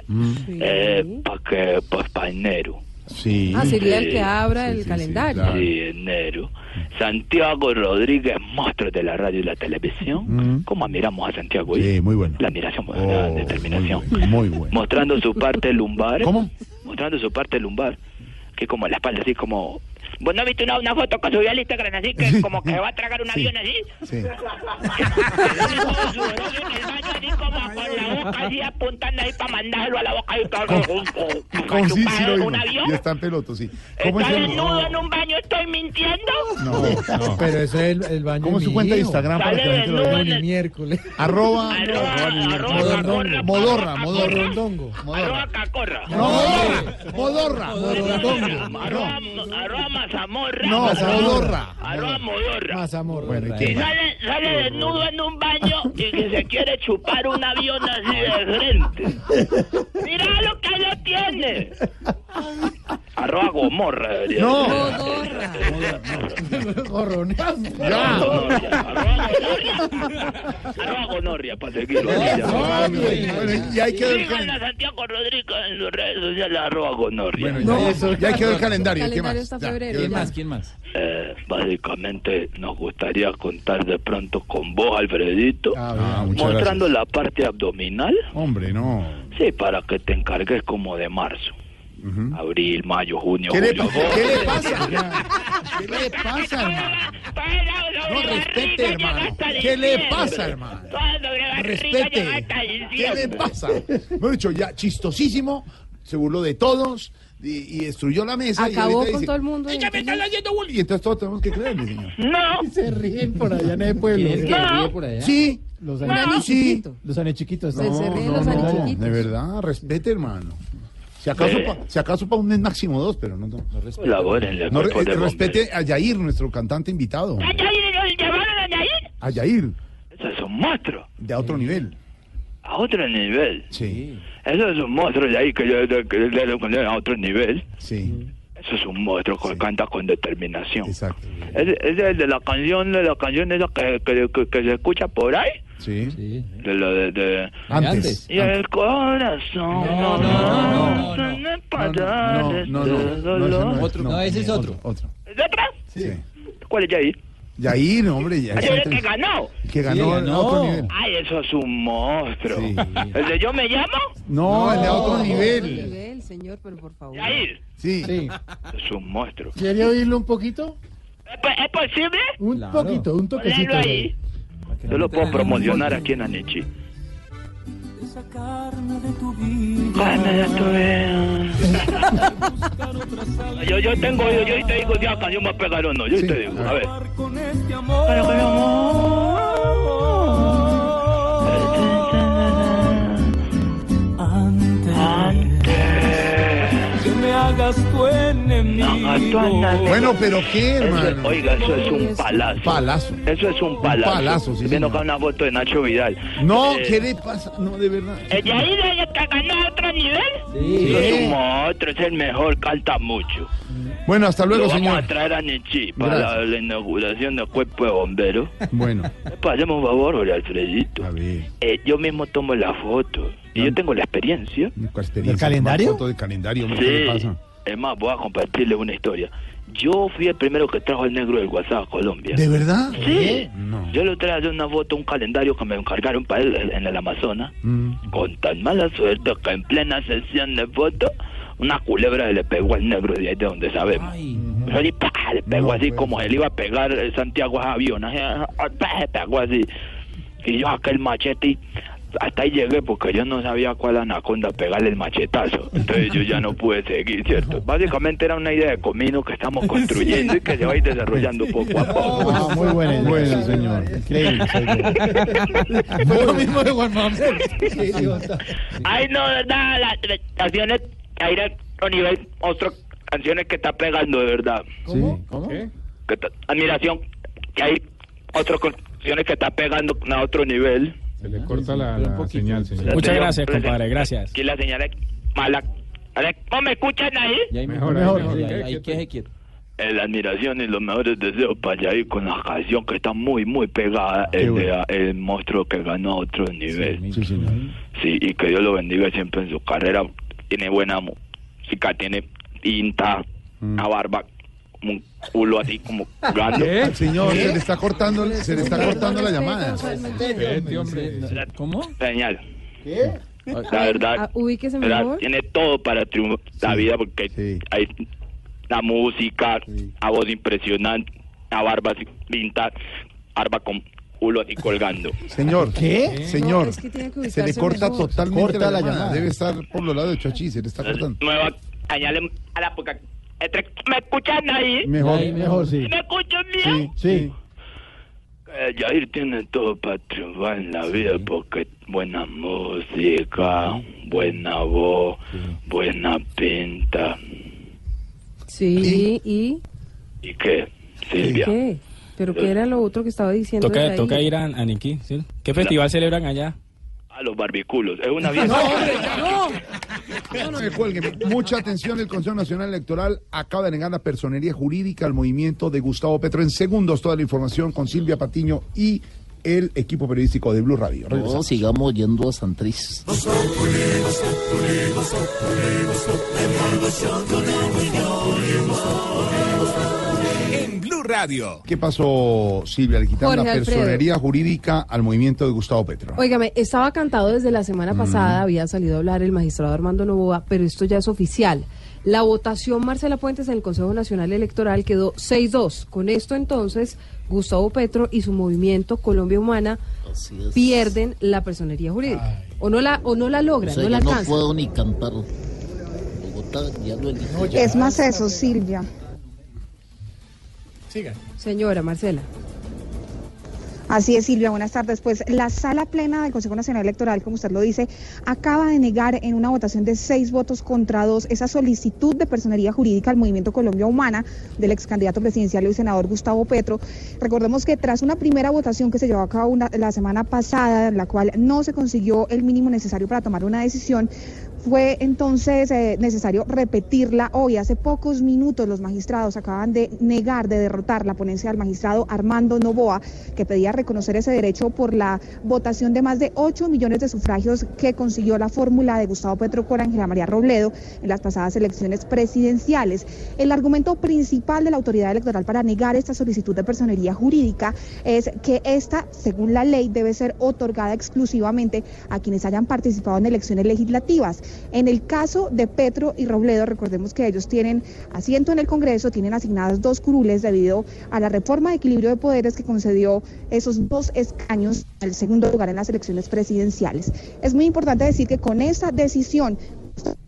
Sí. eh, para que, pues para enero. Sí. Ah, sería el que abra sí, el sí, sí, calendario. claro. Sí, enero. Santiago Rodríguez, monstruo de la radio y la televisión. Mm. ¿Cómo admiramos a Santiago? Sí, muy bueno. La admiración, Oh, la determinación. Muy bueno. muy bueno. Mostrando su parte lumbar. ¿Cómo? Mostrando su parte lumbar. Que como la espalda, así como. ¿Vos no viste una, una foto que subió al Instagram así? Que como que va a tragar un Sí. avión así. Sí. Así como con la boca así apuntando ahí para mandarlo a la boca. Y todo, ¿Cómo para sí, sí chupar lo un avión. Y está en peloto, sí. ¿Cómo es ¿Está el... desnudo en un baño? ¿Estoy mintiendo? No, no. Pero eso es el, el baño ¿Cómo es su mío. cuenta de Instagram para que la gente lo vea? miércoles. Arroba... Modorra, modorra. Rondongo. Arroba cacorra. No, modorra. Arroba, arroba mazamorra. No, mazamorra. Arroba modorra. Mazamorra. Bueno, sale, sale desnudo en un baño y que se quiere chupar un avión así de frente. Mira lo que lo tiene. Arroba gomorra No. ser. Gorroneando. Ya. Gonorria, arroba gonorria. Arroba gonorria, para seguirlo. y ahí quedó el Sigan calendario. a Santiago Rodríguez en sus redes sociales, arroba gonorria. Bueno, ya, ya quedó el calendario. ¿Qué más? hasta Ya, febrero, ¿qué ya. más? ¿Quién más? Eh, básicamente nos gustaría contar de pronto con vos, Alfredito, Ah, muchas mostrando la parte abdominal. Hombre, no. Sí, para que te encargues como de marzo. Abril, mayo, junio, ¿Qué le, julio. pa- ¿Qué le pasa? ¿Qué le pasa, hermano? No, respete, hermano. ¿Qué le pasa, hermano? Respete. ¿Qué le pasa? Mejor dicho, ya chistosísimo, se burló de todos y, y destruyó la mesa. Acabó con dice, todo el mundo. "Ay, ya me están haciendo bullying". Y entonces todos tenemos que creerle, señor. No. Se ríen por allá en el pueblo. ¿Quién es que ríe por allá? Sí, Los años sí. Los años chiquitos. Se- se ríen los no, anichiquitos. de verdad, respete, hermano. Si acaso, Eh. pa- si acaso para un mes máximo dos, pero no. no. No, eh, de respete a Yair, nuestro cantante invitado. ¿A Yair? ¿Llevaron a Yair? A Yair, Eso es un monstruo. de a otro nivel. A otro nivel. Sí, Eso es un monstruo de ahí que yo le a otro nivel. sí, Eso es un monstruo que canta con determinación. exacto. Es el de la canción, de la canción esa que, que, que, que se escucha por ahí. Sí. Sí. De lo de... de Antes. y el corazón No, no, no, no, no, no. para No, no, no, no, este ese no es, Otro, no, ese es otro. Otro. ¿Es otra? Sí. ¿Cuál es Yair? Yair, hombre, ya Ayer el que ganó. Que ganó Sí, ganó. otro nivel. Ay, eso es un monstruo. Sí. ¿El de yo me llamo? No, el de otro Otro nivel. nivel, señor, pero por favor. Yair. Sí. Sí. Es un monstruo. ¿Quiere oírlo un poquito? ¿Es, po- es posible? Un Claro. poquito, un toquecito. Ahí. Yo lo puedo promocionar aquí en Anichi. Carne de tu vida. Yo, yo tengo, yo, yo te digo la canción va a pegar o no. Yo Sí, te digo, a a ver. con Que me hagas tu enemigo. Bueno, pero qué, Eso- hermano. oiga, eso es un palazo. Palazo. Eso es un palazo. palazo, sí, viendo acá una foto de Nacho Vidal. No, Eh, ¿qué le pasa? No, de verdad. ¿El Yair es el que ganó a otro nivel? Sí. Es un monstruo, es el mejor, canta mucho. Bueno, hasta luego, Lo vamos señor. a traer a Nichi para la, la inauguración del cuerpo de bomberos. Bueno, Pasemos un favor, Jorge Alfredito. a ver. Eh, yo mismo tomo la foto. Y yo tengo la experiencia. ¿Del calendario? Foto de calendario, ¿qué Sí. pasa? Es más, voy a compartirles una historia. Yo fui el primero que trajo el negro del WhatsApp a Colombia. ¿De verdad? Sí. No. Yo le traje una foto, un calendario que me encargaron para él en el Amazonas. Mm. Con tan mala suerte que en plena sesión de foto, una culebra le pegó al negro de ahí de donde sabemos. ¡pah! le pegó No, así pues. como él iba a pegar Santiago a avión. así, ah, ¡pah! le pegó así. Y yo aquel machete y hasta ahí llegué porque yo no sabía cuál anaconda pegarle el machetazo. Entonces yo ya no pude seguir, ¿cierto? Básicamente era una idea de comino que estamos construyendo y que se va a ir desarrollando poco a poco. Ah, muy buena idea. Bueno, señor. Increíble. Fue lo mismo de Juan Manuel. Ay, no, verdad, las las canciones, ahí a otro nivel, otras canciones que está pegando, de verdad. ¿Cómo? ¿Cómo? Que está- admiración, que hay otras canciones que está pegando a otro nivel. Se le corta la, la señal, señor. Muchas gracias, compadre. Gracias. Que la señal es mala. ¿Cómo me escuchan ahí? Y ahí Mejor, mejor, ahí, mejor. ahí, ¿Qué? ahí, ¿Qué quieto. Eh, la admiración y los mejores deseos para Yair con la canción que está muy, muy pegada, el, bueno. de, el monstruo que ganó a otro nivel. Sí, señor. Sí, y que Dios lo bendiga siempre en su carrera. Tiene buena música, tiene pinta, una barba, como un culo así como grande. Señor, se le está cortando, se le está cortando la llamada. Hombre. ¿Cómo? Señal. ¿Qué? La verdad, Ah, ubíquese ¿verdad? mejor. tiene todo para triunfar la vida porque Sí. hay la música, la voz impresionante, la barba pinta, barba con culo así colgando. Señor, ¿Qué? Señor, No, es que tiene que se le corta mejor. totalmente Corta la, la llamada. llamada. Debe estar por los lados de Chochi, se le está cortando. Añade a la entre- ¿Me escuchan ahí? Mejor. Ahí, mejor, sí. ¿Me escuchan bien? Sí, Sí. Eh, Yair tiene todo para triunfar en la vida porque buena música, buena voz, buena pinta. Sí, y ¿Y qué, Silvia? ¿Qué? ¿Pero qué era lo otro que estaba diciendo? Toca, toca ir a, a Niquí, ¿sí? ¿Qué festival celebran allá? A los barbiculos. Es una vieja. No, hombre, no. No, no me cuelguen. Mucha atención. El Consejo Nacional Electoral acaba de negar la personería jurídica al movimiento de Gustavo Petro. En segundos, toda la información con Silvia Patiño y el equipo periodístico de Blue Radio. No, sigamos yendo a Santriz. Radio. ¿Qué pasó, Silvia? Le quitaron Jorge la Alfredo. personería jurídica al movimiento de Gustavo Petro. Óigame, estaba cantado desde la semana pasada, había salido a hablar el magistrado Armando Novoa, pero esto ya es oficial. La votación, Marcela Puentes, en el Consejo Nacional Electoral quedó 6-2. Con esto, entonces, Gustavo Petro y su movimiento Colombia Humana pierden la personería jurídica. O no la, o no la O logran, sea, no la yo no alcanzan. puedo ni cantar. Bogotá ya lo eligió. Es más eso, Silvia. Siga. Señora Marcela. Así es, Silvia. Buenas tardes. Pues la sala plena del Consejo Nacional Electoral, como usted lo dice, acaba de negar en una votación de seis votos contra dos esa solicitud de personería jurídica al Movimiento Colombia Humana del ex candidato presidencial y senador Gustavo Petro. Recordemos que tras una primera votación que se llevó a cabo una- la semana pasada, en la cual no se consiguió el mínimo necesario para tomar una decisión, fue entonces eh, necesario repetirla hoy. Hace pocos minutos los magistrados acaban de negar, de derrotar la ponencia del magistrado Armando Novoa, que pedía reconocer ese derecho por la votación de más de 8 millones de sufragios que consiguió la fórmula de Gustavo Petro con Ángela María Robledo en las pasadas elecciones presidenciales. El argumento principal de la autoridad electoral para negar esta solicitud de personería jurídica es que esta, según la ley, debe ser otorgada exclusivamente a quienes hayan participado en elecciones legislativas. En el caso de Petro y Robledo, recordemos que ellos tienen asiento en el Congreso, tienen asignadas dos curules debido a la reforma de equilibrio de poderes que concedió esos dos escaños al segundo lugar en las elecciones presidenciales. Es muy importante decir que con esta decisión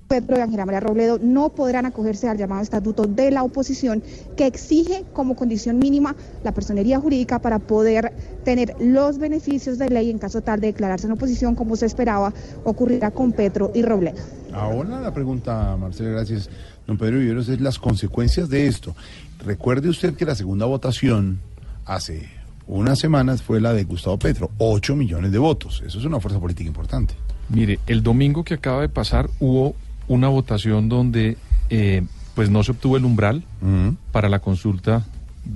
Petro y Ángela María Robledo no podrán acogerse al llamado estatuto de la oposición que exige como condición mínima la personería jurídica para poder tener los beneficios de ley en caso tal de declararse en oposición como se esperaba ocurrirá con Petro y Robledo. Ahora la pregunta, Marcela, gracias, don Pedro Viveros, es las consecuencias de esto. Recuerde usted que la segunda votación hace unas semanas fue la de Gustavo Petro, 8 millones de votos. Eso es una fuerza política importante. Mire, el domingo que acaba de pasar hubo una votación donde eh, pues no se obtuvo el umbral para la consulta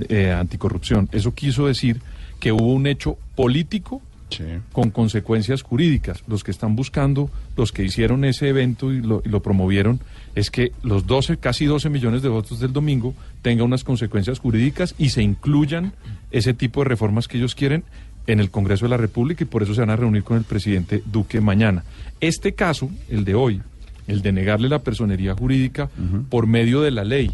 eh, anticorrupción. Eso quiso decir que hubo un hecho político con consecuencias jurídicas. Los que están buscando, los que hicieron ese evento y lo, y lo promovieron, es que los 12, casi 12 millones de votos del domingo tengan unas consecuencias jurídicas y se incluyan ese tipo de reformas que ellos quieren en el Congreso de la República y por eso se van a reunir con el presidente Duque mañana. Este caso, el de hoy, el de negarle la personería jurídica por medio de la ley,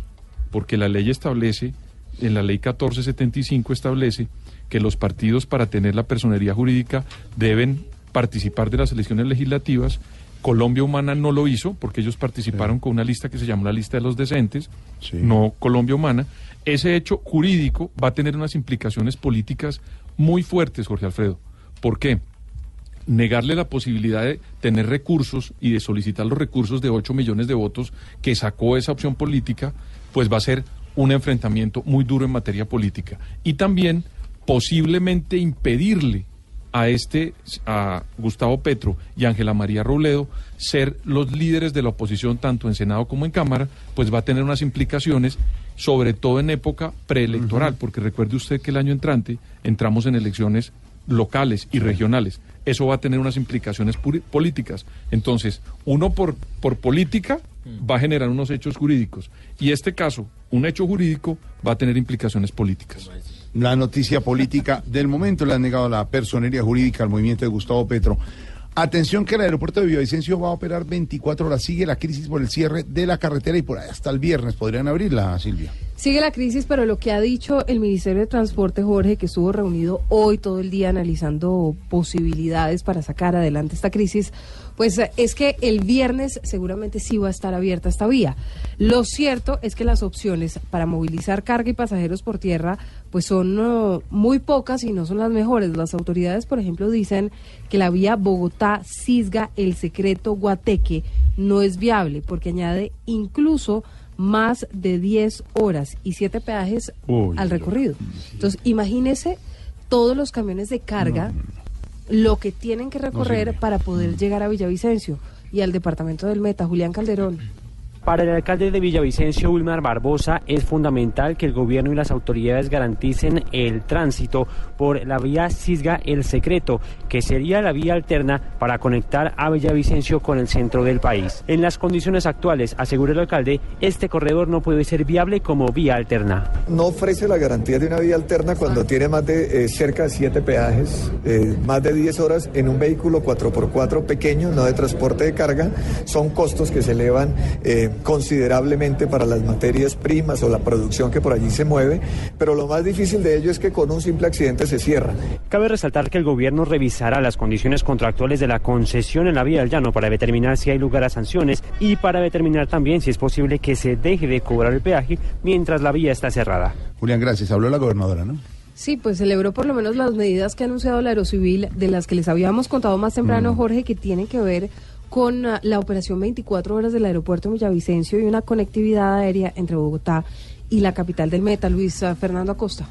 porque la ley establece, en la ley 1475 establece que los partidos para tener la personería jurídica deben participar de las elecciones legislativas. Colombia Humana no lo hizo porque ellos participaron con una lista que se llamó la lista de los decentes, no Colombia Humana. Ese hecho jurídico va a tener unas implicaciones políticas muy fuertes, Jorge Alfredo. ¿Por qué? Negarle la posibilidad de tener recursos y de solicitar los recursos de 8 millones de votos que sacó esa opción política, pues va a ser un enfrentamiento muy duro en materia política. Y también posiblemente impedirle a este, a Gustavo Petro y Ángela María Robledo ser los líderes de la oposición tanto en Senado como en Cámara, pues va a tener unas implicaciones, sobre todo en época preelectoral, porque recuerde usted que el año entrante entramos en elecciones locales y regionales. Eso va a tener unas implicaciones políticas. Entonces, uno por, por política va a generar unos hechos jurídicos. Y este caso, un hecho jurídico, va a tener implicaciones políticas. La noticia política del momento le han negado la personería jurídica al movimiento de Gustavo Petro. Atención que el aeropuerto de Villavicencio va a operar 24 horas. Sigue la crisis por el cierre de la carretera y por ahí hasta el viernes podrían abrirla, Silvia. Sigue la crisis, pero lo que ha dicho el Ministerio de Transporte, Jorge, que estuvo reunido hoy todo el día analizando posibilidades para sacar adelante esta crisis, pues es que el viernes seguramente sí va a estar abierta esta vía. Lo cierto es que las opciones para movilizar carga y pasajeros por tierra pues son eh, muy pocas y no son las mejores. Las autoridades, por ejemplo, dicen que la vía Bogotá-Cisga, el secreto Guateque, no es viable porque añade incluso más de 10 horas y 7 peajes Uy, al recorrido. Entonces, imagínese todos los camiones de carga, lo que tienen que recorrer para poder llegar a Villavicencio y al departamento del Meta, Julián Calderón. Para el alcalde de Villavicencio, Wilmar Barbosa, es fundamental que el gobierno y las autoridades garanticen el tránsito por la vía Cisga El Secreto, que sería la vía alterna para conectar a Villavicencio con el centro del país. En las condiciones actuales, asegura el alcalde, este corredor no puede ser viable como vía alterna. no ofrece la garantía de una vía alterna cuando tiene más de eh, cerca de siete peajes, eh, más de 10 horas en un vehículo 4x4 pequeño, no de transporte de carga. Son costos que se elevan eh, considerablemente para las materias primas o la producción que por allí se mueve, pero lo más difícil de ello es que con un simple accidente se cierra. Cabe resaltar que el gobierno revisará las condiciones contractuales de la concesión en la vía del llano para determinar si hay lugar a sanciones y para determinar también si es posible que se deje de cobrar el peaje mientras la vía está cerrada. Julián, gracias. Habló la gobernadora, ¿no? Sí, pues celebró por lo menos las medidas que ha anunciado la Aerocivil, de las que les habíamos contado más temprano, Mm. Jorge, que tienen que ver con ah, la operación 24 horas del aeropuerto de Villavicencio y una conectividad aérea entre Bogotá y la capital del Meta, Luis ah, Fernando Acosta.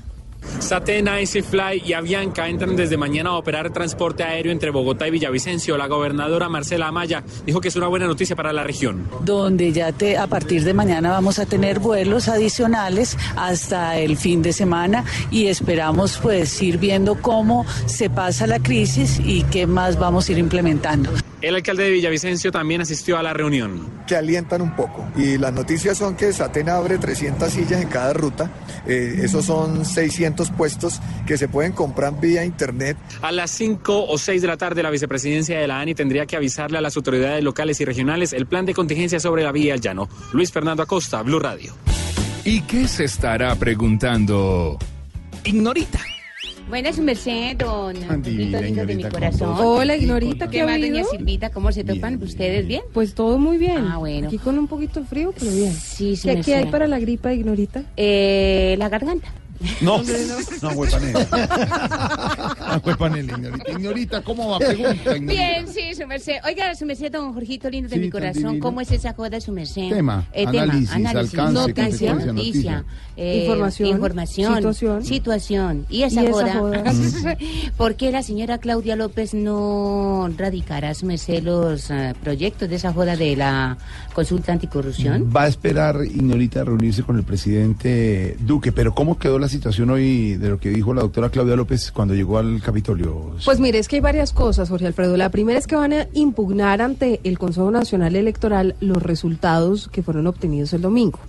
Satena, EasyFly y Avianca entran desde mañana a operar transporte aéreo entre Bogotá y Villavicencio. La gobernadora Marcela Amaya dijo que es una buena noticia para la región. donde ya te, a partir de mañana vamos a tener vuelos adicionales hasta el fin de semana y esperamos pues ir viendo cómo se pasa la crisis y qué más vamos a ir implementando. El alcalde de Villavicencio también asistió a la reunión. que alientan un poco. Y las noticias son que Satena abre 300 sillas en cada ruta. Eh, esos son 600 puestos que se pueden comprar vía internet. A las 5 o 6 de la tarde, la vicepresidencia de la ANI tendría que avisarle a las autoridades locales y regionales el plan de contingencia sobre la vía al llano. Luis Fernando Acosta, Blue Radio. ¿Y qué se estará preguntando? Ignorita. Buena su merced, don de mi Ignorita, ¿cómo corazón. Hola, Ignorita, ¿qué ¿Qué más, doña? Silvita? ¿Cómo se topan ustedes? ¿Bien? Pues todo muy bien. Ah, bueno. Aquí con un poquito de frío, pero bien. Sí, sí. ¿Qué, me qué hay para la gripa, Ignorita? Eh, la garganta. No, no, Ignorita. Ignorita, ¿cómo va? Pregunta, Ignorita. Bien, sí, su merced. Oiga, su merced, don Jorgito lindo de Sí, mi tan corazón, divino. ¿cómo es esa joda, su merced? Tema, análisis, alcance, noticia, consecuencia, noticia, noticia. eh, Información, información, situación. situación. Y esa Y esa joda. joda. ¿Por qué la señora Claudia López no radicará, su merced, los eh, proyectos de esa joda de la consulta anticorrupción? Va a esperar Ignorita reunirse con el presidente Duque, pero ¿cómo quedó la situación hoy de lo que dijo la doctora Claudia López cuando llegó al Capitolio? Pues mire, es que hay varias cosas, Jorge Alfredo. La primera es que van a impugnar ante el Consejo Nacional Electoral los resultados que fueron obtenidos el domingo.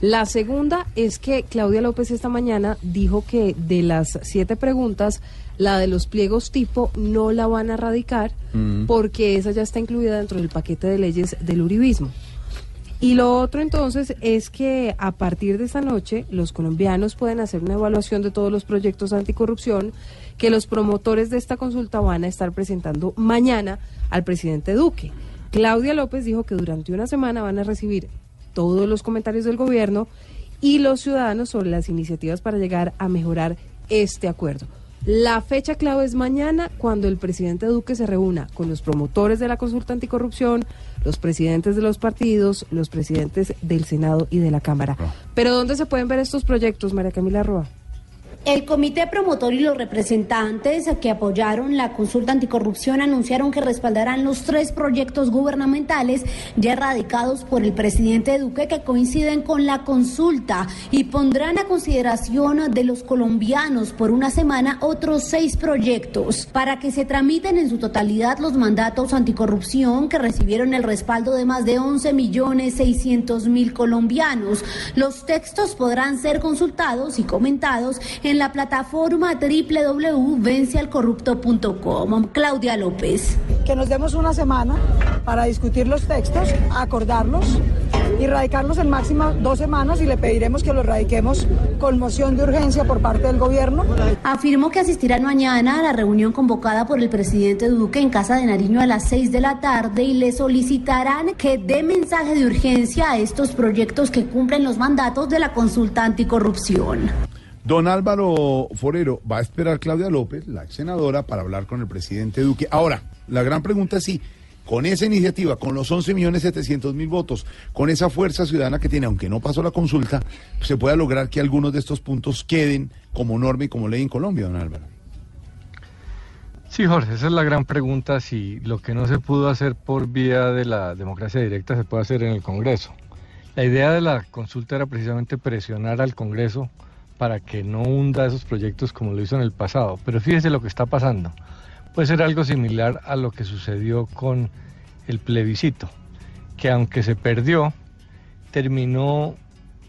La segunda es que Claudia López esta mañana dijo que de las siete preguntas, la de los pliegos tipo no la van a radicar Mm. porque esa ya está incluida dentro del paquete de leyes del uribismo. Y lo otro entonces es que a partir de esta noche los colombianos pueden hacer una evaluación de todos los proyectos anticorrupción que los promotores de esta consulta van a estar presentando mañana al presidente Duque. Claudia López dijo que durante una semana van a recibir todos los comentarios del gobierno y los ciudadanos sobre las iniciativas para llegar a mejorar este acuerdo. La fecha clave es mañana cuando el presidente Duque se reúna con los promotores de la consulta anticorrupción, los presidentes de los partidos, los presidentes del Senado y de la Cámara. Pero ¿dónde se pueden ver estos proyectos, María Camila Roa? El comité promotor y los representantes que apoyaron la consulta anticorrupción anunciaron que respaldarán los tres proyectos gubernamentales ya radicados por el presidente Duque que coinciden con la consulta y pondrán a consideración de los colombianos por una semana otros seis proyectos para que se tramiten en su totalidad los mandatos anticorrupción que recibieron el respaldo de más de 11 millones 600 mil colombianos. Los textos podrán ser consultados y comentados en la plataforma www.vencialcorrupto.com. Claudia López. que nos demos una semana para discutir los textos, acordarlos y radicarlos en máxima dos semanas y le pediremos que los radiquemos con moción de urgencia por parte del gobierno. Afirmó que asistirán mañana a la reunión convocada por el presidente Duque en Casa de Nariño a las 6 de la tarde y le solicitarán que dé mensaje de urgencia a estos proyectos que cumplen los mandatos de la consulta anticorrupción. Don Álvaro Forero, va a esperar Claudia López, la ex senadora, para hablar con el presidente Duque. Ahora, la gran pregunta es si con esa iniciativa, con los 11 millones 700 mil votos, con esa fuerza ciudadana que tiene, aunque no pasó la consulta, se pueda lograr que algunos de estos puntos queden como norma y como ley en Colombia, don Álvaro. Sí, Jorge, esa es la gran pregunta, si lo que no se pudo hacer por vía de la democracia directa se puede hacer en el Congreso. La idea de la consulta era precisamente presionar al Congreso para que no hunda esos proyectos como lo hizo en el pasado. Pero fíjese lo que está pasando. Puede ser algo similar a lo que sucedió con el plebiscito, que aunque se perdió, terminó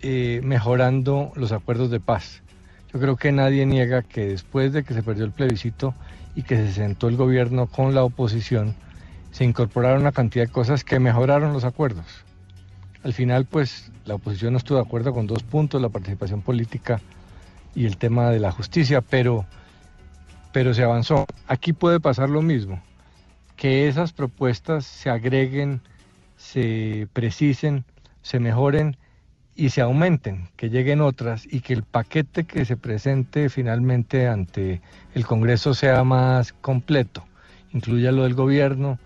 eh, mejorando los acuerdos de paz. Yo creo que nadie niega que después de que se perdió el plebiscito y que se sentó el gobierno con la oposición, se incorporaron una cantidad de cosas que mejoraron los acuerdos. Al final, pues, la oposición no estuvo de acuerdo con dos puntos, la participación política y el tema de la justicia, pero, pero se avanzó. Aquí puede pasar lo mismo, que esas propuestas se agreguen, se precisen, se mejoren y se aumenten, que lleguen otras y que el paquete que se presente finalmente ante el Congreso sea más completo, incluya lo del gobierno,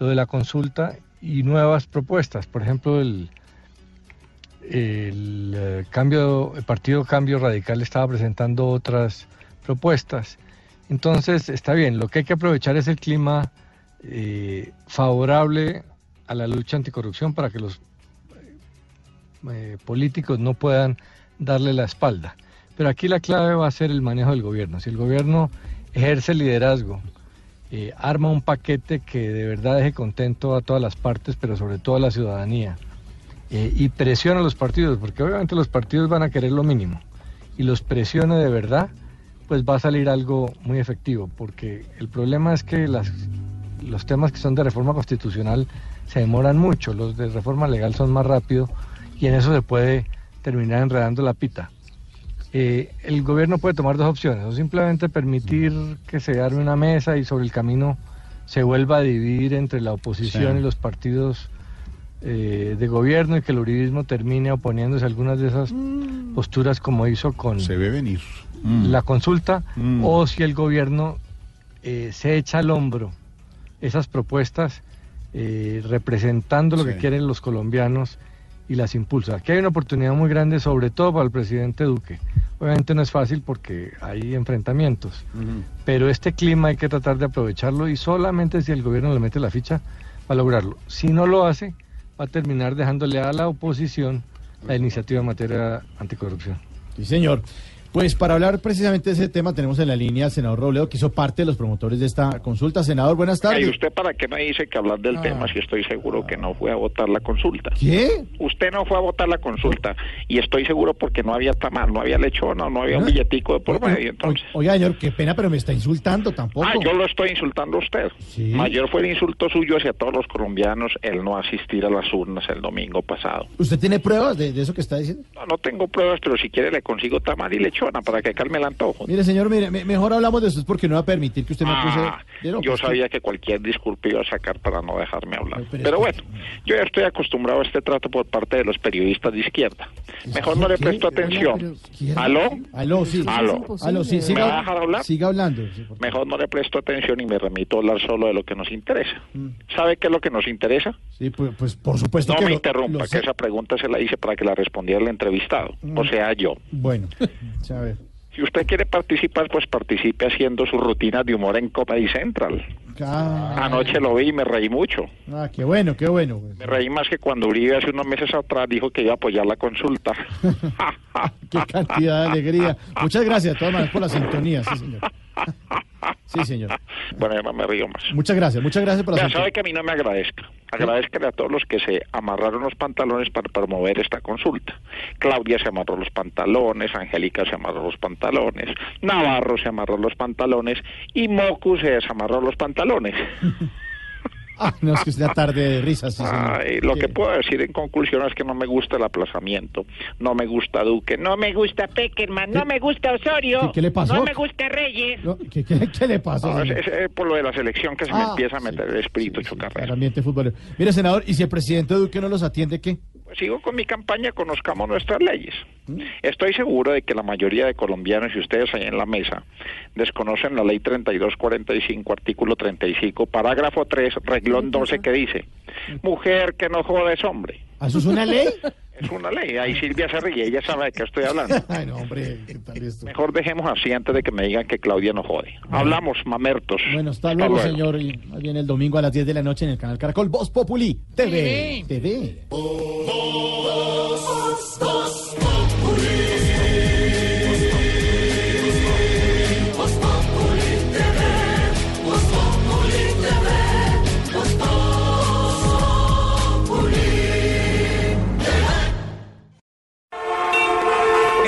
lo de la consulta y nuevas propuestas, por ejemplo el, el eh, cambio, el Partido Cambio Radical estaba presentando otras propuestas. Entonces, está bien, lo que hay que aprovechar es el clima eh, favorable a la lucha anticorrupción para que los eh, políticos no puedan darle la espalda. Pero aquí la clave va a ser el manejo del gobierno. Si el gobierno ejerce liderazgo, arma un paquete que de verdad deje contento a todas las partes, pero sobre todo a la ciudadanía, eh, y presiona a los partidos, porque obviamente los partidos van a querer lo mínimo, y los presione de verdad, pues va a salir algo muy efectivo, porque el problema es que las, los temas que son de reforma constitucional se demoran mucho, los de reforma legal son más rápido, y en eso se puede terminar enredando la pita. Eh, el gobierno puede tomar dos opciones, o simplemente permitir que se arme una mesa y sobre el camino se vuelva a dividir entre la oposición y los partidos eh, de gobierno y que el uribismo termine oponiéndose a algunas de esas Mm. posturas como hizo con Se ve venir. la consulta Mm. o si el gobierno eh, se echa al hombro esas propuestas eh, representando lo Sí. que quieren los colombianos y las impulsa. Aquí hay una oportunidad muy grande, sobre todo para el presidente Duque. Obviamente no es fácil porque hay enfrentamientos, pero este clima hay que tratar de aprovecharlo y solamente si el gobierno le mete la ficha va a lograrlo. Si no lo hace, va a terminar dejándole a la oposición la iniciativa en materia anticorrupción. Sí, señor. Pues para hablar precisamente de ese tema tenemos en la línea al senador Robledo, que hizo parte de los promotores de esta consulta. Senador, buenas tardes. ¿Y usted para qué me dice que hablar del Ah. tema si estoy seguro que no fue a votar la consulta? ¿Qué? Usted no fue a votar la consulta y estoy seguro porque no había tamal, no había lechona, no había un Ah. billetico de por medio. Entonces, Oiga, señor, qué pena, pero me está insultando tampoco. ah, yo lo estoy insultando a usted. Mayor fue el insulto suyo hacia todos los colombianos el no asistir a las urnas el domingo pasado. ¿Usted tiene pruebas de, de eso que está diciendo? No, no tengo pruebas, pero si quiere le consigo tamal y lechona para que calme el antojo. Mire, señor, mire, me- mejor hablamos de eso, es porque no va a permitir que usted me acuse Ah, de loco. yo sabía que cualquier disculpa iba a sacar para no dejarme hablar. pero Pero, es que- bueno, yo ya estoy acostumbrado a este trato por parte de los periodistas de izquierda. Mejor no le ¿Qué? presto atención. ¿Aló? Aló, sí. Aló. Aló, sí, ¿Me va a dejar hablar? siga hablando. sí, por- Mejor no le presto atención y me remito a hablar solo de lo que nos interesa. Mm. ¿Sabe qué es lo que nos interesa? Sí, pues, pues, por supuesto No que me lo- interrumpa, lo que sé. esa pregunta se la hice para que la respondiera el entrevistado, o sea, yo. Bueno, a ver. Si usted quiere participar, pues participe haciendo sus rutinas de humor en Comedy Central. Ah, Anoche lo vi y me reí mucho. ah, qué bueno, qué bueno. Me reí más que cuando Uribe hace unos meses atrás dijo que iba a apoyar la consulta. Qué cantidad de alegría. Muchas gracias, todas maneras, por la sintonía. Sí, señor. Sí, señor. Bueno, ya no me río más. Muchas gracias, muchas gracias por la sintonía. sabe que a mí no me agradezca. Agradezca a todos los que se amarraron los pantalones para promover esta consulta. Claudia se amarró los pantalones, Angélica se amarró los pantalones, Navarro se amarró los pantalones y Mocu se desamarró los pantalones. Ah, no, es que es una tarde de risas, sí, lo que puedo decir en conclusión es que no me gusta el aplazamiento, no me gusta Duque, no me gusta Peckerman, no me gusta Osorio, ¿Qué- qué le pasó? no me gusta Reyes. No, ¿qué, qué, le pasó? No, es, es, por lo de la selección que se me Ah, empieza a meter el espíritu chocarrero. El ambiente futbolero. Mire, senador, ¿y si el presidente Duque no los atiende, qué? Sigo con mi campaña, conozcamos nuestras leyes. Estoy seguro de que la mayoría de colombianos y ustedes ahí en la mesa desconocen la ley 3245, artículo 35, parágrafo 3, reglón 12 que dice, mujer que no jode es hombre. ¿Eso es una ley? Es una ley, ahí Silvia se ríe, ella sabe de qué estoy hablando. Ay, no, hombre, ¿qué tal esto? Mejor dejemos así antes de que me digan que Claudia no jode. Hablamos, mamertos. Bueno, hasta luego, señor. Y más bien el domingo a las 10 de la noche en el canal Caracol Voz Populi TV. TV.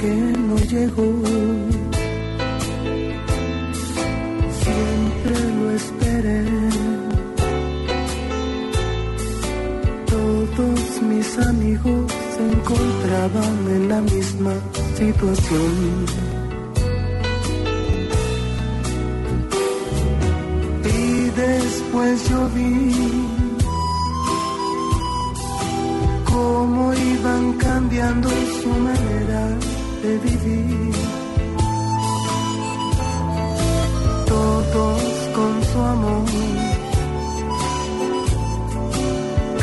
que no llegó. Siempre lo esperé. Todos mis amigos se encontraban en la misma situación. Y después yo vi cómo iban cambiando su manera de vivir. Todos con su amor,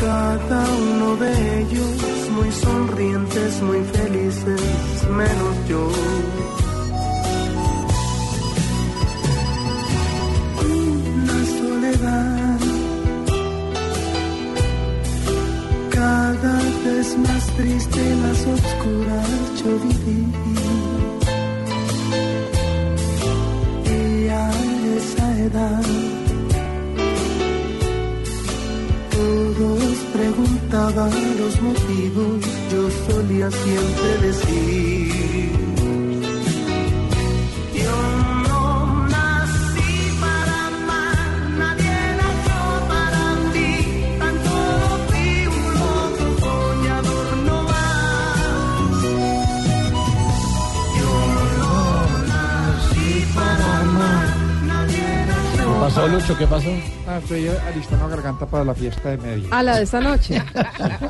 cada uno de ellos muy sonrientes, muy felices, menos yo. una soledad vez más triste las oscuras yo viví. Y a esa edad todos preguntaban los motivos yo solía siempre decir pasó, Lucho? ¿Qué pasó? Ah, estoy alistando garganta para la fiesta de medio. A la de esta noche.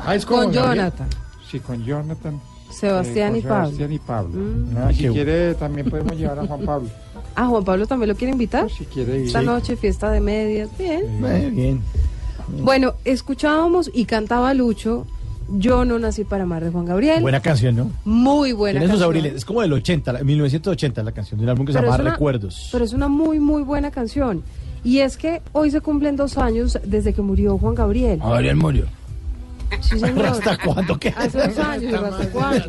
Ah, es Con. Jonathan. Sí, con Jonathan. Sebastián eh, y con Pablo. Sebastián y Pablo. Mm. Y Ah, si quiere, también podemos llevar a Juan Pablo. Ah, Juan Pablo también lo quiere invitar. Si quiere ir. Esta Sí. noche, fiesta de medias. Bien. Eh, bien. Bueno, escuchábamos y cantaba Lucho. Yo no nací para amar de Juan Gabriel. Buena canción, ¿no? Muy buena Tiene sus canción. abriles. Es como del 80, la- 1980 la canción de un álbum que se Pero llama es una- Recuerdos. Pero es una muy, muy buena canción. Y es que hoy se cumplen dos años desde que murió Juan Gabriel. Gabriel murió. Sí, señor. ¿Hasta cuándo? ¿Qué? Hace dos años, ¿hasta cuándo?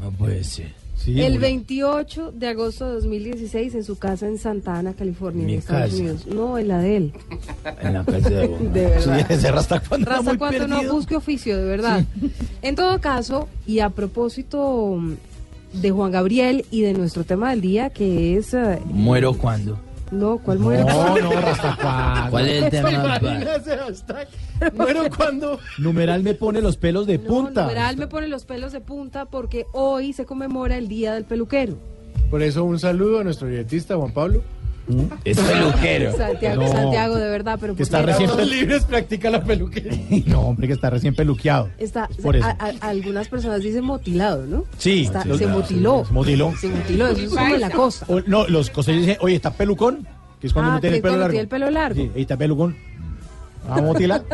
No puede ser. Sí, el muy- 28 de agosto de 2016 en su casa en Santa Ana, California, Mi en Estados casa. Unidos. No, en la de él. En la casa de De verdad. Sí, ese Rasta cuando Raza muy cuando no busque oficio, de verdad. En todo caso, y a propósito mm, de Juan Gabriel y de nuestro tema del día, que es... eh, ¿Muero cuándo? No, ¿cuál muere? No, no, Rastacuán. ¿Cuál es el tema? Bueno, cuando numeral me pone los pelos de No, punta. numeral me pone los pelos de punta porque hoy se conmemora el Día del Peluquero. Por eso un saludo a nuestro directista Juan Pablo. Es peluquero. Santiago, No. Santiago, de verdad, pero Que ¿por está recién Los libres practica la peluquería. No, hombre, que está recién peluqueado. Está, por eso. a- a- algunas personas dicen motilado, ¿no? Sí, Está- sí, se claro, motiló. Se motiló. Se motiló, eso es como en la costa. O- no, los costeños dicen, oye, está pelucón, que es cuando Ah, no tiene el pelo largo. tiene el pelo largo. Sí, ahí está pelucón. Vamos a motilar.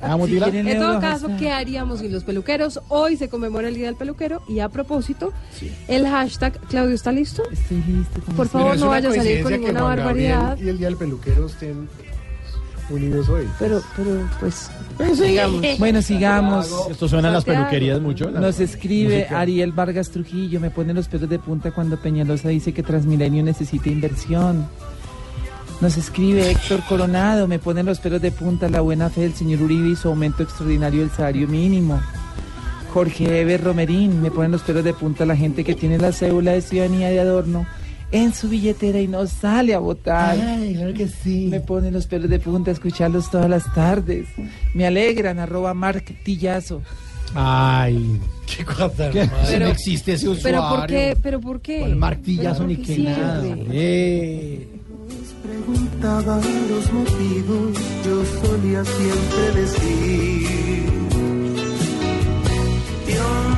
Vamos a motilar. En todo caso, ¿qué haríamos sin los peluqueros? Hoy se conmemora el Día del Peluquero y a propósito, el hashtag, Claudio, ¿está listo? Estoy listo. Por favor, no vaya a salir con ninguna barbaridad. Y el día del peluquero estén unidos hoy. Pero, pero, pues, sigamos. Bueno, sigamos. Esto suena a las peluquerías mucho. la Nos escribe música. Ariel Vargas Trujillo, me pone los pelos de punta cuando Peñalosa dice que Transmilenio necesita inversión. Nos escribe Héctor Coronado, me pone los pelos de punta la buena fe del señor Uribe y su aumento extraordinario del salario mínimo. Jorge Eber Romerín, me ponen los pelos de punta la gente que tiene la cédula de ciudadanía de adorno en su billetera y no sale a votar. Ay, claro que sí. Me ponen los pelos de punta escucharlos todas las tardes. Me alegran, arroba martillazo. Ay, qué cosa. Pero- no existe ese usuario. ¿Pero por qué? ¿Pero por qué? Con martillazo Pero ni ¿por que qué nada. Eh. Preguntaba los motivos, yo solía siempre decir. Yo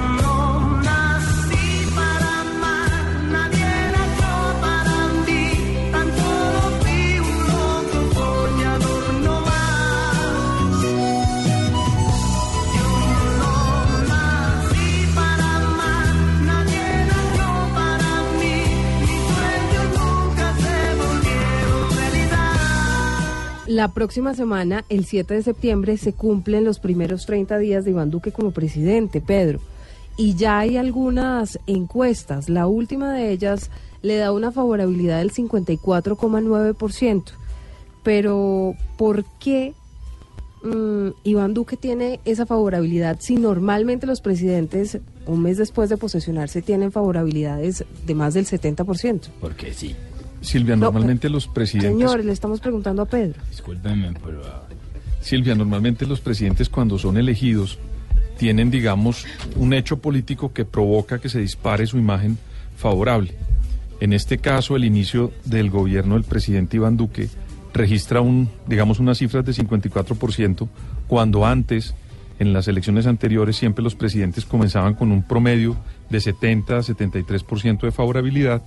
La próxima semana, el 7 de septiembre, se cumplen los primeros 30 días de Iván Duque como presidente, Pedro. Y ya hay algunas encuestas. La última de ellas le da una favorabilidad del 54,9%. Pero, ¿por qué mm, Iván Duque tiene esa favorabilidad si normalmente los presidentes, un mes después de posesionarse, tienen favorabilidades de más del 70%? Porque sí. Silvia, No, normalmente los presidentes... Señores, le estamos preguntando a Pedro. Discúlpeme, pero... Silvia, normalmente los presidentes cuando son elegidos tienen, digamos, un hecho político que provoca que se dispare su imagen favorable. En este caso, el inicio del gobierno del presidente Iván Duque registra un, digamos, unas cifras de 54%, cuando antes, en las elecciones anteriores, siempre los presidentes comenzaban con un promedio de 70 a 73% de favorabilidad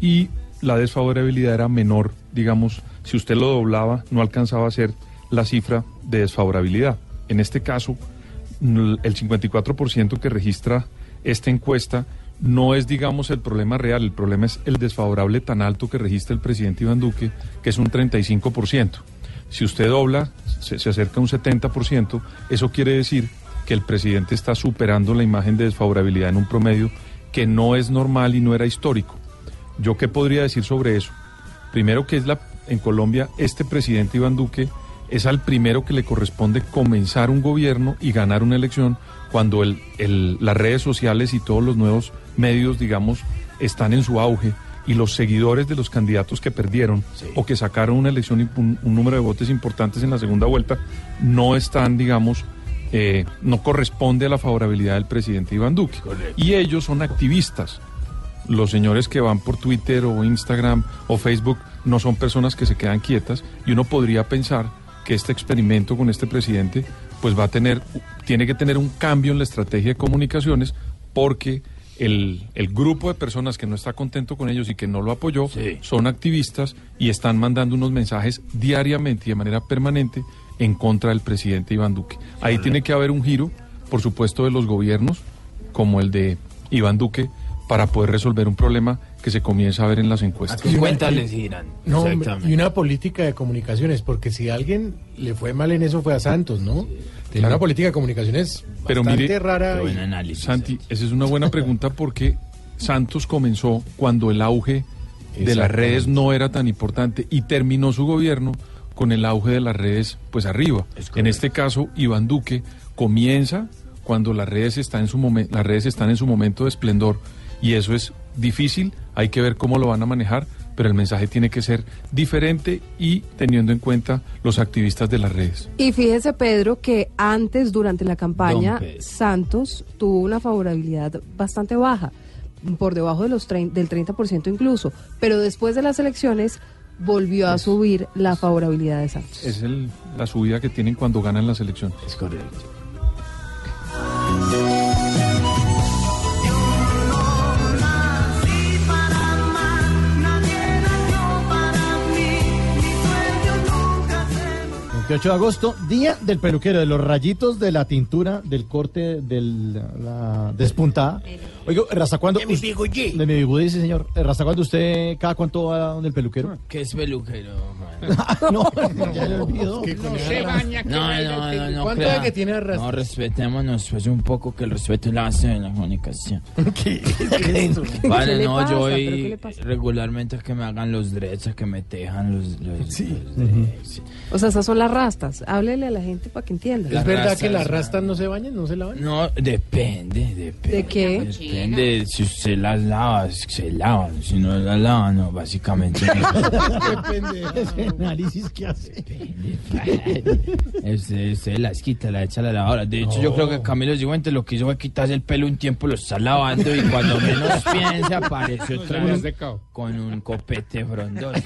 y la desfavorabilidad era menor, digamos, si usted lo doblaba, no alcanzaba a ser la cifra de desfavorabilidad. En este caso, el 54% que registra esta encuesta no es, digamos, el problema real, el problema es el desfavorable tan alto que registra el presidente Iván Duque, que es un 35%. Si usted dobla, se, se acerca a un 70%, eso quiere decir que el presidente está superando la imagen de desfavorabilidad en un promedio que no es normal y no era histórico. ¿Yo qué podría decir sobre eso? Primero que es la en Colombia este presidente Iván Duque es al primero que le corresponde comenzar un gobierno y ganar una elección cuando el, el- las redes sociales y todos los nuevos medios, digamos, están en su auge y los seguidores de los candidatos que perdieron o que sacaron una elección un, un número de votos importantes en la segunda vuelta no están, digamos, eh, no corresponde a la favorabilidad del presidente Iván Duque. Y ellos son activistas los señores que van por Twitter o Instagram o Facebook no son personas que se quedan quietas y uno podría pensar que este experimento con este presidente pues va a tener tiene que tener un cambio en la estrategia de comunicaciones porque el, el grupo de personas que no está contento con ellos y que no lo apoyó son activistas y están mandando unos mensajes diariamente y de manera permanente en contra del presidente Iván Duque. Ahí tiene que haber un giro, por supuesto, de los gobiernos, como el de Iván Duque, para poder resolver un problema que se comienza a ver en las encuestas. Y una- No, y una política de comunicaciones, porque si a alguien le fue mal en eso fue a Santos, ¿no? Claro. una política de comunicaciones Pero bastante mire, rara. y- Santi, esa es una buena pregunta porque Santos comenzó cuando el auge de las redes no era tan importante y terminó su gobierno con el auge de las redes pues arriba. En este caso, Iván Duque comienza cuando las redes están en su momen- las redes están en su momento de esplendor y eso es difícil, hay que ver cómo lo van a manejar, pero el mensaje tiene que ser diferente y teniendo en cuenta los activistas de las redes. Y fíjese, Pedro, que antes, durante la campaña. Santos tuvo una favorabilidad bastante baja, por debajo de los del 30% incluso, pero después de las elecciones volvió a subir la favorabilidad de Santos. Es el- la subida que tienen cuando ganan las elecciones. Es correcto. 28 de agosto, día del peluquero, de los rayitos de la tintura, del corte de la despuntada. Oiga, ¿hasta cuándo? De mi bigudí. De mi bigudí, sí, señor. ¿Hasta cuándo usted, cada cuánto va donde el peluquero? ¿Qué es peluquero? no, ya olvidó. No se baña. No, no, no, no. ¿Cuánto es que tiene? No, respetémonos pues un poco, que el respeto es la base de la comunicación. ¿Qué? Vale, le no, yo regularmente a que me hagan los dreads, a que me tejan los... los sí. O sea, esas son las rastas. Háblele a la gente para que entienda. ¿Es verdad que las rastas no se bañan, no se lavan? No, depende, depende. ¿De qué? Depende, si usted las lava, se lavan, si no las lava, no, básicamente. Depende de ese análisis que hace. Usted, usted las quita, la echa a la lavadora. De hecho, yo creo que Camilo Cifuentes lo que hizo fue quitarse el pelo un tiempo, lo está lavando y cuando menos piensa aparece otra vez con un copete frondoso.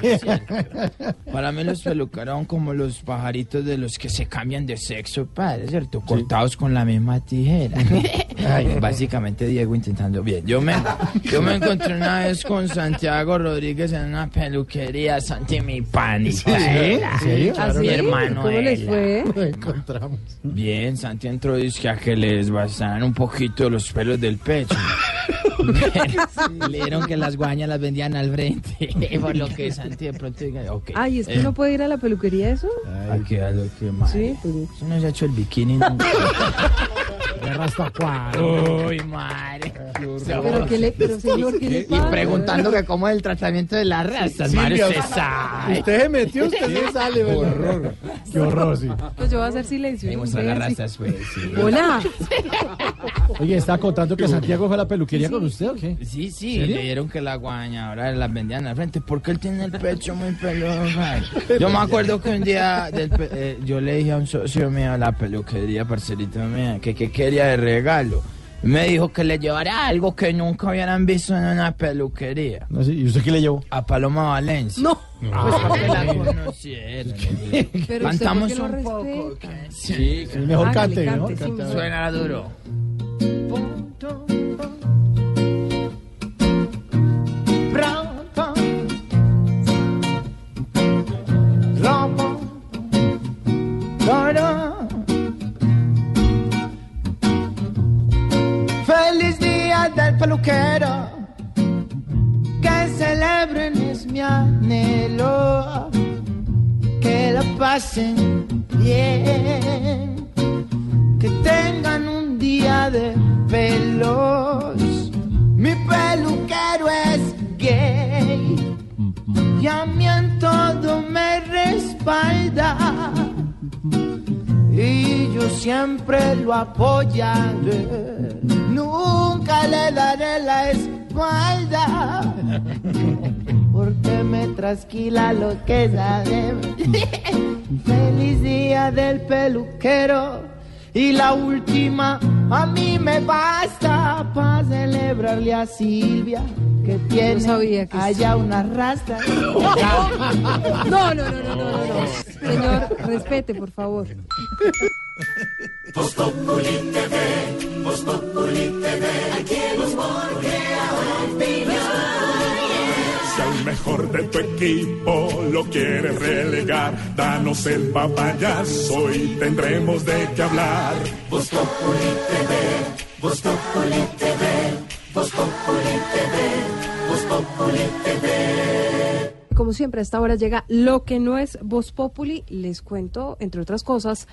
Para mí los pelucaros son como los pajaritos de los que se cambian de sexo, padre, ¿cierto? Cortados con la misma tijera. Ay, básicamente Diego intentando bien. Yo me, yo me encontré una vez con Santiago Rodríguez en una peluquería, Santi mi. ¿Ah, Mi sí? hermano. ¿Cómo les fue? Lo encontramos. Bien, Santi entró y dice a que les bastaran un poquito los pelos del pecho. Le dieron que las guañas las vendían al frente. Por lo que Santi de pronto diga, ok. Ay, es que eh, uno puede ir a la peluquería eso. Ay, qué que más. Sí. Eso no se ha hecho el bikini nunca. Uy, madre. Pero, ¿qué le, pero señor, ¿qué le Y pasa? preguntando que cómo es el tratamiento de las rastas, madre, Silvia, usted sabe. usted se metió, usted no sale, Horror. Qué horror, sí. Pues yo voy a hacer silencio. Y mostrar las rastas, pues. sí. Hola. Oye, ¿está contando que Santiago fue a la peluquería con usted o qué? Sí, sí, le dieron que la guaña ahora las vendían al frente porque él tiene el pecho muy peludo. Yo me acuerdo que un día del pe- eh, yo le dije a un socio mío a la peluquería, parcerito mío, que qué quería de regalo. Me dijo que le llevara algo que nunca hubieran visto en una peluquería. No sé, ¿Y usted qué le llevó? A Paloma Valencia. No. Pues para que la conocieran. Pero usted, Cantamos ¿por qué un poco. respeta? Sí, Sí, mejor Hágale, cante, cante, mejor sí, cante. mejor. Suena duro. Feliz me trasquila lo que sabe. Feliz día del peluquero y la última a mí me basta para celebrarle a Silvia que tiene sabía que allá una rasta. No, no, no, no, no, no, no. Señor, respete, por favor. Si al mejor de tu equipo lo quieres relegar, danos el papayazo y tendremos de qué hablar. Voz Populi TV, Voz Populi TV, Voz Populi TV, Voz Populi TV. Como siempre, a esta hora llega lo que no es Voz Populi. Les cuento, entre otras cosas,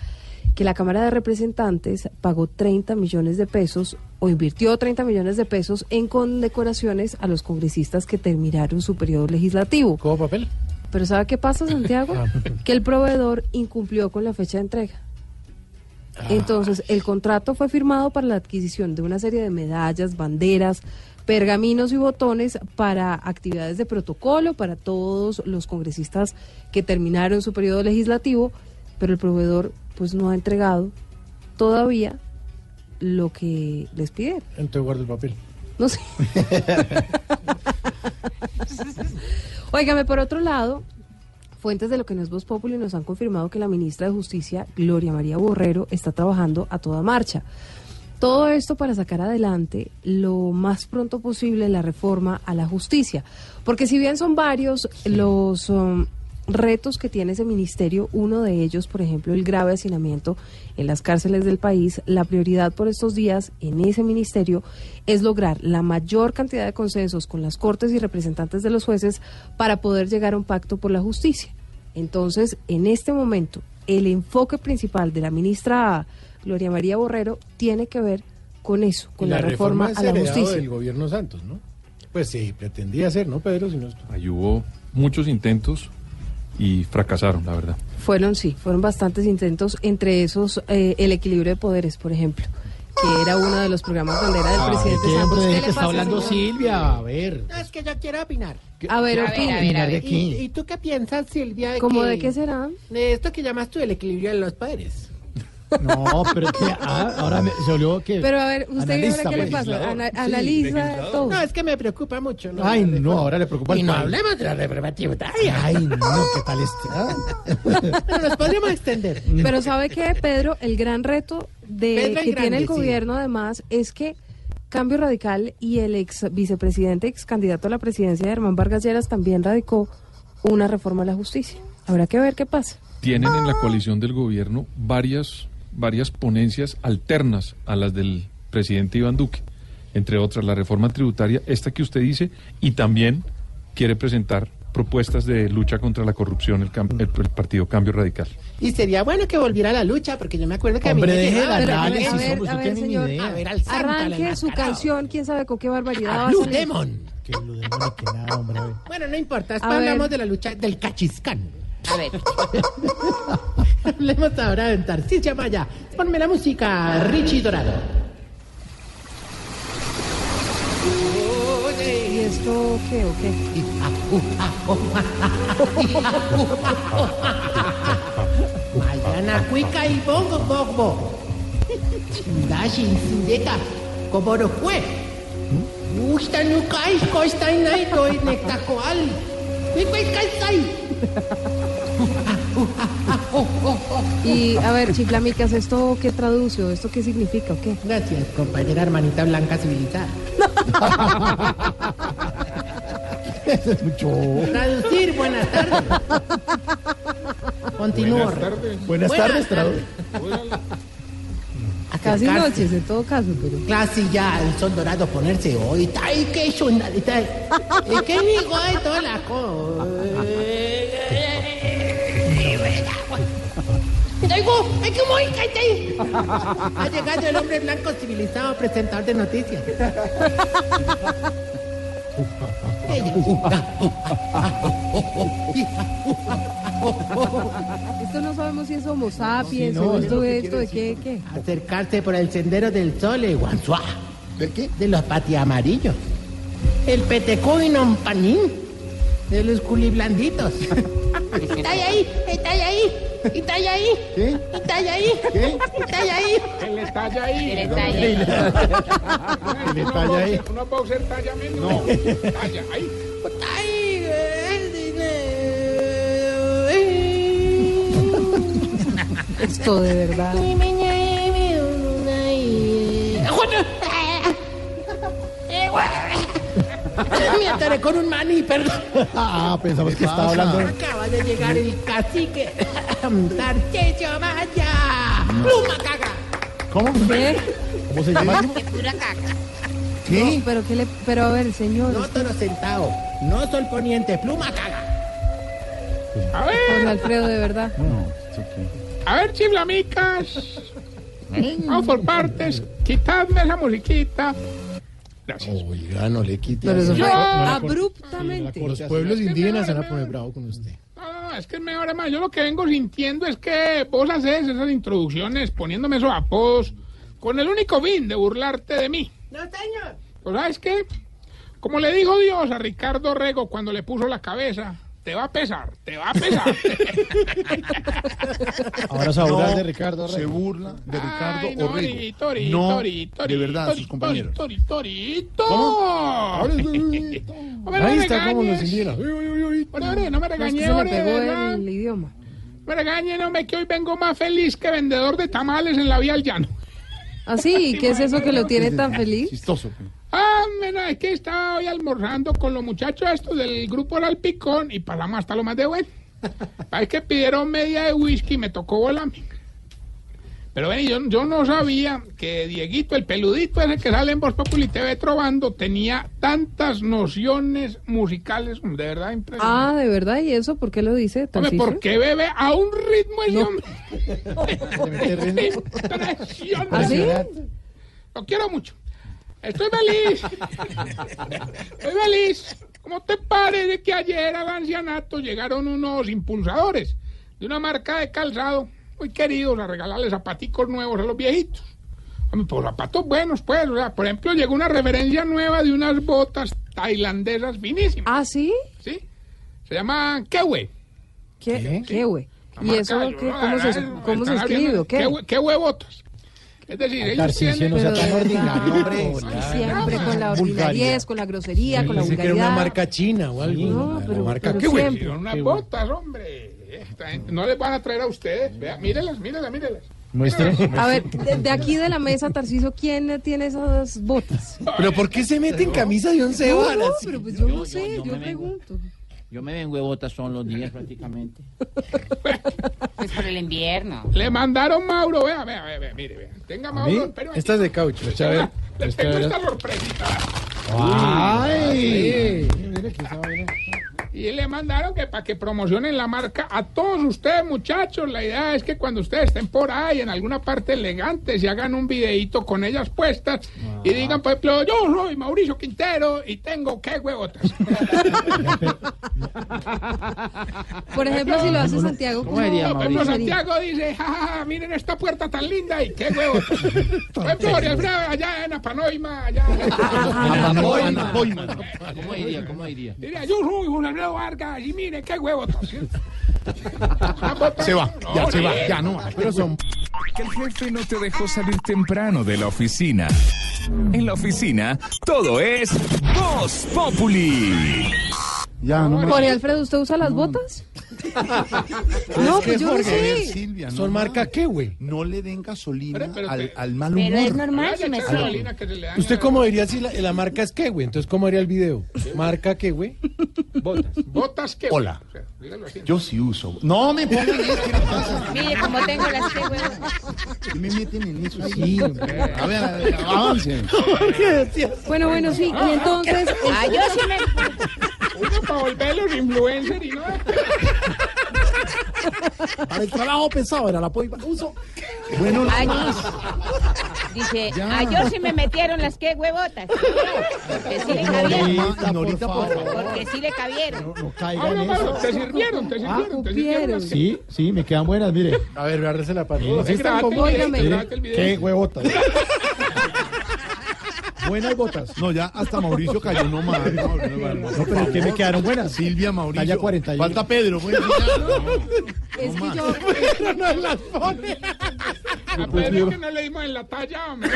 que la Cámara de Representantes pagó 30 millones de pesos o invirtió 30 millones de pesos en condecoraciones a los congresistas que terminaron su periodo legislativo. ¿Cómo papel? Pero ¿sabe qué pasa, Santiago? que el proveedor incumplió con la fecha de entrega. Entonces, el contrato fue firmado para la adquisición de una serie de medallas, banderas, pergaminos y botones para actividades de protocolo para todos los congresistas que terminaron su periodo legislativo, pero el proveedor pues no ha entregado todavía lo que les pidieron. Entonces guarda el papel. No sé. Óigame, por otro lado, fuentes de lo que no es Voz Populi nos han confirmado que la ministra de Justicia, Gloria María Borrero, está trabajando a toda marcha. Todo esto para sacar adelante lo más pronto posible la reforma a la justicia. Porque si bien son varios los um, retos que tiene ese ministerio, uno de ellos, por ejemplo, el grave hacinamiento en las cárceles del país, la prioridad por estos días en ese ministerio es lograr la mayor cantidad de consensos con las cortes y representantes de los jueces para poder llegar a un pacto por la justicia. Entonces, en este momento, el enfoque principal de la ministra Gloria María Borrero tiene que ver con eso, con la, reforma, es a la justicia. del gobierno Santos, ¿no? Pues sí, pretendía ser, ¿no, Pedro? Si no Ahí hubo muchos intentos y fracasaron, la verdad. Fueron, sí, fueron bastantes intentos, entre esos eh, el equilibrio de poderes, por ejemplo, que era uno de los programas bandera del presidente qué, Santos. ¿Qué le está hablando señor? Silvia, a ver. No, es que yo quiero opinar. A ver. ¿Y, y tú qué piensas, Silvia? ¿Cómo que- de qué será? De esto que llamas tú el equilibrio de los poderes. No, pero que ah, ahora me, se olvidó que... Pero a ver, ¿usted Analista, ahora qué le pues. pasa? Ana- analiza todo. No, es que me preocupa mucho. ¿no? Ay, no, ahora le preocupa el Y no país. hablemos de la reforma tributaria. Ay, no, ¿qué tal este? Ah. Bueno, nos podríamos extender. Pero ¿sabe qué, Pedro? El gran reto de, Pedro que tiene el sí. gobierno, además, es que Cambio Radical y el ex vicepresidente, ex candidato a la presidencia, Germán Vargas Lleras, también radicó una reforma a la justicia. Habrá que ver qué pasa. Tienen en la coalición del gobierno varias, varias ponencias alternas a las del presidente Iván Duque, entre otras la reforma tributaria, esta que usted dice, y también quiere presentar propuestas de lucha contra la corrupción el, cam- el- el partido Cambio Radical. Y sería bueno que volviera a la lucha, porque yo me acuerdo que Hombre, a mí me deje a ver, a señor, idea. A ver al santo, al arranque su canción, quién sabe con qué barbaridad A Blue. Demon. Que Blue Demon y que nada, hombre. Bueno, no importa, hablamos de la lucha del cachiscán. A ver. Hablemos ahora de Tarcisio Maya. Ponme la música, Richie Dorado. ¿Y esto qué o qué? Mayana cuica y bongo bongo. Chingashin sindeka. Koboro fue. Usta nukai kosta inai doi nektakoal. Nikwai kaisai. Y a ver, chiflamicas, ¿esto qué traduce o esto qué significa o qué? Gracias, compañera hermanita blanca civilizada. Eso es mucho. Traducir, buenas tardes. Continúo. Buenas tardes, tradu- Casi Acercarse. noches, en todo caso, pero... Casi ya el sol dorado ponerse hoy. ¡Ay, qué chunda! ¿Y qué digo? ¡Ay, toda la cosa! ¡Oigo! ¡Ay, qué muy cállate! Ha llegado el hombre blanco civilizado presentador de noticias. Esto no sabemos si es homo sapiens no, o es esto, que esto, de qué, qué. Acercarse por el sendero del sol, el guanzuá. ¿De qué? De los patiamarillos. El petecoinon panín. De los culiblanditos. Está ahí, está ahí, está ahí. ¿Qué? Está ahí. ¿Qué? Está ahí. El estalla ahí. El detalle. ¿Qué le talla ahí? Uno puede usar talla menos. No. Talla ahí. Está ahí. Esto de verdad. Me ataré con un maní, perdón. Ah, pensamos que estaba hablando. Acaba de llegar el cacique. Tarcillo Maya. Pluma caga. ¿Cómo? ¿Qué? ¿Cómo se llama? Qué pura caca. No, pero qué le, pero a ver, señor, No toro sentado. No sol poniente. Pluma caga. A ver, Jorge Alfredo, de verdad. a ver, chiflamicas. Vamos por partes. Quitadme esa musiquita. Gracias. Oiga, no le quite. Pero eso así. fue No, abruptamente. Los pueblos indígenas se van a poner bravos con usted. No, no, es que es mejor, además. Yo lo que vengo sintiendo es que vos haces esas introducciones poniéndome esos apodos con el único fin de burlarte de mí. No, señor. Pues, ¿sabes qué? Como le dijo Dios a Ricardo Rego cuando le puso la cabeza, te va a pesar, te va a pesar. Ahora se va a burlar No, de Ricardo Se Rego. burla de Ricardo Ay, no, Orrego. Tori, Tori, no, Tori, Tori, de verdad, Tori, sus compañeros. Tori, Tori, Torito. ¿Cómo? Hombre, no Ahí me está como. Hombre, hombre, no me No, es que se el idioma. No me regañen, hombre, que hoy vengo más feliz que vendedor de tamales en la vía al llano. ¿Ah, sí? ¿Qué es eso que lo tiene tan feliz? Chistoso. Ah, mira, es que estaba hoy almorzando con los muchachos estos del grupo El Alpicón y pasamos hasta lo más de bueno. Es que pidieron media de whisky y me tocó volarme. Pero ven, yo, yo no sabía que Dieguito, el peludito ese que sale en Voz Populi TV trovando, tenía tantas nociones musicales, de verdad impresionante. Ah, ¿de verdad? ¿Y eso por qué lo dice? Hombre? ¿por qué bebe a un ritmo ese No. hombre? Impresionante. ¿Ah? Lo quiero mucho. Estoy feliz. Estoy feliz. ¿Cómo te parece que ayer al ancianato llegaron unos impulsadores de una marca de calzado muy queridos a regalarles zapaticos nuevos a los viejitos? Hombre, pues zapatos buenos, pues. O sea, por ejemplo, llegó una referencia nueva de unas botas tailandesas finísimas. ¿Ah, sí? Sí. Se llaman Kewe. ¿Qué? La ¿Y eso yo qué, cómo se, cómo se escribe qué? Kewe- Kewe botas. Es decir, ellos tienen... no sea tan ordinario, hombre. Siempre con la Vulgaridad. ordinariez, con la grosería, con la era una vulgaridad. marca china o algo. No, pero- marca pero qué unas Qué bueno. botas, hombre. No les van a traer a ustedes. Vea, mírelas, mírelas, mírelas. Muestre. A ver, de, de aquí de la mesa, Tarciso, ¿quién tiene esas botas? Pero ¿por qué se mete en camisa de once No, varas? no, pero pues yo no Yo- sé, yo yo pregunto. Yo me vengo de botas todos los días prácticamente. Pues por el invierno. Le mandaron Mauro, vea, vea, vea, vea, mire, vea. Tenga ¿A Mauro, espera, Esta es de caucho. A ver. le tengo ver. esta sorpresita. ¡Ay! Y le mandaron que para que promocionen la marca a todos ustedes, muchachos. La idea es que cuando ustedes estén por ahí en alguna parte elegante, se hagan un videíto con ellas puestas y digan, por ejemplo, yo soy Mauricio Quintero y tengo qué huevotas. Por ejemplo, si lo hace Santiago, ¿Cómo diría, Por ejemplo, Mauricio? Santiago dice, "Ja, ja, ja, miren esta puerta tan linda y qué huevos. Por ejemplo, allá en Apanoima, allá. ¿Cómo diría? ¿Cómo diría? Diría, yo soy Jorge Alfredo Vargas y mire qué huevos. Se va, ya se va, ya no. Pero son Que el jefe no te dejó salir temprano de la oficina. En la oficina, todo es Voz Populi. Ya, no Jorge Alfredo, ¿usted usa las botas? No, pues yo no sé. Silvia, no son marca qué, güey. No le den gasolina Pero, pero al, al mal Pero es humor. normal, me se le daña ¿Usted cómo diría si la, la marca es qué, güey? Entonces, ¿cómo haría el video? ¿Marca qué, güey? Botas. Botas que. Hola. O sea, dígalo así. Yo sí uso. No me pongan eso, ¿qué pasa? Mire cómo tengo las que. ¿Qué me meten en eso? Sí. A ver, a ver, avancen. Bueno, bueno, sí. Y entonces, Ah, yo sí me. Para volverlos influencer y no. Para el trabajo pesado era la poiva. Uso. Bueno, Ay, dice, ah, yo sí me metieron las que huevotas. Porque sí le cabieron. Norita, Norita, por favor. Porque sí le cabieron. No caigan Ahora, en eso. te sirvieron, te sirvieron, te sirvieron. Sí, sí, me quedan buenas, mire. A ver, agárrese la pata. Sí, grábate el video, Óigame. grábate el video. Qué huevotas. Buenas botas. No, ya hasta Mauricio cayó no más. No, pero ¿qué me quedaron buenas? Silvia, Mauricio. Talla 41. Falta Pedro. pues, ya. es que yo, Pero no las pone. A Pedro que no le dimos en la talla, hombre.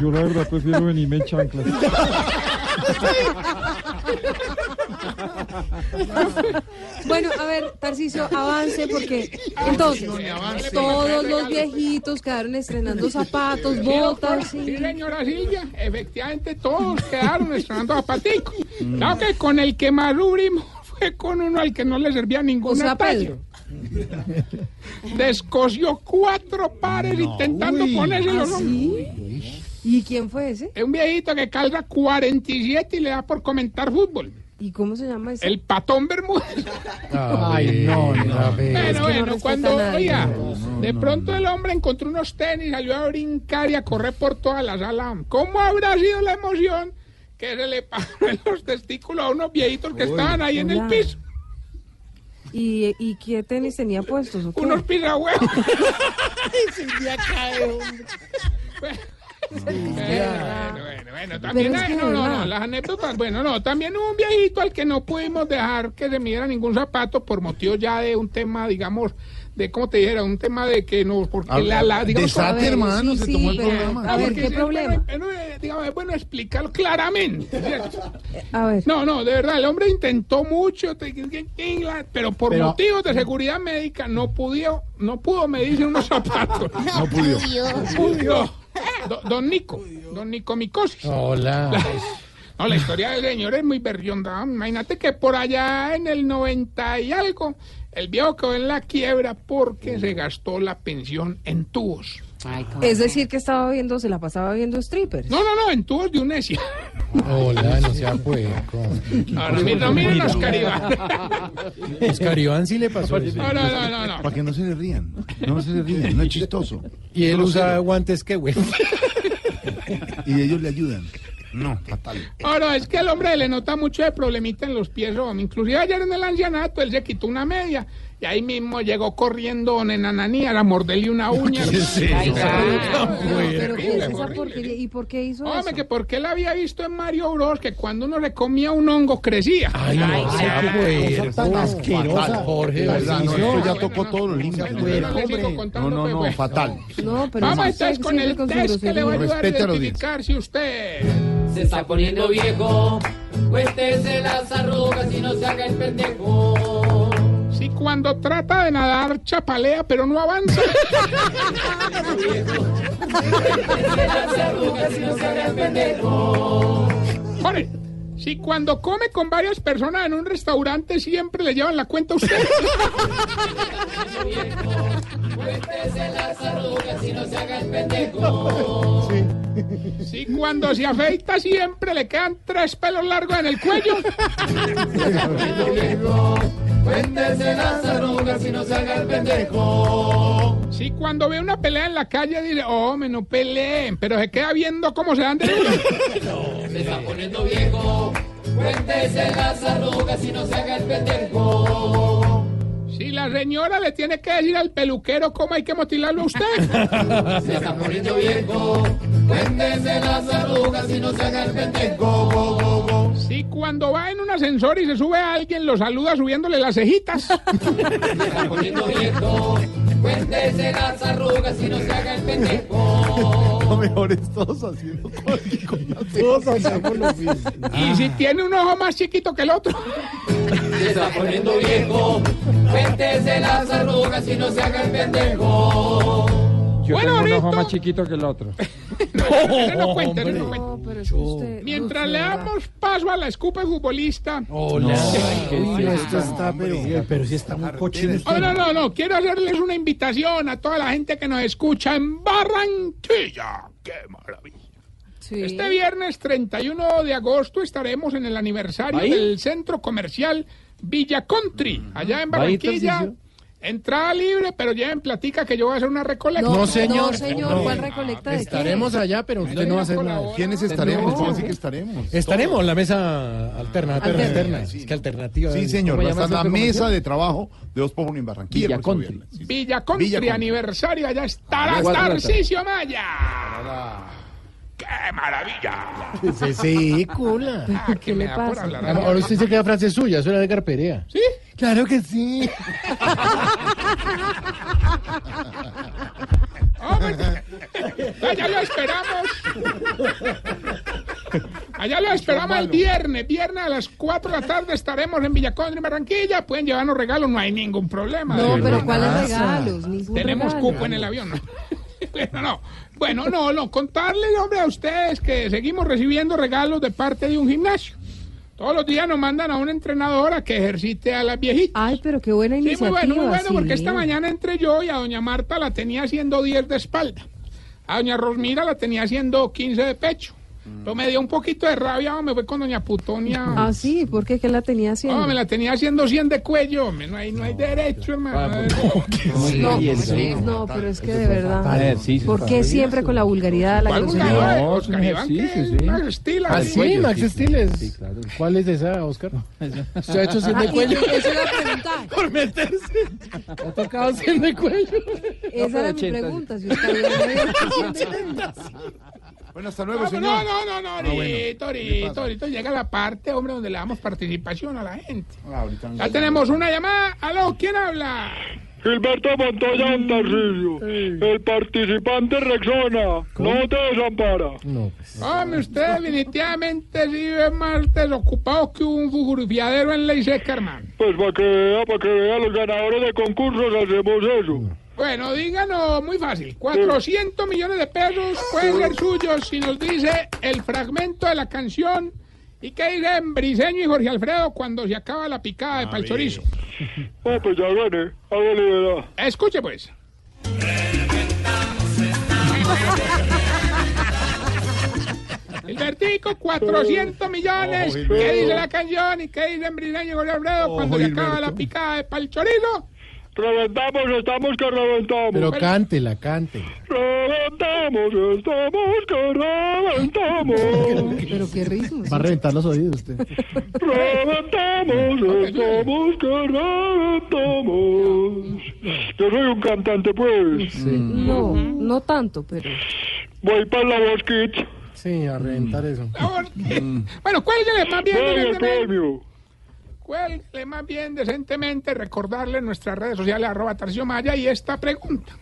Yo la verdad prefiero venirme en chanclas. Bueno, a ver, Tarcicio, avance porque entonces todos los viejitos quedaron estrenando zapatos, botas, Sí, señora Silvia, efectivamente todos quedaron estrenando zapaticos. Claro que con el que más fue con uno al que no le servía ninguna O sea. Descosió cuatro pares intentando uy. ponérselos. ¿Ah, sí? ¿Y quién fue ese? Es un viejito que calza 47 y le da por comentar fútbol. ¿Y cómo se llama ese? El patón Bermúdez. Ay, no, no. Bueno, que no bueno, respeta cuando, oiga, de pronto el hombre encontró unos tenis, salió a brincar y a correr por toda la sala. ¿Cómo habrá sido la emoción que se le paró en los testículos a unos viejitos que estaban ahí en el piso? ¿Y, ¿Y qué tenis tenía puestos? o qué? Unos pisahuevos. De Bueno, verdad. Bueno, bueno, también hay- que no, no, no, las anécdotas, bueno, no, también hubo un viejito al que no pudimos dejar que se midiera ningún zapato por motivo ya de un tema, digamos, de, ¿cómo te dijera? Un tema de que no, porque la, la, digamos, Desate, ver, hermano, sí, se sí, tomó el pero- programa. A ver, porque ¿qué problema? bueno, eh, digamos, es bueno explicarlo claramente. ¿cierto? A ver. No, no, de verdad, el hombre intentó mucho, pero por Pero- motivos de seguridad médica no pudo, no pudo medirse unos zapatos. No pudo. No pudo. Do- don Nico, don Nico Micosis. Hola. No, la historia del señor es muy berrionda. Imagínate que por allá en el 90 y algo, el viejo quedó en la quiebra porque se gastó la pensión en tubos. Es decir, que estaba viendo, se la pasaba viendo strippers. No, no, no, en tubos de Unesia. Hola, no sea puerco. Ahora, mi- no miren a Oscar Iván. Oscar Iván sí le pasó eso. No, no, no, no, no. Para que no se le rían. No se le rían, no es chistoso. Y él usa guantes que güey. Y ellos le ayudan. No, fatal. Ahora, es que el hombre le nota mucho de problemita en los pies. Inclusive ayer en el ancianato él se quitó una media y ahí mismo llegó corriendo en Ananías a morderle una uña. ¿Qué es eso? Ay, Pero, horrible, pero ¿qué es esa porquería? ¿Y por qué hizo Hombre, eso? que porque él había visto en Mario Bros que cuando uno le comía un hongo crecía. Ay, no, sea puerco. Cosa tan asquerosa. Fatal, Jorge, verdad, no, ya tocó. Yo le sigo contando, No, no, pues, no, fatal. No, pero Vamos entonces con el test que le va a ayudar a identificar si usted... Se está poniendo viejo, cuéntese las arrugas y no se haga el pendejo. Si cuando trata de nadar chapalea pero no avanza. y. Jorge, si cuando come con varias personas en un restaurante siempre le llevan la cuenta a usted. Y. Si cuando se afeita siempre le quedan tres pelos largos en el cuello. Cuéntese las arrugas y no se haga el pendejo. Si cuando ve una pelea en la calle dice, oh, me no peleen, pero se queda viendo cómo se dan de Se está poniendo viejo, cuéntese las arrugas y no se haga el pendejo. Si la señora le tiene que decir al peluquero cómo hay que motilarlo a usted. Se está poniendo viejo, cuéntese las arrugas y no se haga el pendejo. Si cuando va en un ascensor y se sube a alguien, lo saluda subiéndole las cejitas. Se está poniendo viejo, cuéntese las arrugas y no se haga el pendejo. Lo mejor es todos haciendo Todos hacemos lo mismo. Y si tiene un ojo más chiquito que el otro. Se está poniendo viejo, cuéntese las arrugas y no se haga el pendejo. Yo Bueno, tengo un ojo más chiquito que el otro. No cuenta, ese no cuenta. No, pero es usted... Mientras le damos paso a la escupa futbolista. Hola. esto está, pero, pero sí está muy cochino. Oh, no, no, no. Quiero hacerles una invitación a toda la gente que nos escucha en Barranquilla. ¡Qué maravilla! Sí. Este viernes 31 de agosto estaremos en el aniversario ¿Ahí? del centro comercial Villa Country, allá en ¿Va ahí, Barranquilla. Entrada libre, pero lleven platica que yo voy a hacer una recolecta. No, No, señor. No, señor, No. ¿cuál recolecta de qué? Estaremos allá, pero usted no va a hacer nada. ¿Quiénes estaremos? ¿Cómo así que estaremos? Estaremos en la mesa alternativa. Alterna. alterna. Es que alternativa. Sí, señor. ¿cómo Va a estar la centro mesa de trabajo de Dos Populi en Barranquilla. Villa el próximo Country. viernes. Sí, sí. Villa Country, Villa Country. aniversario, allá estará. Tarcisio Maya. ¡Qué maravilla! Sí, sí, cula. Ah, ¿Qué le pasa? Ahora usted se queda frase suya, eso era de Carperea. ¿Sí? Claro que sí. Hombre, allá lo esperamos. Allá lo esperamos el viernes. Viernes a las 4 de la tarde estaremos en Villacondri, Barranquilla. Pueden llevarnos regalos, no hay ningún problema. No, pero. ¿cuáles regalos? Ningún Tenemos regalo. cupo en el avión. ¿no? Bueno, no. Bueno, no, no. Contarles, hombre, a ustedes que seguimos recibiendo regalos de parte de un gimnasio. Todos los días nos mandan a una entrenadora que ejercite a las viejitas. Ay, pero qué buena Sí, iniciativa. muy bueno, muy bueno, porque sí. esta mañana entré yo y a doña Marta la tenía haciendo 10 de espalda. A doña Rosmira la tenía haciendo 15 de pecho. Pero me dio un poquito de rabia, me fue con doña Putonia. Ah, sí, ¿por qué? ¿Qué la tenía haciendo? No, me la tenía haciendo 100 de cuello, hombre, no hay, no hay derecho, hermano. No, pues, no, pero es que de verdad. ¿Por qué siempre con la vulgaridad, la ¿Cuál grosería? vulgaridad? No, Oscar Iván, ¿qué? ejercicio, sí. Max Steel, Ah, sí, Max sí, Stiles. sí, claro. ¿Cuál es esa, Oscar? ¿Usted ha hecho 100 Ah, de cuello? eso iba a preguntar. Por meterse. Ha tocado 100 de cuello. Esa era mi 80. pregunta. Si me había dicho 100. Bueno, hasta luego, No, señor. no, no, no, no, Ah, bueno. ahorita, ¿Qué ahorita, ahorita llega la parte, hombre, donde le damos participación a la gente. Ah, ahorita no Ya tenemos una llamada. Aló, ¿quién habla? Gilberto Montoya Tarcisio, el participante Rexona, no te desampara. No, pues. Hombre, usted definitivamente vive más desocupado que un fugurifiadero en ley seca, hermano. Pues para que vea, para que vea, los ganadores de concursos hacemos eso. Bueno, díganos, muy fácil. 400 millones de pesos pueden ser suyos si nos dice el fragmento de la canción ¿Y qué dicen Briseño y Jorge Alfredo cuando se acaba la picada de pal chorizo? Ah, pues ya. Hágale, verá. Escuche pues. Gilbertico, 400 millones. ¿Qué dice la canción? ¿Y qué dicen Briseño y Jorge Alfredo cuando se acaba la picada de pal chorizo? Reventamos, estamos que reventamos. Pero cántela, cante. Reventamos, estamos que reventamos. Pero qué ritmo. Va a reventar los oídos usted. Reventamos, estamos que reventamos. Yo soy un cantante, pues. No, no tanto, pero. Voy para la voz kids. Sí, a reventar eso. Bueno, cuélguele más bien Dale, decentemente. premio. Cuélguele más bien decentemente recordarle en nuestras redes sociales arroba Tarcisio Maya y esta pregunta.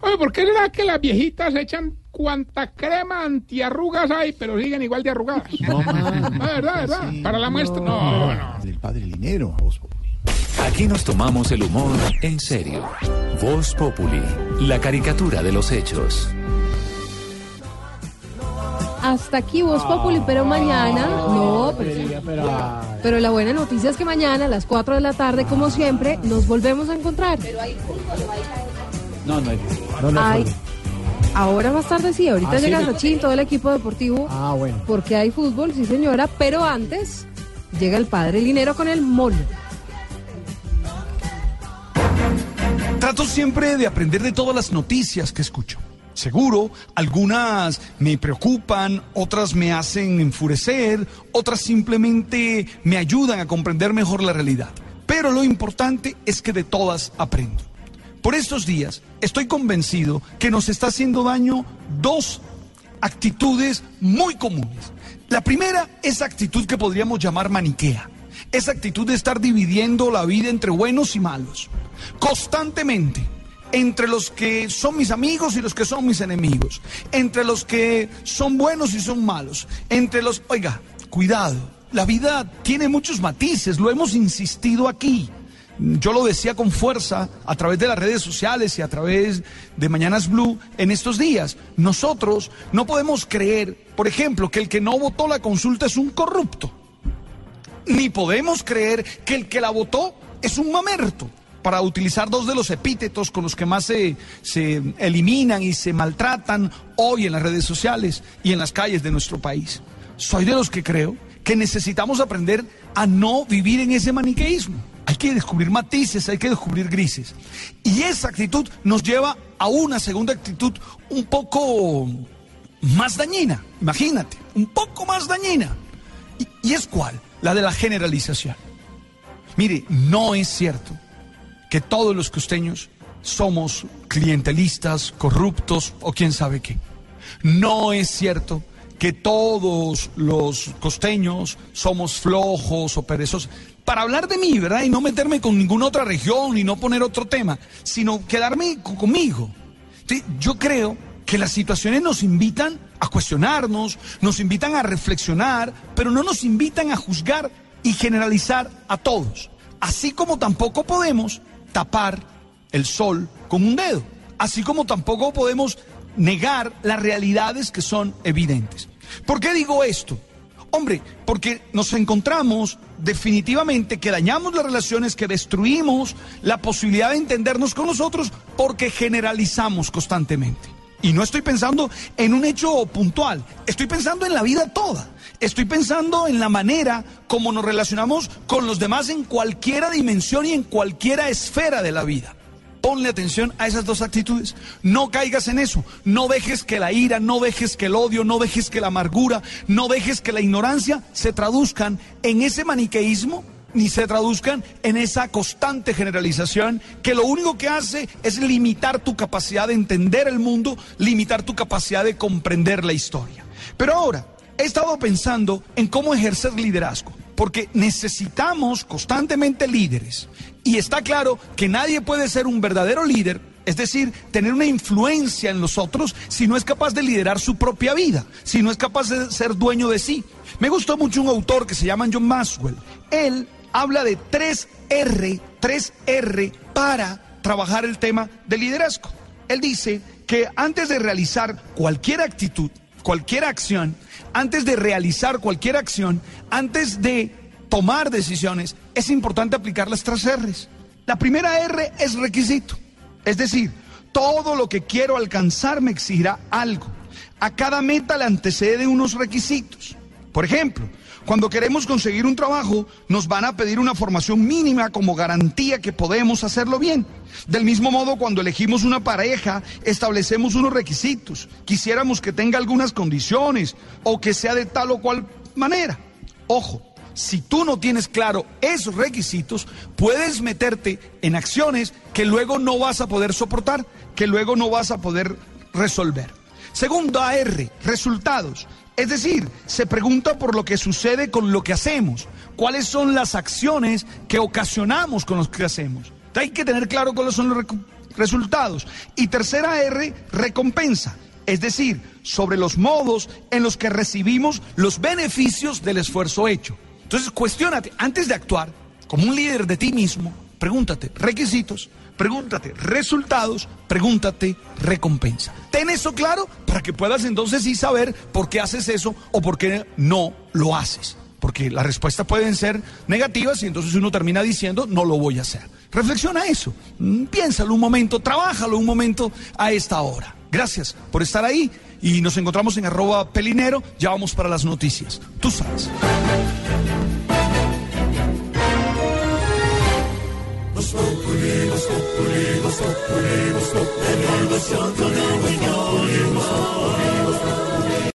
Oye, ¿por qué será que las viejitas echan cuanta crema antiarrugas hay, pero siguen igual de arrugadas? No, verdad, verdad. Para la muestra. No, no. Del padre Linero. Aquí nos tomamos el humor en serio. Voz Populi, la caricatura de los hechos. Hasta aquí Voz Populi, pero mañana. No, pero. Pero la buena noticia es que mañana a las 4 de la tarde, como siempre, nos volvemos a encontrar. No, no hay. Hay- ahora más tarde sí, ahorita Ah, sí. llega Sachin, todo el equipo deportivo, Ah, bueno. porque hay fútbol, sí señora, pero antes llega el padre Linero con el mono. Trato siempre de aprender de todas las noticias que escucho. Seguro, algunas me preocupan, otras me hacen enfurecer, otras simplemente me ayudan a comprender mejor la realidad. Pero lo importante es que de todas aprendo. Por estos días estoy convencido que nos está haciendo daño dos actitudes muy comunes. La primera es actitud que podríamos llamar maniquea. Esa actitud de estar dividiendo la vida entre buenos y malos. Constantemente. Entre los que son mis amigos y los que son mis enemigos. Entre los que son buenos y son malos. Entre los... Oiga, cuidado. La vida tiene muchos matices. Lo hemos insistido aquí. Yo lo decía con fuerza a través de las redes sociales y a través de Mañanas Blue en estos días. Nosotros no podemos creer, por ejemplo, que el que no votó la consulta es un corrupto. Ni podemos creer que el que la votó es un mamerto, para utilizar dos de los epítetos con los que más se, se eliminan y se maltratan hoy en las redes sociales y en las calles de nuestro país. Soy de los que creo que necesitamos aprender a no vivir en ese maniqueísmo. Hay que descubrir matices, hay que descubrir grises. Y esa actitud nos lleva a una segunda actitud un poco más dañina, imagínate, un poco más dañina. ¿Y, y es cuál? La de la generalización. Mire, no es cierto que todos los costeños somos clientelistas, corruptos o quién sabe qué. No es cierto que todos los costeños somos flojos o perezosos. Para hablar de mí, ¿verdad? Y no meterme con ninguna otra región y no poner otro tema, sino quedarme co- conmigo. Yo creo que las situaciones nos invitan a cuestionarnos, nos invitan a reflexionar, pero no nos invitan a juzgar y generalizar a todos. Así como tampoco podemos tapar el sol con un dedo. Así como tampoco podemos negar las realidades que son evidentes. ¿Por qué digo esto? Hombre, porque nos encontramos definitivamente que dañamos las relaciones, que destruimos la posibilidad de entendernos con nosotros porque generalizamos constantemente. Y no estoy pensando en un hecho puntual, estoy pensando en la vida toda. Estoy pensando en la manera como nos relacionamos con los demás en cualquiera dimensión y en cualquiera esfera de la vida. Ponle atención a esas dos actitudes. No caigas en eso. No dejes que la ira, no dejes que el odio, no dejes que la amargura, no dejes que la ignorancia se traduzcan en ese maniqueísmo ni se traduzcan en esa constante generalización que lo único que hace es limitar tu capacidad de entender el mundo, limitar tu capacidad de comprender la historia. Pero ahora, he estado pensando en cómo ejercer liderazgo, porque necesitamos constantemente líderes. Y está claro que nadie puede ser un verdadero líder, es decir, tener una influencia en los otros, si no es capaz de liderar su propia vida, si no es capaz de ser dueño de sí. Me gustó mucho un autor que se llama John Maxwell. Él habla de 3R, 3R para trabajar el tema del liderazgo. Él dice que antes de realizar cualquier actitud, cualquier acción, antes de realizar cualquier acción, antes de tomar decisiones, es importante aplicar las tres R's. La primera R es requisito. Es decir, todo lo que quiero alcanzar me exigirá algo. A cada meta le antecede unos requisitos. Por ejemplo, cuando queremos conseguir un trabajo, nos van a pedir una formación mínima como garantía que podemos hacerlo bien. Del mismo modo, cuando elegimos una pareja, establecemos unos requisitos. Quisiéramos que tenga algunas condiciones o que sea de tal o cual manera. Ojo, si tú no tienes claro esos requisitos, puedes meterte en acciones que luego no vas a poder soportar, que luego no vas a poder resolver. Segundo, AR, resultados. Es decir, se pregunta por lo que sucede con lo que hacemos. ¿Cuáles son las acciones que ocasionamos con lo que hacemos? Hay que tener claro cuáles son los resultados. Y tercera R, recompensa. Es decir, sobre los modos en los que recibimos los beneficios del esfuerzo hecho. Entonces, cuestiónate, antes de actuar como un líder de ti mismo, pregúntate requisitos, pregúntate resultados, pregúntate recompensa. Ten eso claro para que puedas entonces sí saber por qué haces eso o por qué no lo haces. Porque las respuestas pueden ser negativas y entonces uno termina diciendo no lo voy a hacer. Reflexiona eso, mm, piénsalo un momento, trabájalo un momento a esta hora. Gracias por estar ahí y nos encontramos en arroba pelinero, ya vamos para las noticias. Tú sabes. Populi, Populi, Populi, Populi, stop Populi, Populi, Populi, Populi, stop Populi,